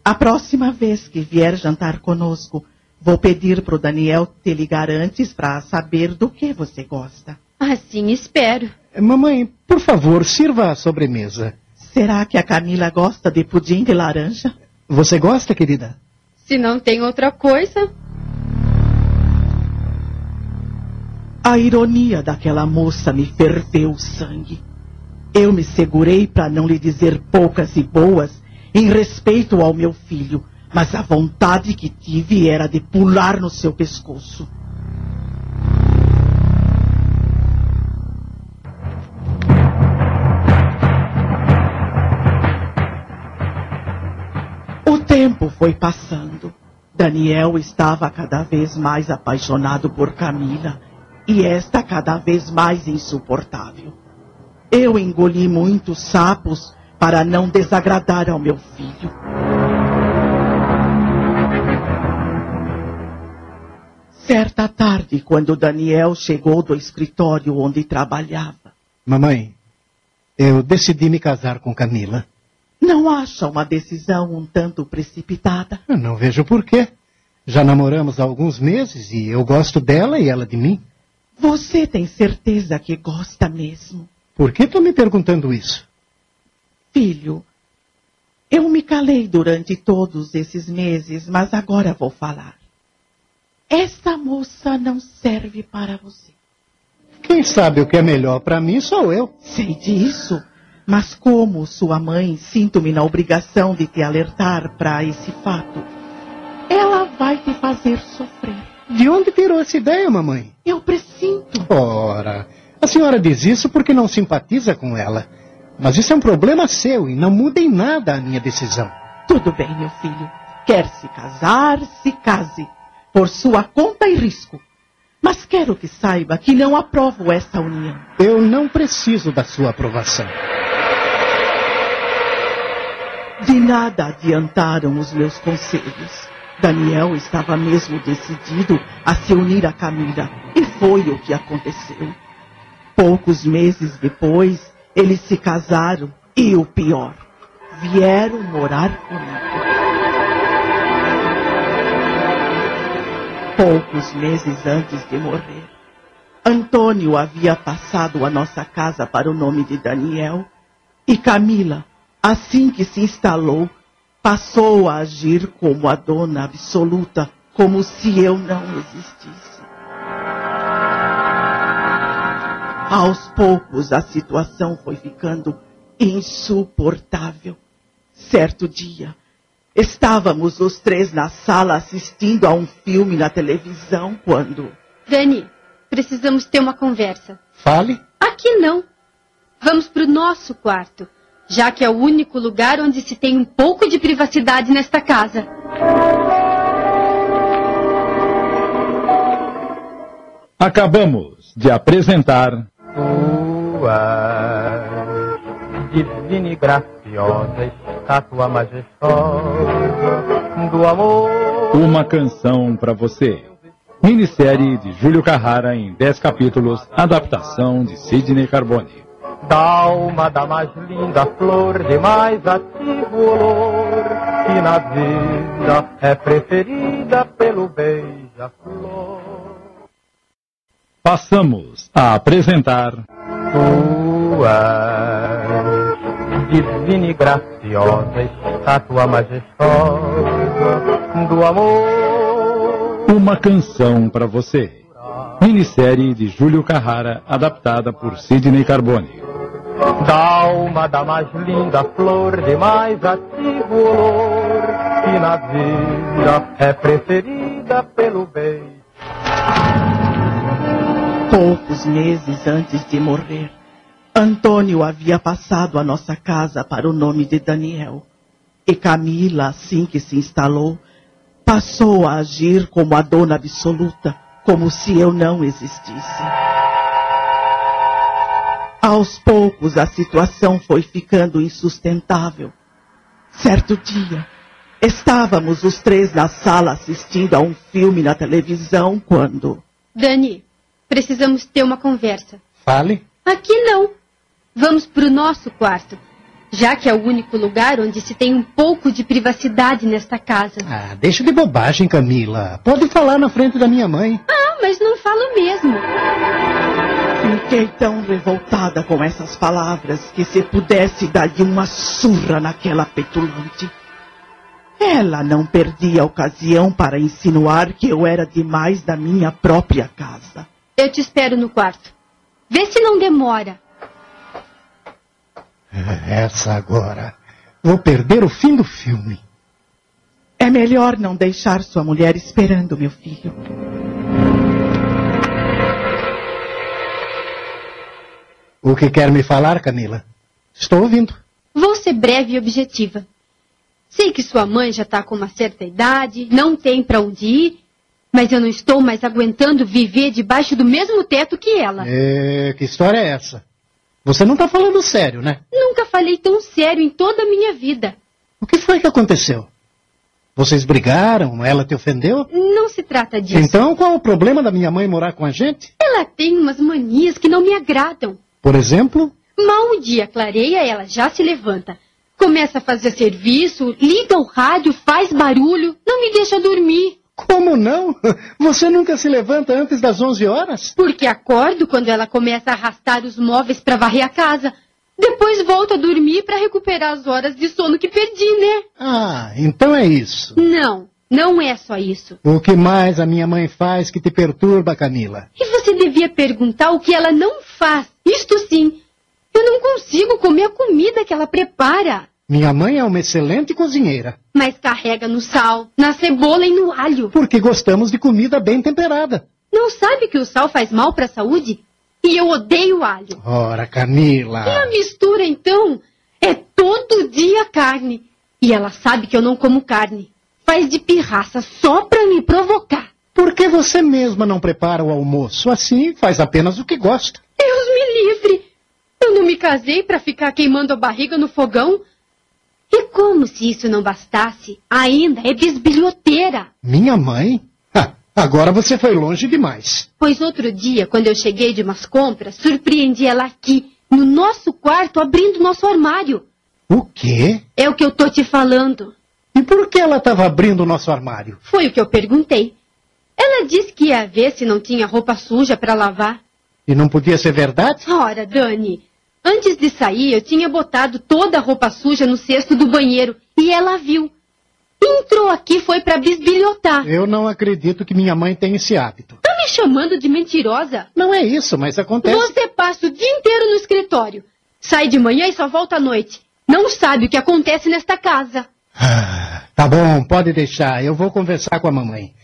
A próxima vez que vier jantar conosco, vou pedir pro Daniel te ligar antes para saber do que você gosta. Assim espero. Mamãe, por favor, sirva a sobremesa. Será que a Camila gosta de pudim de laranja? Você gosta, querida? Se não tem outra coisa. A ironia daquela moça me ferveu o sangue. Eu me segurei para não lhe dizer poucas e boas em respeito ao meu filho, mas a vontade que tive era de pular no seu pescoço. Tempo foi passando. Daniel estava cada vez mais apaixonado por Camila e esta cada vez mais insuportável. Eu engoli muitos sapos para não desagradar ao meu filho. Certa tarde, quando Daniel chegou do escritório onde trabalhava, Mamãe, eu decidi me casar com Camila. Não acha uma decisão um tanto precipitada? Eu não vejo porquê. Já namoramos há alguns meses e eu gosto dela e ela de mim. Você tem certeza que gosta mesmo? Por que está me perguntando isso? Filho, eu me calei durante todos esses meses, mas agora vou falar. Essa moça não serve para você. Quem sabe o que é melhor para mim sou eu. Sei disso, mas como sua mãe, sinto-me na obrigação de te alertar para esse fato. Ela vai te fazer sofrer. De onde tirou essa ideia, mamãe? Eu presinto. Ora, a senhora diz isso porque não simpatiza com ela. Mas isso é um problema seu e não muda em nada a minha decisão. Tudo bem, meu filho. Quer se casar, se case. Por sua conta e risco. Mas quero que saiba que não aprovo essa união. Eu não preciso da sua aprovação. De nada adiantaram os meus conselhos. Daniel estava mesmo decidido a se unir a Camila. E foi o que aconteceu. Poucos meses depois, eles se casaram. E o pior, vieram morar comigo. Poucos meses antes de morrer, Antônio havia passado a nossa casa para o nome de Daniel. E Camila, assim que se instalou, passou a agir como a dona absoluta, como se eu não existisse. Aos poucos a situação foi ficando insuportável. Certo dia, estávamos os três na sala assistindo a um filme na televisão quando. Dani, precisamos ter uma conversa. Fale. Aqui não. Vamos pro nosso quarto. Já que é o único lugar onde se tem um pouco de privacidade nesta casa. Acabamos de apresentar. Tua divina e graciosa estátua majestosa do amor. Uma canção para você. Minissérie de Júlio Carrara em 10 capítulos, adaptação de Sidney Carbone. Da alma da mais linda flor de mais ativo olor, que na vida é preferida pelo beija-flor. Passamos a apresentar. Tua divina e graciosa estátua majestosa do amor. Uma canção para você. Minissérie de Júlio Carrara, adaptada por Sidney Carbone. Da alma da mais linda flor de mais ativo olor, que na vida é preferida pelo beijo. Poucos meses antes de morrer, Antônio havia passado a nossa casa para o nome de Daniel. E Camila, assim que se instalou, passou a agir como a dona absoluta, como se eu não existisse. Aos poucos a situação foi ficando insustentável. Certo dia, estávamos os três na sala assistindo a um filme na televisão quando. Dani, precisamos ter uma conversa. Fale. Aqui não. Vamos para o nosso quarto, já que é o único lugar onde se tem um pouco de privacidade nesta casa. Ah, deixa de bobagem, Camila. Pode falar na frente da minha mãe. Ah, mas não falo mesmo. Fiquei tão revoltada com essas palavras que se pudesse dar-lhe uma surra naquela petulante. Ela não perdia a ocasião para insinuar que eu era demais da minha própria casa. Eu te espero no quarto. Vê se não demora. Essa agora. Vou perder o fim do filme. É melhor não deixar sua mulher esperando, meu filho. O que quer me falar, Camila? Estou ouvindo. Vou ser breve e objetiva. Sei que sua mãe já está com uma certa idade, não tem para onde ir, mas eu não estou mais aguentando viver debaixo do mesmo teto que ela. É, que história é essa? Você não está falando sério, né? Nunca falei tão sério em toda a minha vida. O que foi que aconteceu? Vocês brigaram? Ela te ofendeu? Não se trata disso. Então qual o problema da minha mãe morar com a gente? Ela tem umas manias que não me agradam. Por exemplo? Mal o dia clareia, ela já se levanta. Começa a fazer serviço, liga o rádio, faz barulho, não me deixa dormir. Como não? (laughs) Você nunca se levanta antes das 11 horas? Porque acordo quando ela começa a arrastar os móveis para varrer a casa. Depois volto a dormir para recuperar as horas de sono que perdi, né? Ah, então é isso. Não, não é só isso. O que mais a minha mãe faz que te perturba, Camila? E você devia perguntar o que ela não faz. Isto sim. Eu não consigo comer a comida que ela prepara. Minha mãe é uma excelente cozinheira. Mas carrega no sal, na cebola e no alho. Porque gostamos de comida bem temperada. Não sabe que o sal faz mal para a saúde? E eu odeio alho. Ora, Camila. E a mistura, então? É todo dia carne. E ela sabe que eu não como carne. Faz de pirraça só para me provocar. Por que você mesma não prepara o almoço? Assim faz apenas o que gosta. Deus me livre! Eu não me casei para ficar queimando a barriga no fogão. E como se isso não bastasse, ainda é bisbilhoteira. Minha mãe? Ah, agora você foi longe demais. Pois outro dia, quando eu cheguei de umas compras, surpreendi ela aqui, no nosso quarto, abrindo nosso armário. O quê? É o que eu tô te falando. E por que ela estava abrindo o nosso armário? Foi o que eu perguntei. Ela disse que ia ver se não tinha roupa suja para lavar. E não podia ser verdade? Ora, Dani, antes de sair eu tinha botado toda a roupa suja no cesto do banheiro e ela viu. Entrou aqui foi para bisbilhotar. Eu não acredito que minha mãe tenha esse hábito. Tá me chamando de mentirosa? Não é isso, mas acontece. Você passa o dia inteiro no escritório. Sai de manhã e só volta à noite. Não sabe o que acontece nesta casa. Ah, tá bom, pode deixar. Eu vou conversar com a mamãe.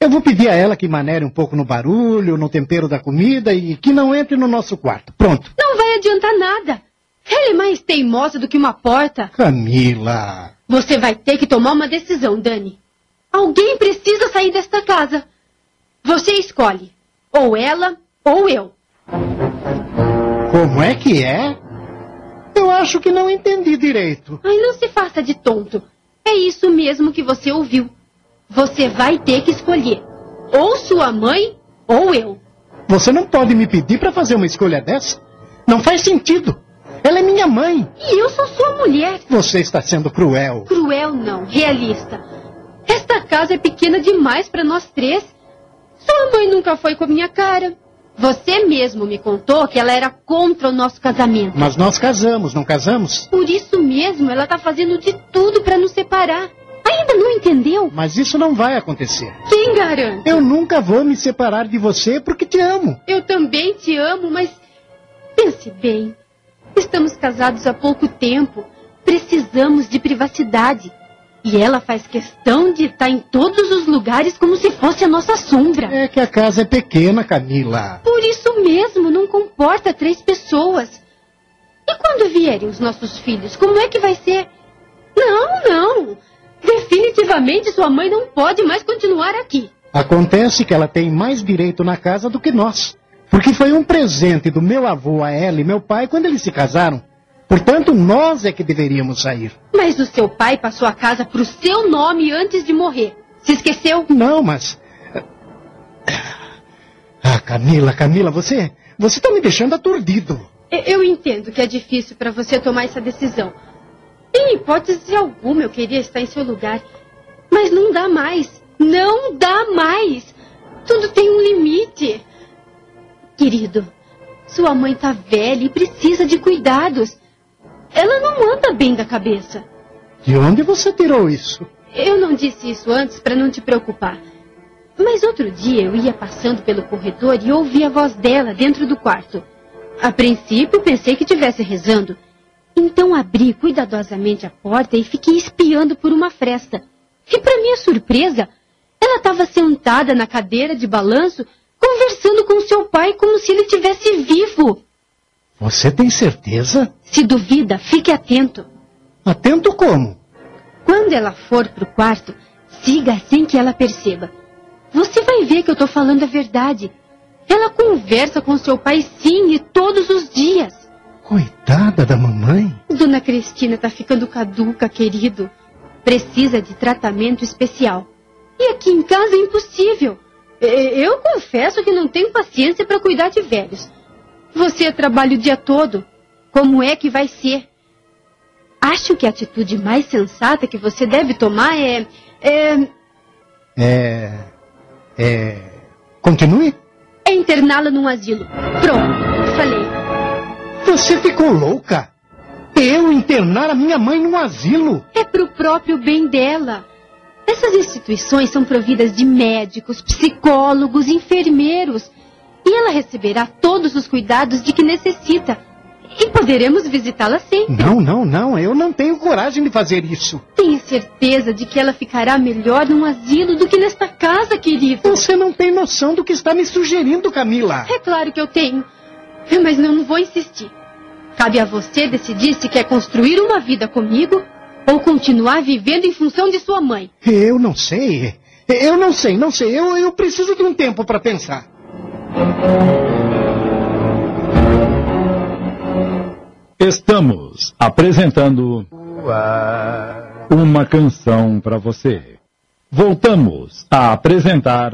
Eu vou pedir a ela que manere um pouco no barulho, no tempero da comida e que não entre no nosso quarto. Pronto. Não vai adiantar nada. Ela é mais teimosa do que uma porta. Camila. Você vai ter que tomar uma decisão, Dani. Alguém precisa sair desta casa. Você escolhe. Ou ela, ou eu. Como é que é? Eu acho que não entendi direito. Ai, não se faça de tonto. É isso mesmo que você ouviu. Você vai ter que escolher. Ou sua mãe, ou eu. Você não pode me pedir para fazer uma escolha dessa? Não faz sentido. Ela é minha mãe. E eu sou sua mulher. Você está sendo cruel. Cruel não, realista. Esta casa é pequena demais para nós três. Sua mãe nunca foi com a minha cara. Você mesmo me contou que ela era contra o nosso casamento. Mas nós casamos, não casamos? Por isso mesmo, ela está fazendo de tudo para nos separar. Ainda não entendeu? Mas isso não vai acontecer. Quem garante? Eu nunca vou me separar de você porque te amo. Eu também te amo, mas pense bem. Estamos casados há pouco tempo. Precisamos de privacidade. E ela faz questão de estar em todos os lugares como se fosse a nossa sombra. É que a casa é pequena, Camila. Por isso mesmo, não comporta três pessoas. E quando vierem os nossos filhos, como é que vai ser? Não, não. Definitivamente sua mãe não pode mais continuar aqui. Acontece que ela tem mais direito na casa do que nós. Porque foi um presente do meu avô a ela e meu pai quando eles se casaram. Portanto, nós é que deveríamos sair. Mas o seu pai passou a casa para o seu nome antes de morrer. Se esqueceu? Não, mas. Ah, Camila, Camila, você. Você está me deixando aturdido. Eu entendo que é difícil para você tomar essa decisão. Em hipótese alguma eu queria estar em seu lugar. Mas não dá mais. Não dá mais. Tudo tem um limite. Querido, sua mãe está velha e precisa de cuidados. Ela não anda bem da cabeça. De onde você tirou isso? Eu não disse isso antes para não te preocupar. Mas outro dia eu ia passando pelo corredor e ouvi a voz dela dentro do quarto. A princípio pensei que estivesse rezando. Então abri cuidadosamente a porta e fiquei espiando por uma fresta. E para minha surpresa, ela estava sentada na cadeira de balanço, conversando com seu pai como se ele estivesse vivo. Você tem certeza? Se duvida, fique atento. Atento como? Quando ela for pro quarto, siga sem que ela perceba. Você vai ver que eu estou falando a verdade. Ela conversa com seu pai sim e todos os dias. Coitada da mamãe. Dona Cristina está ficando caduca, querido. Precisa de tratamento especial. E aqui em casa é impossível. Eu confesso que não tenho paciência para cuidar de velhos. Você trabalha o dia todo. Como é que vai ser? Acho que a atitude mais sensata que você deve tomar é. É. É. É. Continue? É interná-la num asilo. Pronto, falei. Você ficou louca? Eu internar a minha mãe num asilo? É pro próprio bem dela. Essas instituições são providas de médicos, psicólogos, enfermeiros. E ela receberá todos os cuidados de que necessita. E poderemos visitá-la sempre. Não, não, não. Eu não tenho coragem de fazer isso. Tenho certeza de que ela ficará melhor num asilo do que nesta casa, querido. Você não tem noção do que está me sugerindo, Camila. É claro que eu tenho. Mas eu não vou insistir. Cabe a você decidir se quer construir uma vida comigo ou continuar vivendo em função de sua mãe. Eu não sei. Eu não sei, não sei. Eu, eu preciso de um tempo para pensar. Estamos apresentando uma canção para você. Voltamos a apresentar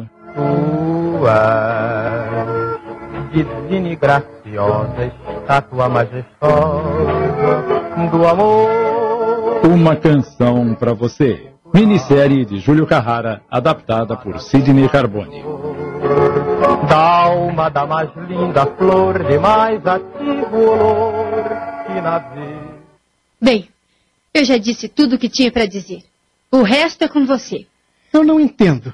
Divina e graciosa estátua majestosa do amor. Uma canção para você. Minissérie de Júlio Carrara, adaptada por Sidney Carbone. Da alma da mais linda flor, de mais ativo olor que na vida. Bem, eu já disse tudo o que tinha para dizer. O resto é com você. Eu não entendo.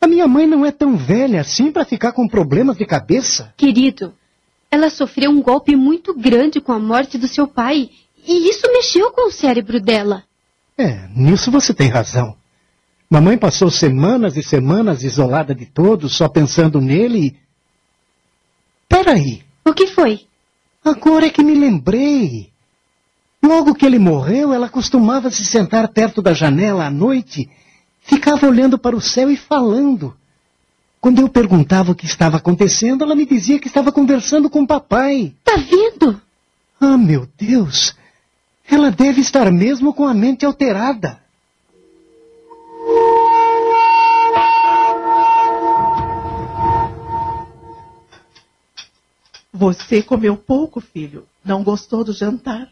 A minha mãe não é tão velha assim para ficar com problemas de cabeça. Querido, ela sofreu um golpe muito grande com a morte do seu pai. E isso mexeu com o cérebro dela. É, nisso você tem razão. Mamãe passou semanas e semanas isolada de todos, só pensando nele. Peraí, O que foi? agora é que me lembrei. Logo que ele morreu, ela costumava se sentar perto da janela à noite, ficava olhando para o céu e falando. Quando eu perguntava o que estava acontecendo, ela me dizia que estava conversando com o papai. Tá vendo? Ah, meu Deus! Ela deve estar mesmo com a mente alterada. Você comeu pouco, filho. Não gostou do jantar?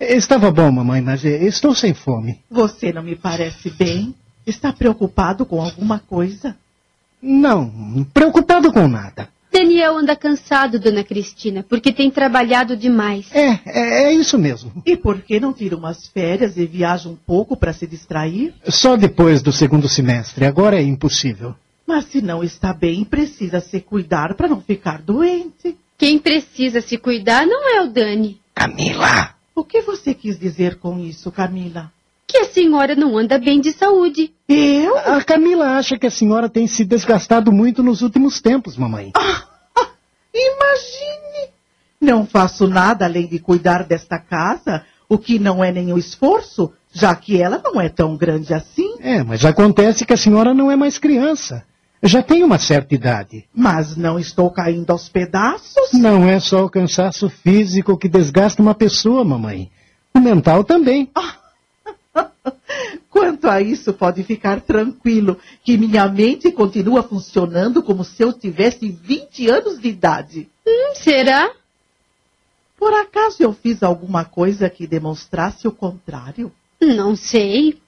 Estava bom, mamãe, mas eh, estou sem fome. Você não me parece bem. Está preocupado com alguma coisa? Não, preocupado com nada. Daniel anda cansado, dona Cristina, porque tem trabalhado demais. É, é, é isso mesmo. E por que não tira umas férias e viaja um pouco para se distrair? Só depois do segundo semestre. Agora é impossível. Mas se não está bem, precisa se cuidar para não ficar doente. Quem precisa se cuidar não é o Dani. Camila! O que você quis dizer com isso, Camila? Que a senhora não anda bem de saúde. Eu? A Camila acha que a senhora tem se desgastado muito nos últimos tempos, mamãe. Ah, ah, imagine! Não faço nada além de cuidar desta casa, o que não é nenhum esforço, já que ela não é tão grande assim. É, mas acontece que a senhora não é mais criança. Já tem uma certa idade. Mas não estou caindo aos pedaços? Não é só o cansaço físico que desgasta uma pessoa, mamãe. O mental também. (laughs) Quanto a isso, pode ficar tranquilo, que minha mente continua funcionando como se eu tivesse 20 anos de idade. Hum, será? Por acaso eu fiz alguma coisa que demonstrasse o contrário? Não sei.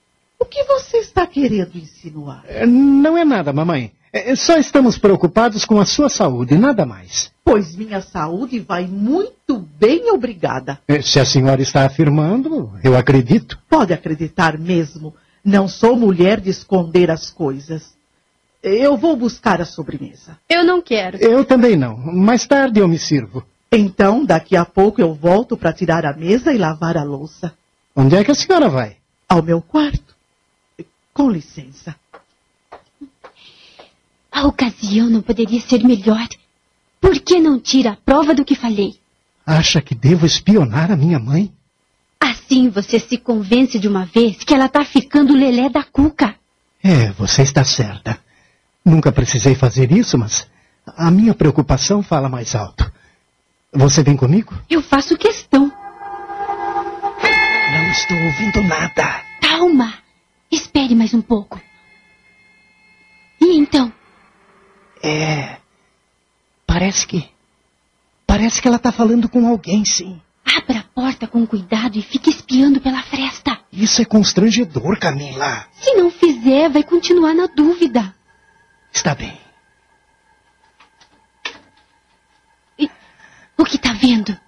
O que você está querendo insinuar? Não é nada, mamãe. É, só estamos preocupados com a sua saúde, nada mais. Pois minha saúde vai muito bem, obrigada. É, se a senhora está afirmando, eu acredito. Pode acreditar mesmo. Não sou mulher de esconder as coisas. Eu vou buscar a sobremesa. Eu não quero. Eu também não. Mais tarde eu me sirvo. Então, daqui a pouco eu volto para tirar a mesa e lavar a louça. Onde é que a senhora vai? Ao meu quarto. Com licença. A ocasião não poderia ser melhor. Por que não tira a prova do que falei? Acha que devo espionar a minha mãe? Assim você se convence de uma vez que ela está ficando lelé da cuca. É, você está certa. Nunca precisei fazer isso, mas a minha preocupação fala mais alto. Você vem comigo? Eu faço questão. Não estou ouvindo nada. Calma. Espere mais um pouco. E então? É. Parece que. Parece que ela está falando com alguém, sim. Abra a porta com cuidado e fique espiando pela fresta. Isso é constrangedor, Camila. Se não fizer, vai continuar na dúvida. Está bem. E, o que está vendo?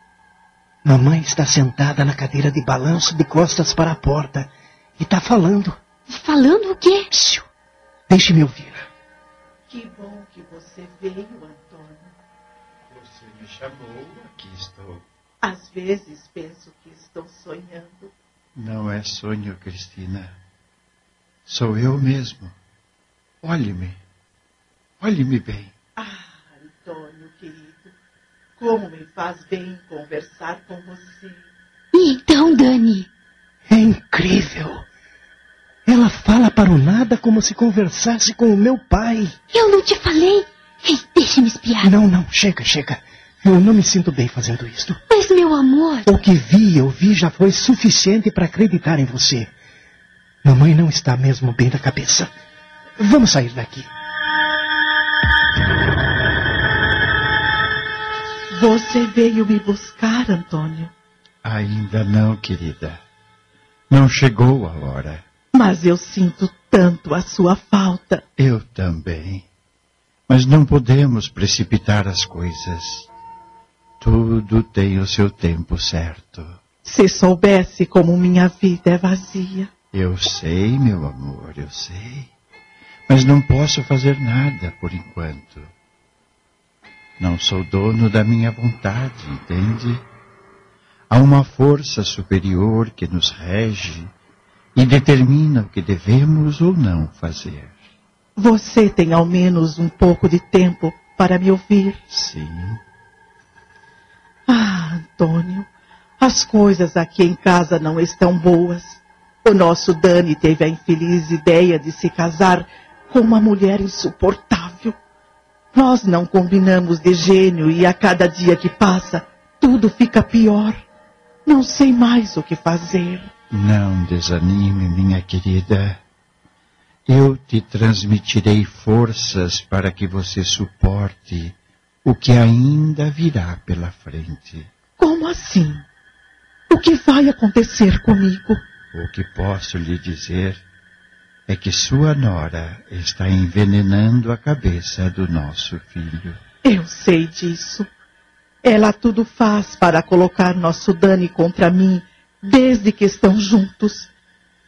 Mamãe está sentada na cadeira de balanço de costas para a porta e está falando. Falando o quê? Deixe-me ouvir. Que bom que você veio, Antônio. Você me chamou, aqui estou. Às vezes penso que estou sonhando. Não é sonho, Cristina. Sou eu mesmo. Olhe-me. Olhe-me bem. Ah, Antônio, querido. Como me faz bem conversar com você. E então, Dani? É incrível. Ela fala para o nada como se conversasse com o meu pai. Eu não te falei. Ei, deixa-me espiar. Não, não, chega, chega. Eu não me sinto bem fazendo isto. Mas, meu amor. O que vi e ouvi já foi suficiente para acreditar em você. Mamãe não está mesmo bem da cabeça. Vamos sair daqui. Você veio me buscar, Antônio? Ainda não, querida. Não chegou a hora. Mas eu sinto tanto a sua falta. Eu também. Mas não podemos precipitar as coisas. Tudo tem o seu tempo certo. Se soubesse como minha vida é vazia. Eu sei, meu amor, eu sei. Mas não posso fazer nada por enquanto. Não sou dono da minha vontade, entende? Há uma força superior que nos rege e determina o que devemos ou não fazer. Você tem ao menos um pouco de tempo para me ouvir? Sim. Ah, Antônio, As coisas aqui em casa não estão boas. O nosso Dani teve a infeliz ideia de se casar com uma mulher insuportável. Nós não combinamos de gênio e a cada dia que passa, tudo fica pior. Não sei mais o que fazer. Não desanime, minha querida. Eu te transmitirei forças para que você suporte o que ainda virá pela frente. Como assim? O que vai acontecer comigo? O que posso lhe dizer é que sua nora está envenenando a cabeça do nosso filho. Eu sei disso. Ela tudo faz para colocar nosso Dani contra mim desde que estão juntos.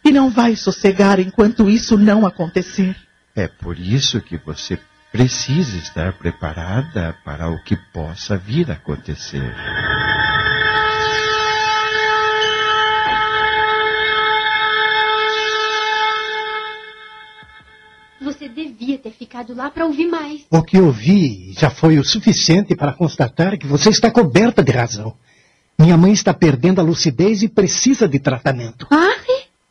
E não vai sossegar enquanto isso não acontecer. É por isso que você precisa estar preparada para o que possa vir a acontecer. Você devia ter ficado lá para ouvir mais. O que eu vi já foi o suficiente para constatar que você está coberta de razão. Minha mãe está perdendo a lucidez e precisa de tratamento. Ah,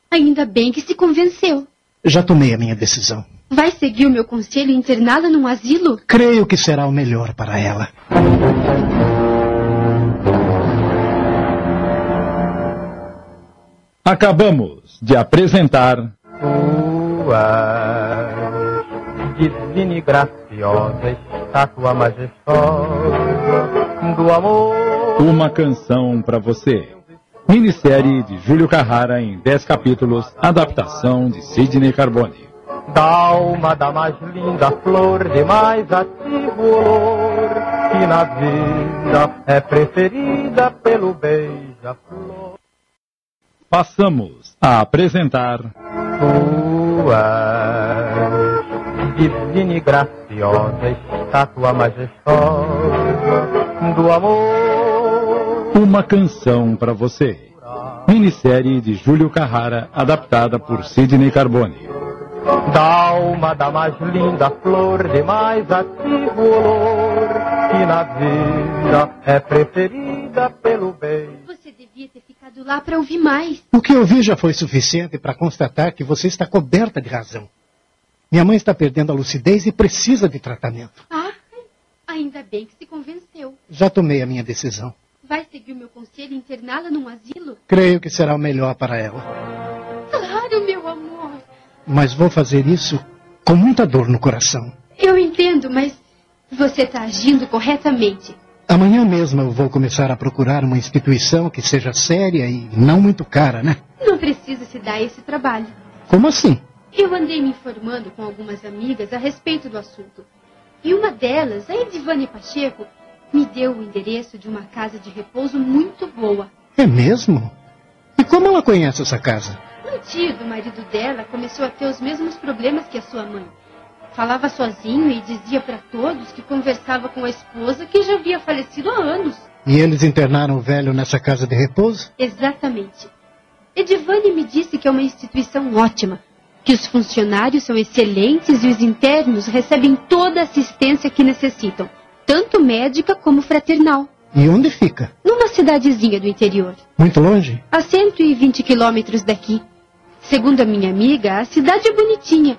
ainda bem que se convenceu. Já tomei a minha decisão. Vai seguir o meu conselho e interná-la num asilo? Creio que será o melhor para ela. Acabamos de apresentar. Tua divina e graciosa estátua majestosa do amor. Uma canção para você. Minissérie de Júlio Carrara em 10 capítulos, adaptação de Sidney Carbone. Da alma da mais linda flor de mais ativo olor, que na vida é preferida pelo beija-flor. Passamos a apresentar. Tua divina e graciosa estátua majestosa do amor. Uma canção para você. Minissérie de Júlio Carrara, adaptada por Sidney Carbone. Da alma da mais linda flor de mais ativo olor, que na vida é preferida pelo bem. Você devia ter ficado lá para ouvir mais. O que eu vi já foi suficiente para constatar que você está coberta de razão. Minha mãe está perdendo a lucidez e precisa de tratamento. Ah, ainda bem que se convenceu. Já tomei a minha decisão. Vai seguir o meu conselho e interná-la num asilo? Creio que será o melhor para ela. Claro, meu amor. Mas vou fazer isso com muita dor no coração. Eu entendo, mas você está agindo corretamente. Amanhã mesmo eu vou começar a procurar uma instituição que seja séria e não muito cara, né? Não precisa se dar esse trabalho. Como assim? Eu andei me informando com algumas amigas a respeito do assunto. E uma delas, a Edivane Pacheco, me deu o endereço de uma casa de repouso muito boa. É mesmo? E como ela conhece essa casa? Um tio do marido dela começou a ter os mesmos problemas que a sua mãe. Falava sozinho e dizia para todos que conversava com a esposa que já havia falecido há anos. E eles internaram o velho nessa casa de repouso? Exatamente. Edivane me disse que é uma instituição ótima, que os funcionários são excelentes e os internos recebem toda a assistência que necessitam, tanto médica como fraternal. E onde fica? Numa cidadezinha do interior, Muito longe? a 120 quilômetros daqui. Segundo a minha amiga, a cidade é bonitinha,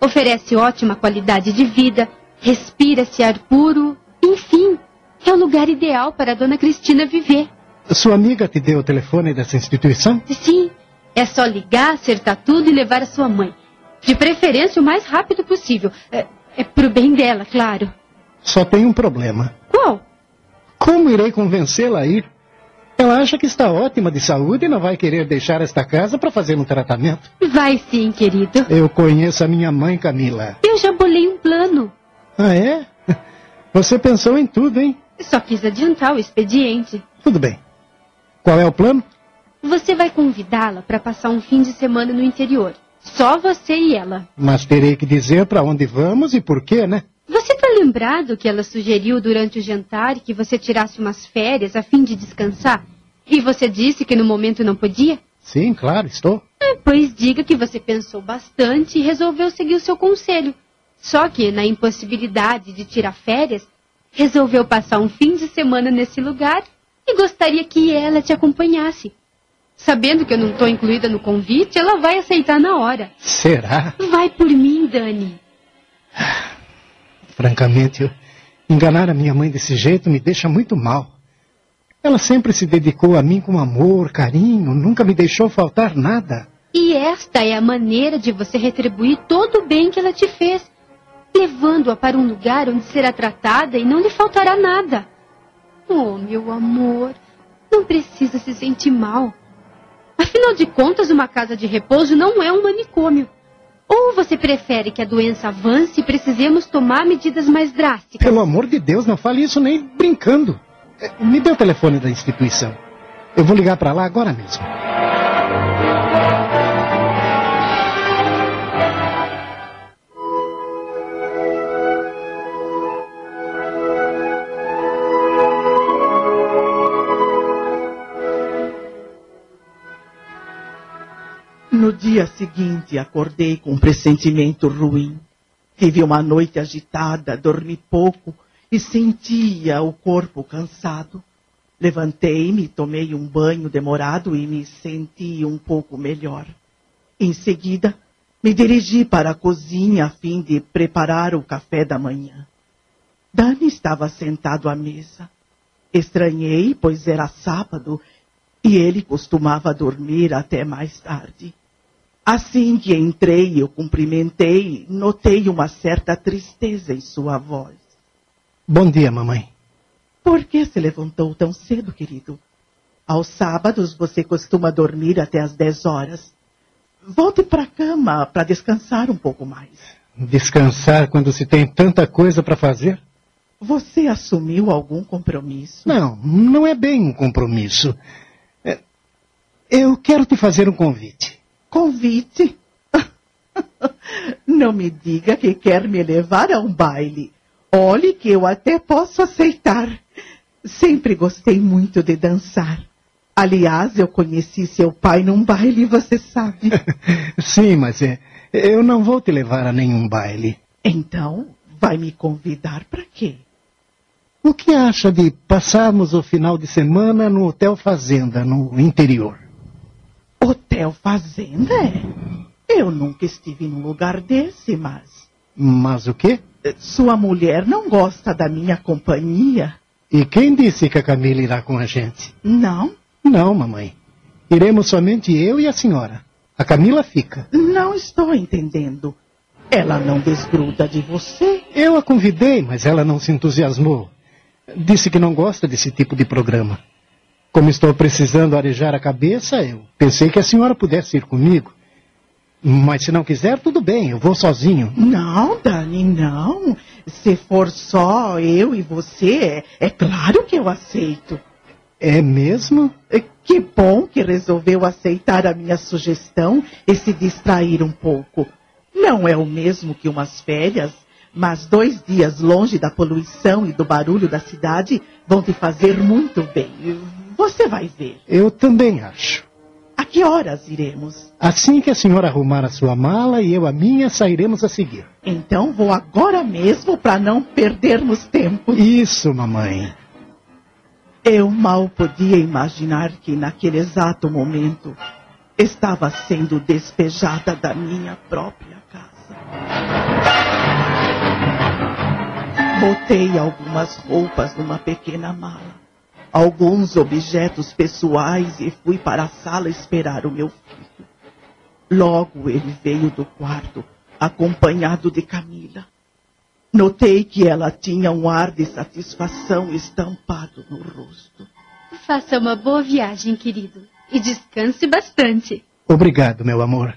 oferece ótima qualidade de vida, respira-se ar puro, enfim, é o lugar ideal para a dona Cristina viver. Sua amiga te deu o telefone dessa instituição? Sim, é só ligar, acertar tudo e levar a sua mãe. De preferência o mais rápido possível. É, é pro bem dela, claro. Só tem um problema. Qual? Como irei convencê-la a ir? Ela acha que está ótima de saúde e não vai querer deixar esta casa para fazer um tratamento. Vai sim, querido. Eu conheço a minha mãe, Camila. Eu já bolei um plano. Ah, é? (laughs) Você pensou em tudo, hein? Só quis adiantar o expediente. Tudo bem. Qual é o plano? Você vai convidá-la para passar um fim de semana no interior. Só você e ela. Mas terei que dizer para onde vamos e por quê, né? Você está lembrado que ela sugeriu durante o jantar que você tirasse umas férias a fim de descansar? E você disse que no momento não podia? Sim, claro, estou. É, pois diga que você pensou bastante e resolveu seguir o seu conselho. Só que, na impossibilidade de tirar férias, resolveu passar um fim de semana nesse lugar e gostaria que ela te acompanhasse. Sabendo que eu não estou incluída no convite, ela vai aceitar na hora. Será? Vai por mim, Dani. (sighs) Francamente, enganar a minha mãe desse jeito me deixa muito mal. Ela sempre se dedicou a mim com amor, carinho, nunca me deixou faltar nada. E esta é a maneira de você retribuir todo o bem que ela te fez, levando-a para um lugar onde será tratada e não lhe faltará nada. Oh, meu amor, não precisa se sentir mal. Afinal de contas, uma casa de repouso não é um manicômio. Ou você prefere que a doença avance e precisemos tomar medidas mais drásticas? Pelo amor de Deus, não fale isso nem brincando. Eh, Me dê o telefone da instituição. Eu vou ligar para lá agora mesmo. Dia seguinte, acordei com um pressentimento ruim. Tive uma noite agitada, dormi pouco e sentia o corpo cansado. Levantei-me, tomei um banho demorado e me senti um pouco melhor. Em seguida, me dirigi para a cozinha a fim de preparar o café da manhã. Dani estava sentado à mesa. Estranhei, pois era sábado e ele costumava dormir até mais tarde. Assim que entrei, eu cumprimentei, notei uma certa tristeza em sua voz. Bom dia, mamãe. Por que se levantou tão cedo, querido? Aos sábados você costuma dormir até às 10 horas. Volte para a cama para descansar um pouco mais. Descansar quando se tem tanta coisa para fazer? Você assumiu algum compromisso? Não, não é bem um compromisso. É, Eu quero te fazer um convite. Convite? (laughs) Não me diga que quer me levar a um baile. Olhe que eu até posso aceitar. Sempre gostei muito de dançar. Aliás, eu conheci seu pai num baile, você sabe. (laughs) Sim, mas é, eu não vou te levar a nenhum baile. Então, vai me convidar para quê? O que acha de passarmos o final de semana no Hotel Fazenda, no interior? Hotel Fazenda? é? Eu nunca estive num lugar desse, mas. Mas o quê? Sua mulher não gosta da minha companhia? E quem disse que a Camila irá com a gente? Não? Não, mamãe. Iremos somente eu e a senhora. A Camila fica. Não estou entendendo. Ela não desgruda de você? Eu a convidei, mas ela não se entusiasmou. Disse que não gosta desse tipo de programa. Como estou precisando arejar a cabeça, eu pensei que a senhora pudesse ir comigo. Mas se não quiser, tudo bem, eu vou sozinho. Não, Dani, não. Se for só eu e você, é, é claro que eu aceito. É mesmo? Que bom que resolveu aceitar a minha sugestão e se distrair um pouco. Não é o mesmo que umas férias, mas dois dias longe da poluição e do barulho da cidade vão te fazer muito bem. Você vai ver. Eu também acho. A que horas iremos? Assim que a senhora arrumar a sua mala e eu a minha, sairemos a seguir. Então vou agora mesmo para não perdermos tempo. Isso, mamãe. Eu mal podia imaginar que naquele exato momento estava sendo despejada da minha própria casa. Botei algumas roupas numa pequena mala, alguns objetos pessoais e fui para a sala esperar o meu filho. Logo ele veio do quarto, acompanhado de Camila. Notei que ela tinha um ar de satisfação estampado no rosto. Faça uma boa viagem, querido. E descanse bastante. Obrigado, meu amor.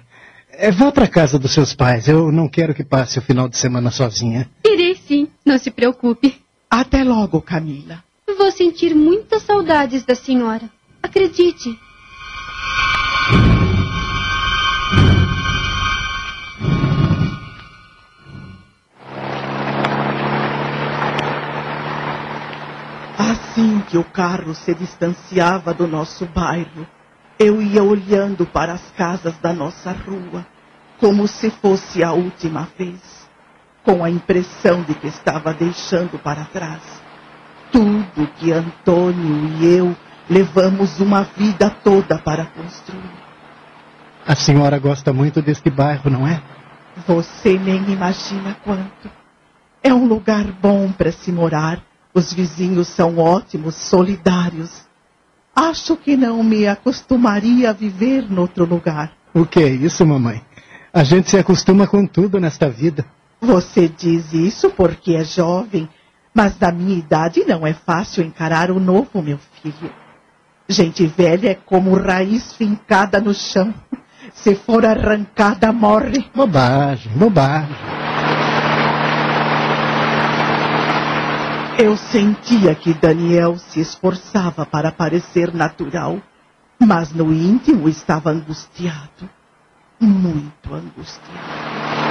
É, vá para casa dos seus pais. Eu não quero que passe o final de semana sozinha. Irei sim, não se preocupe. Até logo, Camila. Vou sentir muitas saudades da senhora. Acredite. Assim que o carro se distanciava do nosso bairro, eu ia olhando para as casas da nossa rua, como se fosse a última vez, com a impressão de que estava deixando para trás Tudo que Antônio e eu levamos uma vida toda para construir. A senhora gosta muito deste bairro, não é? Você nem imagina quanto. É um lugar bom para se morar. Os vizinhos são ótimos, solidários. Acho que não me acostumaria a viver noutro lugar. O que é isso, mamãe? A gente se acostuma com tudo nesta vida. Você diz isso porque é jovem, mas da minha idade não é fácil encarar o novo, meu filho. Gente velha é como raiz fincada no chão. Se for arrancada, morre. Bobagem, bobagem. Eu sentia que Daniel se esforçava para parecer natural, mas no íntimo estava angustiado. Muito angustiado.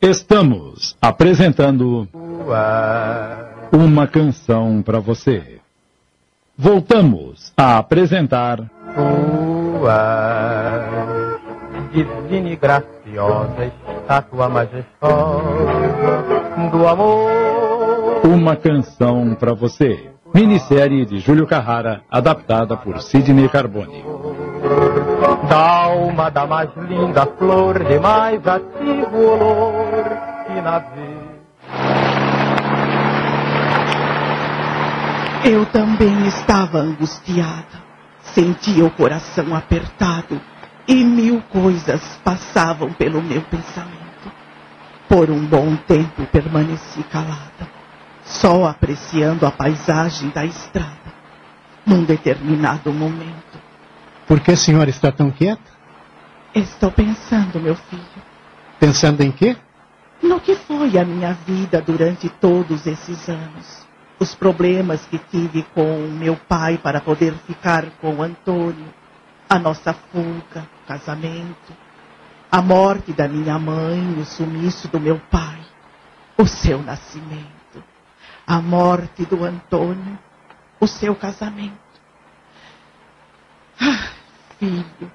Estamos apresentando uma canção para você. Voltamos a apresentar Tua divina e graciosa estátua majestosa do amor. Uma canção para você. Minissérie de Júlio Carrara, adaptada por Sidney Carbone. Da alma da mais linda flor, de mais ativo olor que na vida. Eu também estava angustiada. Sentia o coração apertado e mil coisas passavam pelo meu pensamento. Por um bom tempo permaneci calada, só apreciando a paisagem da estrada. Num determinado momento, Por que a senhora está tão quieta? estou pensando, meu filho, Pensando em quê? no que foi a minha vida durante todos esses anos. Os problemas que tive com meu pai para poder ficar com o Antônio, a nossa fuga, o casamento, a morte da minha mãe, o sumiço do meu pai, o seu nascimento, a morte do Antônio, o seu casamento. Ah, filho,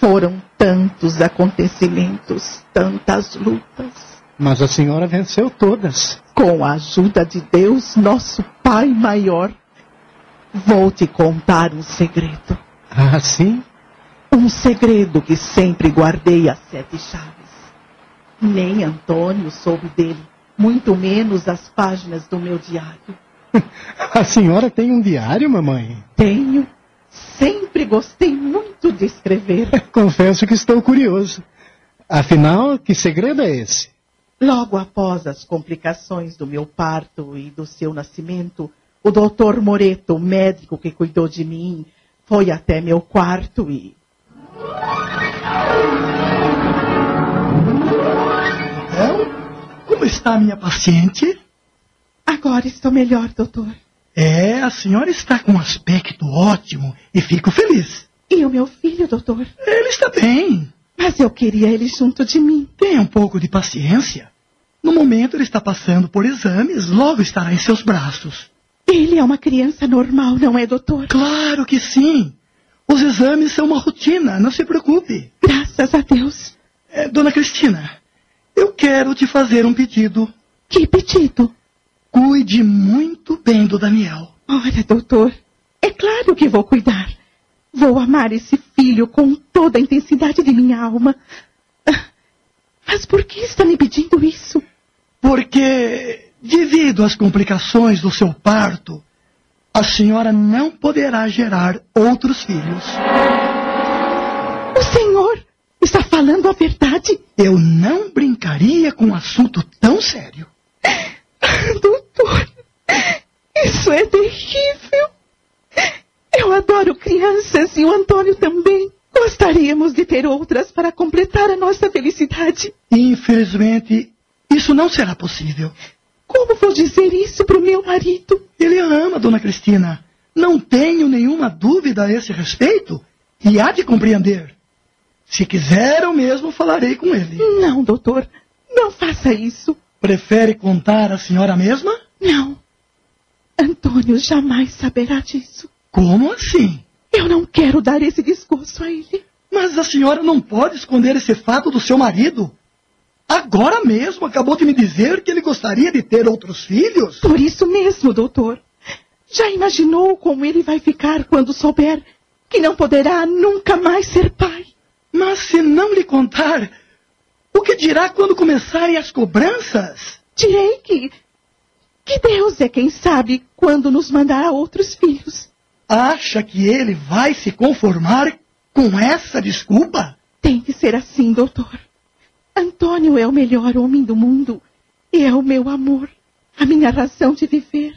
foram tantos acontecimentos, tantas lutas. Mas a senhora venceu todas. Com a ajuda de Deus, nosso Pai maior, vou te contar um segredo. Ah, sim? Um segredo que sempre guardei a sete chaves. Nem Antônio soube dele, muito menos as páginas do meu diário. (laughs) A senhora tem um diário, mamãe? Tenho. Sempre gostei muito de escrever. (laughs) Confesso que estou curioso. Afinal, que segredo é esse? Logo após as complicações do meu parto e do seu nascimento, o doutor Moreto, o médico que cuidou de mim, foi até meu quarto e. Então, como está a minha paciente? Agora estou melhor, doutor. É, a senhora está com um aspecto ótimo e fico feliz. E o meu filho, doutor? Ele está bem. Mas eu queria ele junto de mim. Tenha um pouco de paciência. No momento ele está passando por exames, logo estará em seus braços. Ele é uma criança normal, não é, doutor? Claro que sim. Os exames são uma rotina, não se preocupe. Graças a Deus. É, dona Cristina, eu quero te fazer um pedido. Que pedido? Cuide muito bem do Daniel. Olha, doutor, é claro que vou cuidar. Vou amar esse filho com toda a intensidade de minha alma. Ah, Mas por que está me pedindo isso? Porque, devido às complicações do seu parto, a senhora não poderá gerar outros filhos. O senhor está falando a verdade? Eu não brincaria com um assunto tão sério. Doutor, isso é terrível. Eu adoro crianças e o Antônio também. Gostaríamos de ter outras para completar a nossa felicidade. Infelizmente, isso não será possível. Como vou dizer isso para o meu marido? Ele a ama, dona Cristina. Não tenho nenhuma dúvida a esse respeito e há de compreender. Se quiser, eu mesmo falarei com ele. Não, doutor, não faça isso. Prefere contar à senhora mesma? Não. Antônio jamais saberá disso. Como assim? Eu não quero dar esse discurso a ele. Mas a senhora não pode esconder esse fato do seu marido. Agora mesmo acabou de me dizer que ele gostaria de ter outros filhos? Por isso mesmo, doutor. Já imaginou como ele vai ficar quando souber que não poderá nunca mais ser pai? Mas se não lhe contar, o que dirá quando começarem as cobranças? Direi que. Que Deus é quem sabe quando nos mandará outros filhos. Acha que ele vai se conformar com essa desculpa? Tem que ser assim, doutor. Antônio é o melhor homem do mundo e é o meu amor, a minha razão de viver.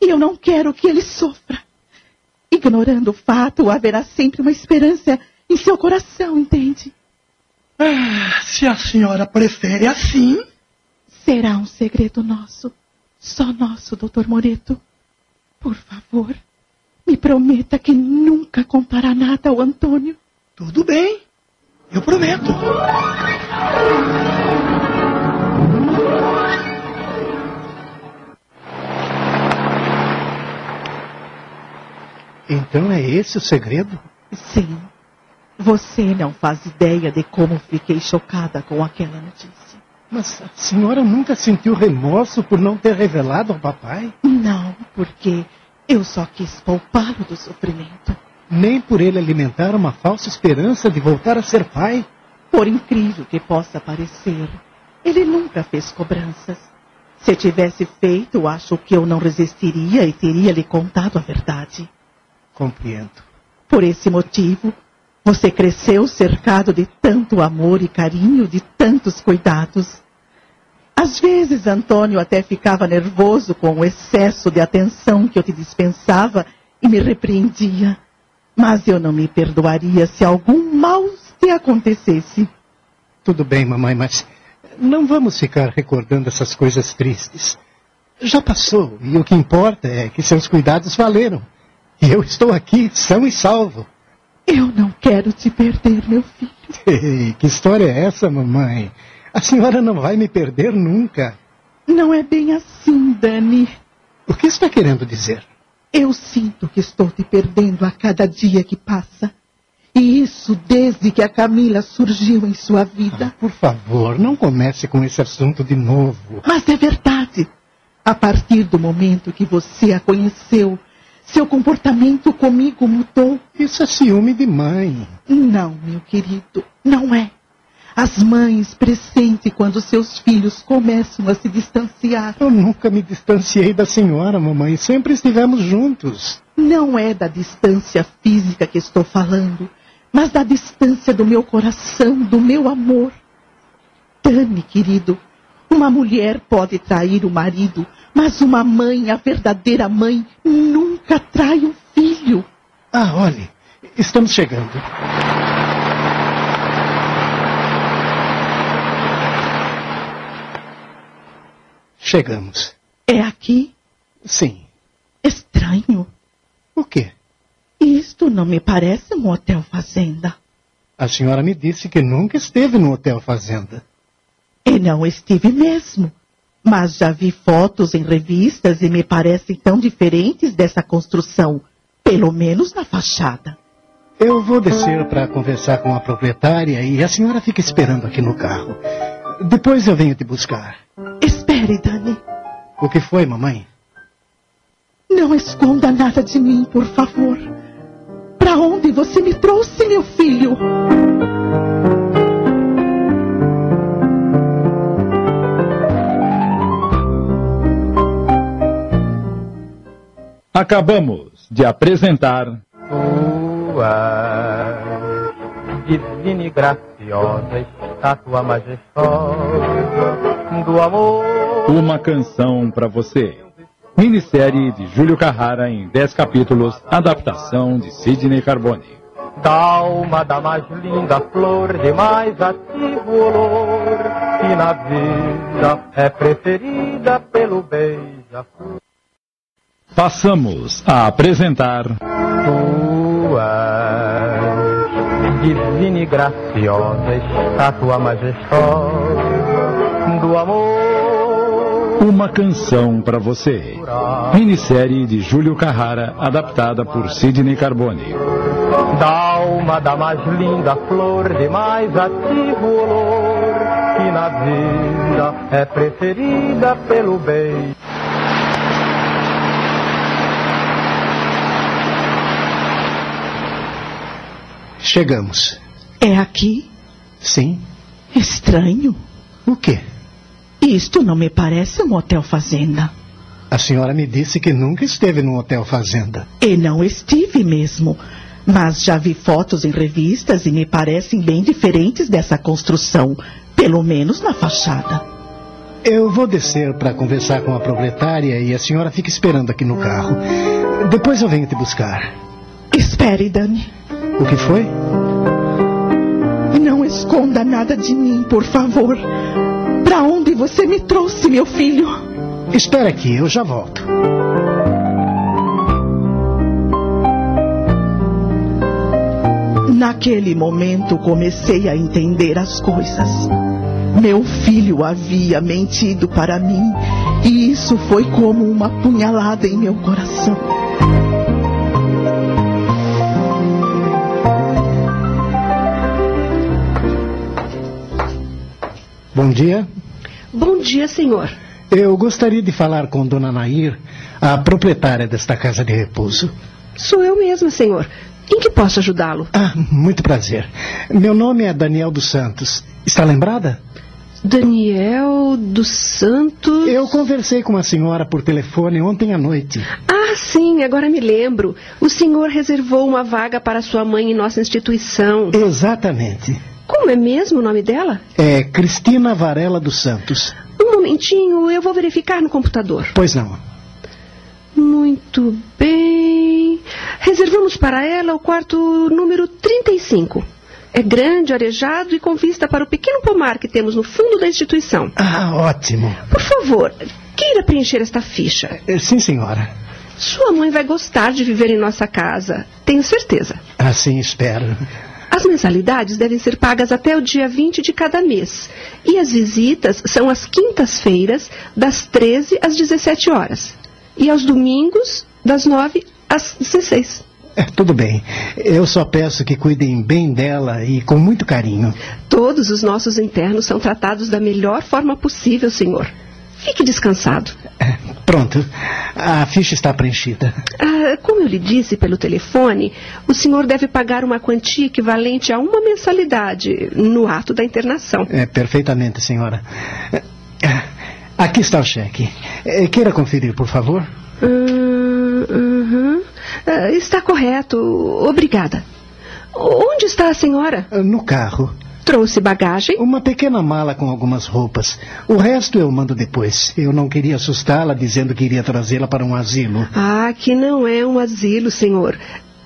E eu não quero que ele sofra. Ignorando o fato, haverá sempre uma esperança em seu coração, entende? Ah, se a senhora prefere assim. Será um segredo nosso. Só nosso, doutor Moreto. Por favor, me prometa que nunca contará nada ao Antônio. Tudo bem. Eu prometo. Então é esse o segredo? Sim. Você não faz ideia de como fiquei chocada com aquela notícia. Mas a senhora nunca sentiu remorso por não ter revelado ao papai? Não, porque eu só quis poupá-lo do sofrimento. Nem por ele alimentar uma falsa esperança de voltar a ser pai? Por incrível que possa parecer, ele nunca fez cobranças. Se tivesse feito, acho que eu não resistiria e teria lhe contado a verdade. Compreendo. Por esse motivo, você cresceu cercado de tanto amor e carinho, de tantos cuidados. Às vezes, Antônio até ficava nervoso com o excesso de atenção que eu te dispensava e me repreendia. Mas eu não me perdoaria se algum mal te acontecesse. Tudo bem, mamãe, mas não vamos ficar recordando essas coisas tristes. Já passou, e o que importa é que seus cuidados valeram. E eu estou aqui, são e salvo. Eu não quero te perder, meu filho. (laughs) Ei, que história é essa, mamãe? A senhora não vai me perder nunca. Não é bem assim, Dani. O que está querendo dizer? Eu sinto que estou te perdendo a cada dia que passa. E isso desde que a Camila surgiu em sua vida. Ah, por favor, não comece com esse assunto de novo. Mas é verdade. A partir do momento que você a conheceu, seu comportamento comigo mudou. Isso é ciúme de mãe. Não, meu querido, não é. As mães pressentem quando seus filhos começam a se distanciar. Eu nunca me distanciei da senhora, mamãe. Sempre estivemos juntos. Não é da distância física que estou falando, mas da distância do meu coração, do meu amor. Dani, querido, uma mulher pode trair o marido, mas uma mãe, a verdadeira mãe, nunca trai um filho. Ah, olhe, estamos chegando. Chegamos. É aqui? Sim. Estranho. O quê? Isto não me parece um hotel fazenda. A senhora me disse que nunca esteve no hotel fazenda. E não estive mesmo. Mas já vi fotos em revistas e me parecem tão diferentes dessa construção, pelo menos na fachada. Eu vou descer para conversar com a proprietária e a senhora fica esperando aqui no carro. Depois eu venho te buscar. Espere, Dani. O que foi, mamãe? Não esconda nada de mim, por favor. Para onde você me trouxe, meu filho? Acabamos de apresentar. Tua divina e graciosa estátua majestosa do amor. Uma canção para você. Minissérie de Júlio Carrara em 10 capítulos, adaptação de Sidney Carbone. Da alma da mais linda flor, de mais ativo olor, que na vida é preferida pelo beija-flor. Passamos a apresentar. Tua divina e graciosa estátua majestosa do amor. Uma canção para você. Minissérie de Júlio Carrara, adaptada por Sidney Carbone. Da alma da mais linda flor de mais ativo olor, que na vida é preferida pelo bem. Chegamos. É aqui? Sim. Estranho. O quê? Isto não me parece um hotel fazenda. A senhora me disse que nunca esteve num hotel fazenda. E não estive mesmo. Mas já vi fotos em revistas e me parecem bem diferentes dessa construção, pelo menos na fachada. Eu vou descer para conversar com a proprietária e a senhora fica esperando aqui no carro. Depois eu venho te buscar. Espere, Dani. O que foi? Não esconda nada de mim, por favor. Para onde você me trouxe, meu filho? Espera aqui, eu já volto. Naquele momento comecei a entender as coisas. Meu filho havia mentido para mim e isso foi como uma punhalada em meu coração. Bom dia. Bom dia, senhor. Eu gostaria de falar com Dona Nair, a proprietária desta casa de repouso. Sou eu mesma, senhor. Em que posso ajudá-lo? Ah, muito prazer. Meu nome é Daniel dos Santos. Está lembrada? Daniel dos Santos. Eu conversei com a senhora por telefone ontem à noite. Ah, sim, agora me lembro. O senhor reservou uma vaga para sua mãe em nossa instituição. Exatamente. Como é mesmo o nome dela? É Cristina Varela dos Santos. Um momentinho, eu vou verificar no computador. Pois não. Muito bem. Reservamos para ela o quarto número 35. É grande, arejado e com vista para o pequeno pomar que temos no fundo da instituição. Ah, ótimo. Por favor, queira preencher esta ficha. Sim, senhora. Sua mãe vai gostar de viver em nossa casa, tenho certeza. Assim espero. As mensalidades devem ser pagas até o dia 20 de cada mês. E as visitas são às quintas-feiras, das 13 às 17 horas. E aos domingos, das 9 às 16. É, tudo bem. Eu só peço que cuidem bem dela e com muito carinho. Todos os nossos internos são tratados da melhor forma possível, senhor. Fique descansado. É, pronto. A ficha está preenchida. Ah, como eu lhe disse pelo telefone, o senhor deve pagar uma quantia equivalente a uma mensalidade no ato da internação. É, perfeitamente, senhora. É, aqui está o cheque. É, queira conferir, por favor? Uh, uhum. uh, está correto. Obrigada. Onde está a senhora? No carro. Trouxe bagagem? Uma pequena mala com algumas roupas. O resto eu mando depois. Eu não queria assustá-la dizendo que iria trazê-la para um asilo. Ah, que não é um asilo, senhor.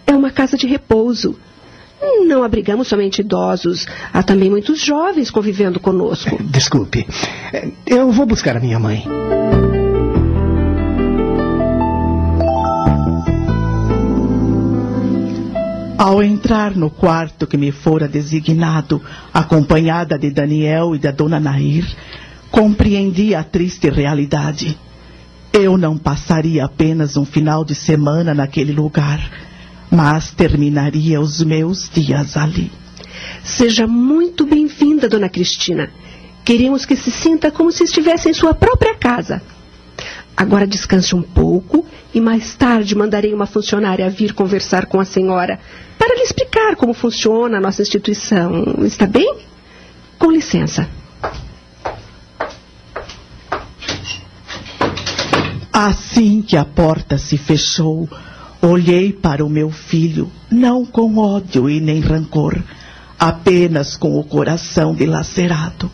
É uma casa de repouso. Não abrigamos somente idosos. Há também muitos jovens convivendo conosco. Desculpe. Eu vou buscar a minha mãe. Ao entrar no quarto que me fora designado, acompanhada de Daniel e da dona Nair, compreendi a triste realidade. Eu não passaria apenas um final de semana naquele lugar, mas terminaria os meus dias ali. Seja muito bem-vinda, dona Cristina. Queremos que se sinta como se estivesse em sua própria casa. Agora descanse um pouco e mais tarde mandarei uma funcionária vir conversar com a senhora para lhe explicar como funciona a nossa instituição. Está bem? Com licença. Assim que a porta se fechou, olhei para o meu filho, não com ódio e nem rancor, apenas com o coração dilacerado.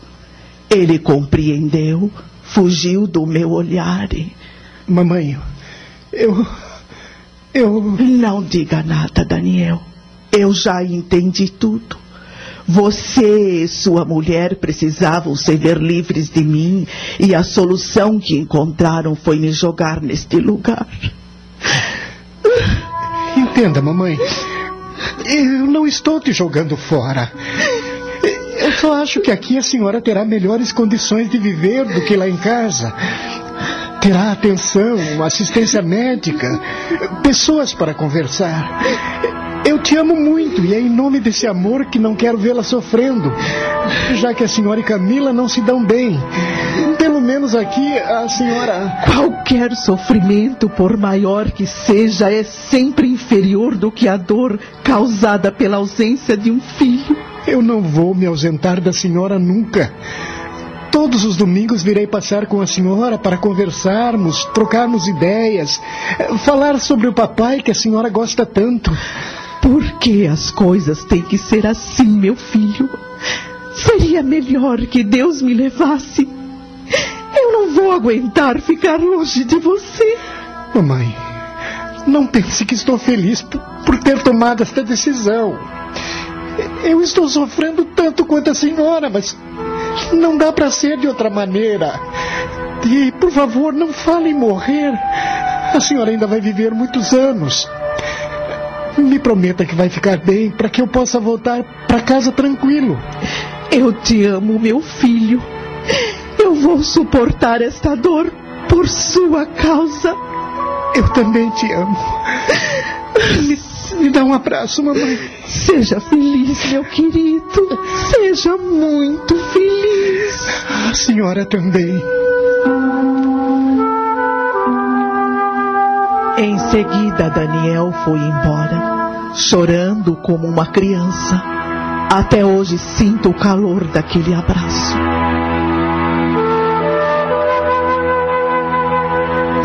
Ele compreendeu, fugiu do meu olhar e. Mamãe, eu. Eu. Não diga nada, Daniel. Eu já entendi tudo. Você e sua mulher precisavam se ver livres de mim e a solução que encontraram foi me jogar neste lugar. Entenda, mamãe. Eu não estou te jogando fora. Eu só acho que aqui a senhora terá melhores condições de viver do que lá em casa. Terá atenção, assistência médica, pessoas para conversar. Eu te amo muito e é em nome desse amor que não quero vê-la sofrendo, já que a senhora e Camila não se dão bem. Pelo menos aqui a senhora. Qualquer sofrimento, por maior que seja, é sempre inferior do que a dor causada pela ausência de um filho. Eu não vou me ausentar da senhora nunca. Todos os domingos virei passar com a senhora para conversarmos, trocarmos ideias, falar sobre o papai que a senhora gosta tanto. Por que as coisas têm que ser assim, meu filho? Seria melhor que Deus me levasse. Eu não vou aguentar ficar longe de você. Mamãe, não pense que estou feliz por, por ter tomado esta decisão. Eu estou sofrendo tanto quanto a senhora, mas não dá para ser de outra maneira. E, por favor, não fale em morrer. A senhora ainda vai viver muitos anos. Me prometa que vai ficar bem para que eu possa voltar para casa tranquilo. Eu te amo, meu filho. Eu vou suportar esta dor por sua causa. Eu também te amo. Me, me dá um abraço, mamãe. Seja feliz, meu querido. Seja muito feliz. A senhora também. Em seguida, Daniel foi embora, chorando como uma criança. Até hoje sinto o calor daquele abraço.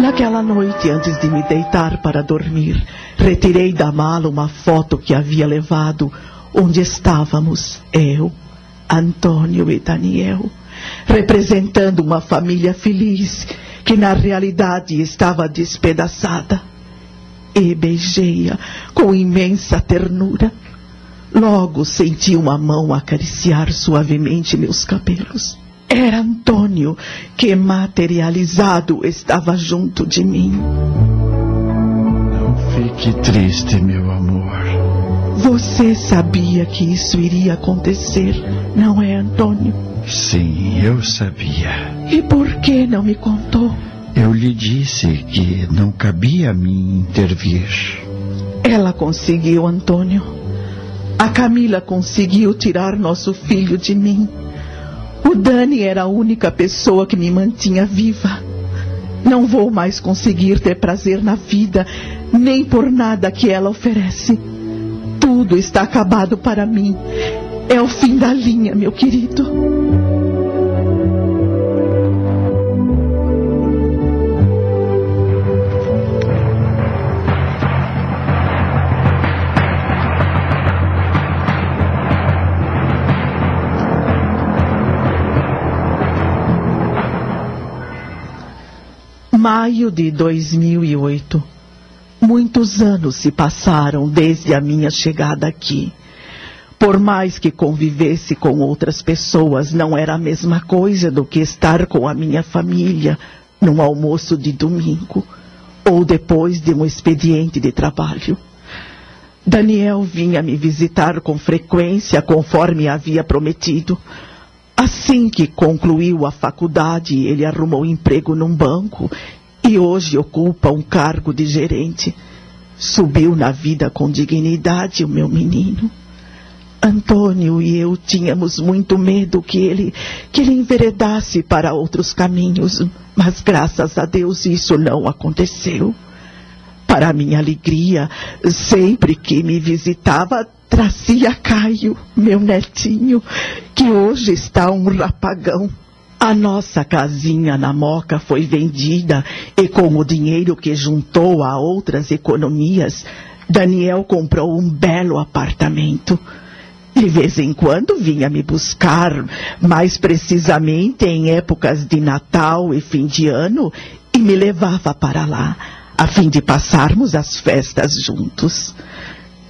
Naquela noite, antes de me deitar para dormir, retirei da mala uma foto que havia levado, onde estávamos, eu, Antônio e Daniel, representando uma família feliz que na realidade estava despedaçada. E beijei-a com imensa ternura. Logo senti uma mão acariciar suavemente meus cabelos. Era Antônio que, materializado, estava junto de mim. Não fique triste, meu amor. Você sabia que isso iria acontecer, não é, Antônio? Sim, eu sabia. E por que não me contou? Eu lhe disse que não cabia a mim intervir. Ela conseguiu, Antônio. A Camila conseguiu tirar nosso filho de mim. O Dani era a única pessoa que me mantinha viva. Não vou mais conseguir ter prazer na vida, nem por nada que ela oferece. Tudo está acabado para mim. É o fim da linha, meu querido. Maio de 2008. Muitos anos se passaram desde a minha chegada aqui. Por mais que convivesse com outras pessoas, não era a mesma coisa do que estar com a minha família num almoço de domingo ou depois de um expediente de trabalho. Daniel vinha me visitar com frequência, conforme havia prometido. Assim que concluiu a faculdade, ele arrumou emprego num banco e hoje ocupa um cargo de gerente. Subiu na vida com dignidade o meu menino. Antônio e eu tínhamos muito medo que ele, que ele enveredasse para outros caminhos, mas graças a Deus isso não aconteceu. Para minha alegria, sempre que me visitava, trazia Caio, meu netinho, que hoje está um rapagão. A nossa casinha na Moca foi vendida e com o dinheiro que juntou a outras economias, Daniel comprou um belo apartamento. De vez em quando vinha me buscar, mais precisamente em épocas de Natal e fim de ano, e me levava para lá, a fim de passarmos as festas juntos.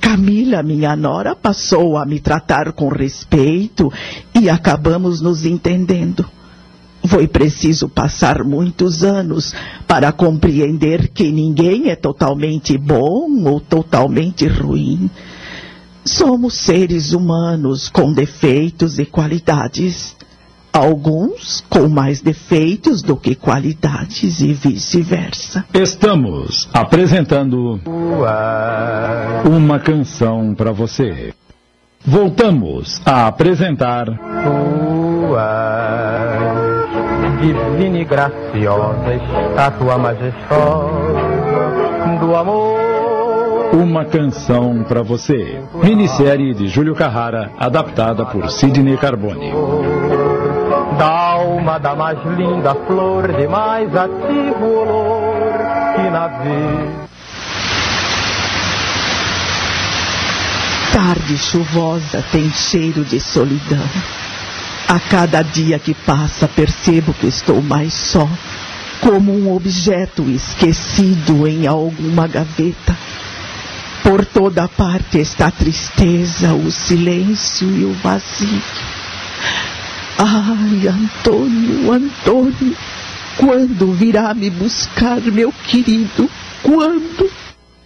Camila, minha nora, passou a me tratar com respeito e acabamos nos entendendo. Foi preciso passar muitos anos para compreender que ninguém é totalmente bom ou totalmente ruim. Somos seres humanos com defeitos e qualidades. Alguns com mais defeitos do que qualidades e vice-versa. Estamos apresentando uma canção para você. Voltamos a apresentar divina e graciosa estátua majestosa do amor. Uma canção para você. Minissérie de Júlio Carrara, adaptada por Sidney Carbone. Alma da mais linda flor, de mais ativo olor que na vida. Tarde chuvosa tem cheiro de solidão. A cada dia que passa percebo que estou mais só, como um objeto esquecido em alguma gaveta. Por toda parte está a tristeza, o silêncio e o vazio. Ai, Antônio, Antônio, quando virá me buscar, meu querido? Quando?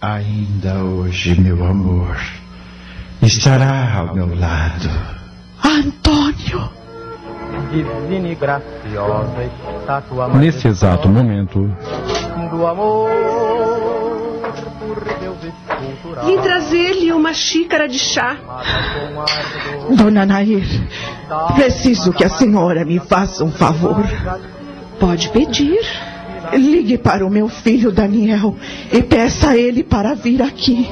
Ainda hoje, meu amor, estará ao meu lado. Antônio! Divina e graciosa estátua Nesse exato momento, do amor Vim trazer-lhe uma xícara de chá. Dona Nair, preciso que a senhora me faça um favor. Pode pedir. Ligue para o meu filho Daniel e peça a ele para vir aqui.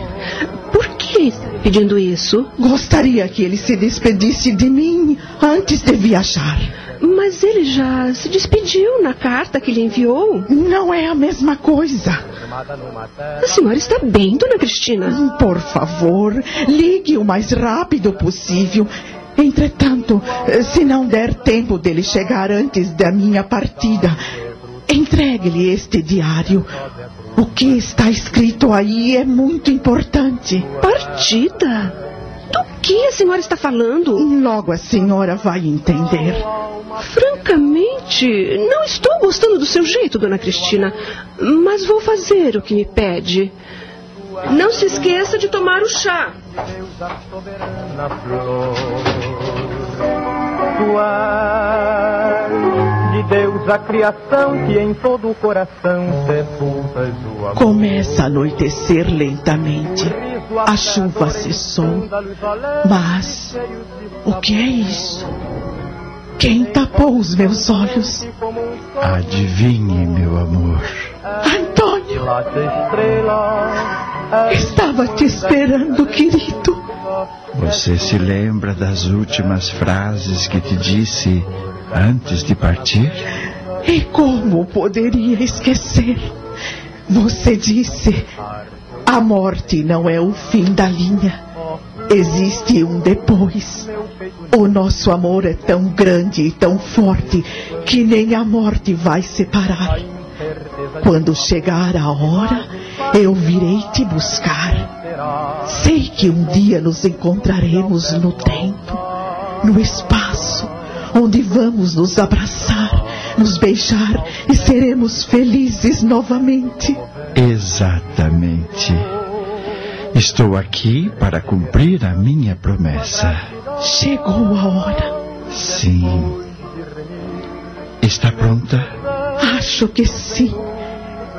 Está pedindo isso? Gostaria que ele se despedisse de mim antes de viajar. Mas ele já se despediu na carta que lhe enviou. Não é a mesma coisa. A senhora está bem, dona Cristina? Por favor, ligue o mais rápido possível. Entretanto, se não der tempo dele chegar antes da minha partida, entregue-lhe este diário. O que está escrito aí é muito importante. Partida? Do que a senhora está falando? Logo a senhora vai entender. Francamente, não estou gostando do seu jeito, dona Cristina, mas vou fazer o que me pede. Não se esqueça de tomar o chá. soberana flor. Tu és de Deus a criação que em todo o coração sepultas o amor. Começa a anoitecer lentamente. A chuva cessou. Mas o que é isso? Quem tapou os meus olhos? Adivinhe, meu amor. Antônio! Lá de estrela, Estava te esperando, querido. Você se lembra das últimas frases que te disse antes de partir? E como poderia esquecer? Você disse: a morte não é o fim da linha. Existe um depois. O nosso amor é tão grande e tão forte que nem a morte vai separar. Quando chegar a hora, eu virei te buscar. Sei que um dia nos encontraremos no tempo, no espaço, onde vamos nos abraçar, nos beijar e seremos felizes novamente. Exatamente. Estou aqui para cumprir a minha promessa. Chegou a hora. Sim. Está pronta? Acho que sim.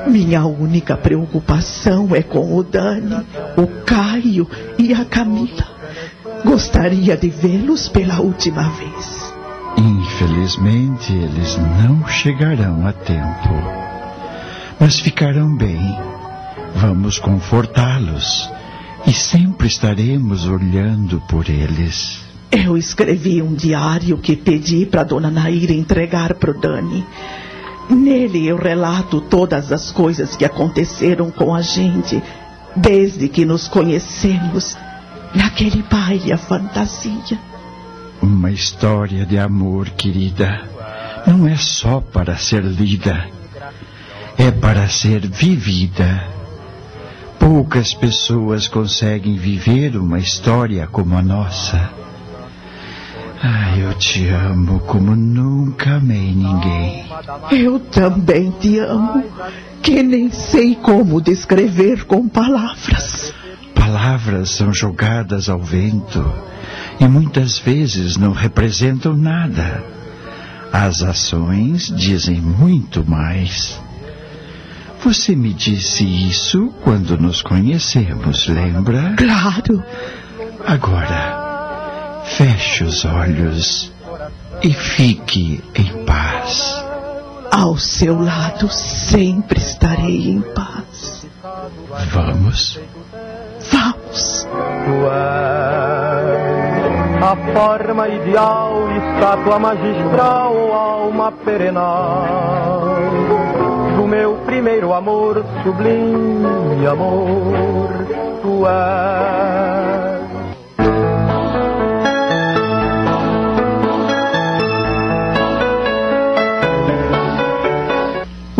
Minha única preocupação é com o Dani, o Caio e a Camila. Gostaria de vê-los pela última vez. Infelizmente, eles não chegarão a tempo. Mas ficarão bem. Vamos confortá-los. E sempre estaremos olhando por eles. Eu escrevi um diário que pedi para Dona Naira entregar para o Dani. Nele eu relato todas as coisas que aconteceram com a gente desde que nos conhecemos naquele baile fantasia. Uma história de amor, querida, não é só para ser lida, é para ser vivida. Poucas pessoas conseguem viver uma história como a nossa. Ah, eu te amo como nunca amei ninguém. Eu também te amo, que nem sei como descrever com palavras. Palavras são jogadas ao vento e muitas vezes não representam nada. As ações dizem muito mais. Você me disse isso quando nos conhecemos, lembra? Claro. Agora, feche os olhos e fique em paz. Ao seu lado sempre estarei em paz. Vamos? Tu és a forma ideal, estátua magistral, alma perenal do meu primeiro amor, sublime amor, tu és.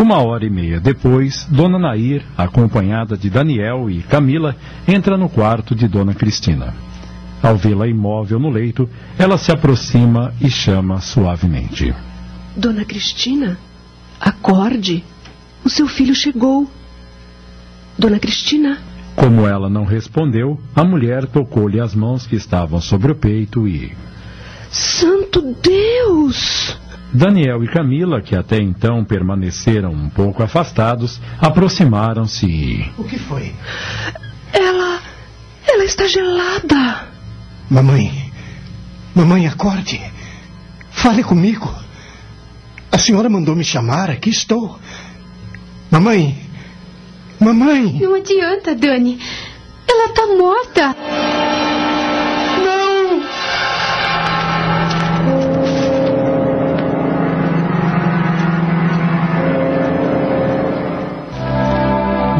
Uma hora e meia depois, Dona Nair, acompanhada de Daniel e Camila, entra no quarto de Dona Cristina. Ao vê-la imóvel no leito, ela se aproxima e chama suavemente. Dona Cristina, acorde. O seu filho chegou. Dona Cristina? Como ela não respondeu, a mulher tocou-lhe as mãos que estavam sobre o peito e. Santo Deus! Daniel e Camila, que até então permaneceram um pouco afastados, aproximaram-se e. O que foi? Ela. Ela está gelada. Mamãe. Mamãe, acorde. Fale comigo. A senhora mandou me chamar, aqui estou. Mamãe. Mamãe. Não adianta, Dani. Ela está morta.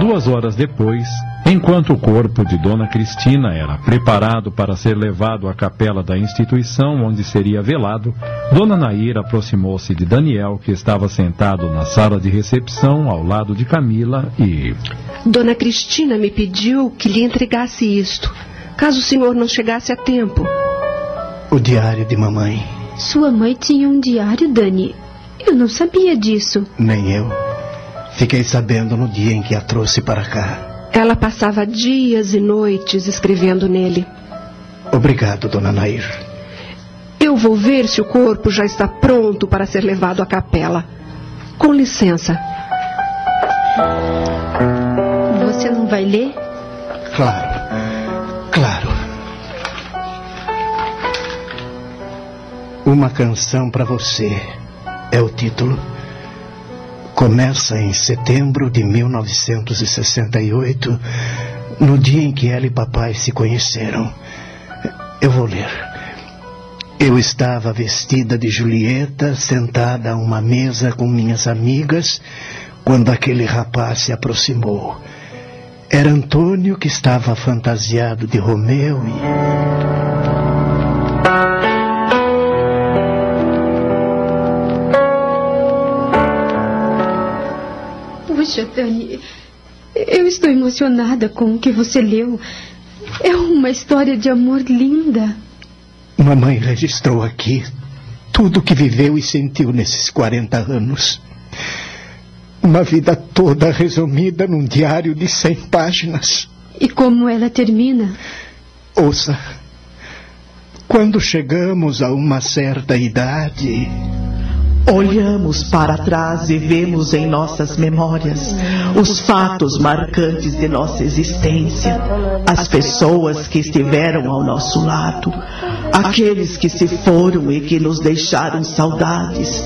Duas horas depois, enquanto o corpo de Dona Cristina era preparado para ser levado à capela da instituição onde seria velado, Dona Nair aproximou-se de Daniel, que estava sentado na sala de recepção ao lado de Camila, e. Dona Cristina me pediu que lhe entregasse isto, caso o senhor não chegasse a tempo. O diário de mamãe. Sua mãe tinha um diário, Dani. Eu não sabia disso. Nem eu. Fiquei sabendo no dia em que a trouxe para cá. Ela passava dias e noites escrevendo nele. Obrigado, dona Nair. Eu vou ver se o corpo já está pronto para ser levado à capela. Com licença. Você não vai ler? Claro. Claro. Uma canção para você é o título. Começa em setembro de 1968, no dia em que ela e papai se conheceram. Eu vou ler. Eu estava vestida de Julieta, sentada a uma mesa com minhas amigas, quando aquele rapaz se aproximou. Era Antônio que estava fantasiado de Romeu e. Puxa, Dani, eu estou emocionada com o que você leu. É uma história de amor linda. Mamãe registrou aqui tudo o que viveu e sentiu nesses 40 anos. Uma vida toda resumida num diário de 100 páginas. E como ela termina? Ouça. Quando chegamos a uma certa idade. Olhamos para trás e vemos em nossas memórias os fatos marcantes de nossa existência, as pessoas que estiveram ao nosso lado, aqueles que se foram e que nos deixaram saudades,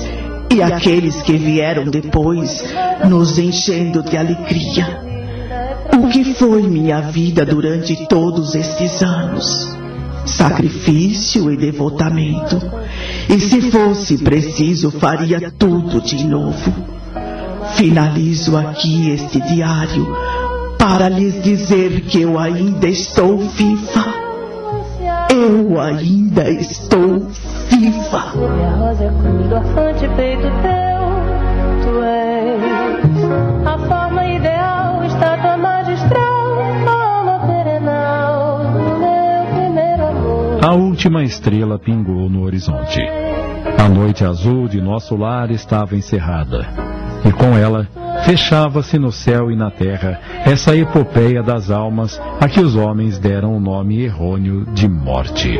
e aqueles que vieram depois, nos enchendo de alegria. O que foi minha vida durante todos estes anos? Sacrifício e devotamento. E se fosse preciso, faria tudo de novo. Finalizo aqui este diário para lhes dizer que eu ainda estou viva. Eu ainda estou viva. Peito teu, tu és a forma ideal, estátua A última estrela pingou no horizonte. A noite azul de nosso lar estava encerrada. E com ela, fechava-se no céu e na terra essa epopeia das almas a que os homens deram o nome errôneo de morte.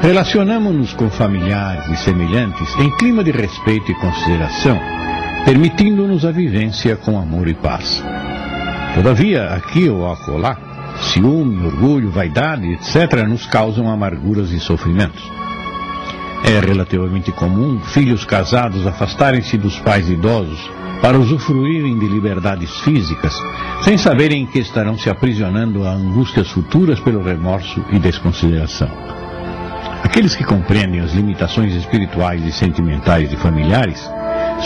relacionamos-nos com familiares e semelhantes em clima de respeito e consideração, permitindo-nos a vivência com amor e paz. Todavia, aqui ou acolá, ciúme, orgulho, vaidade, etc., nos causam amarguras e sofrimentos. É relativamente comum filhos casados afastarem-se dos pais idosos para usufruírem de liberdades físicas, sem saberem que estarão se aprisionando a angústias futuras pelo remorso e desconsideração. Aqueles que compreendem as limitações espirituais e sentimentais de familiares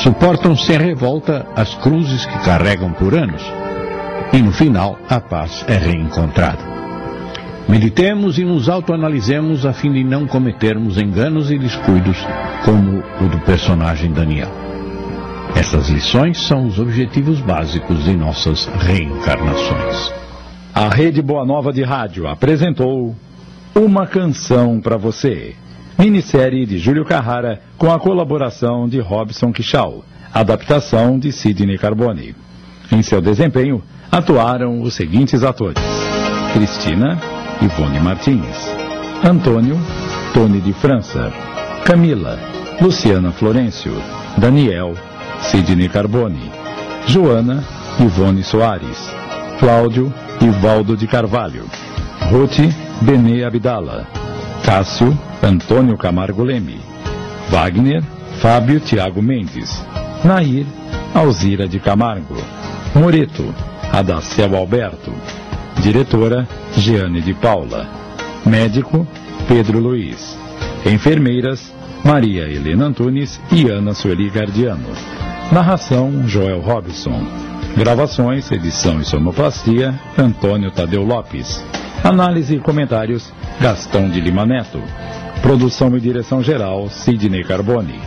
suportam sem revolta as cruzes que carregam por anos, e no final a paz é reencontrada. Meditemos e nos autoanalisemos a fim de não cometermos enganos e descuidos como o do personagem Daniel. Essas lições são os objetivos básicos de nossas reencarnações. A Rede Boa Nova de Rádio apresentou Uma Canção para Você, minissérie de Júlio Carrara com a colaboração de Robson Quixal, adaptação de Sidney Carbone. Em seu desempenho atuaram os seguintes atores: Cristina, Ivone Martins, Antônio, Tony de França, Camila, Luciana Florencio, Daniel, Sidney Carbone, Joana, Ivone Soares, Cláudio, Ivaldo de Carvalho, Ruth, Benê Abdala, Cássio, Antônio Camargo Leme, Wagner, Fábio Tiago Mendes, Nair, Alzira de Camargo, Moreto, Adacel Alberto, Diretora, Jeane de Paula, Médico, Pedro Luiz, Enfermeiras, Maria Helena Antunes e Ana Sueli Gardiano. Narração, Joel Robson. Gravações, edição e sonoplastia, Antônio Tadeu Lopes. Análise e comentários, Gastão de Lima Neto. Produção e direção geral, Sidney Carbone.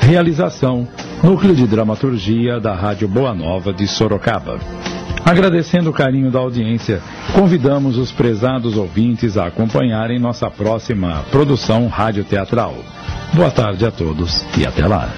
Realização, Núcleo de Dramaturgia da Rádio Boa Nova de Sorocaba. Agradecendo o carinho da audiência, convidamos os prezados ouvintes a acompanharem nossa próxima produção radioteatral. Boa tarde a todos e até lá.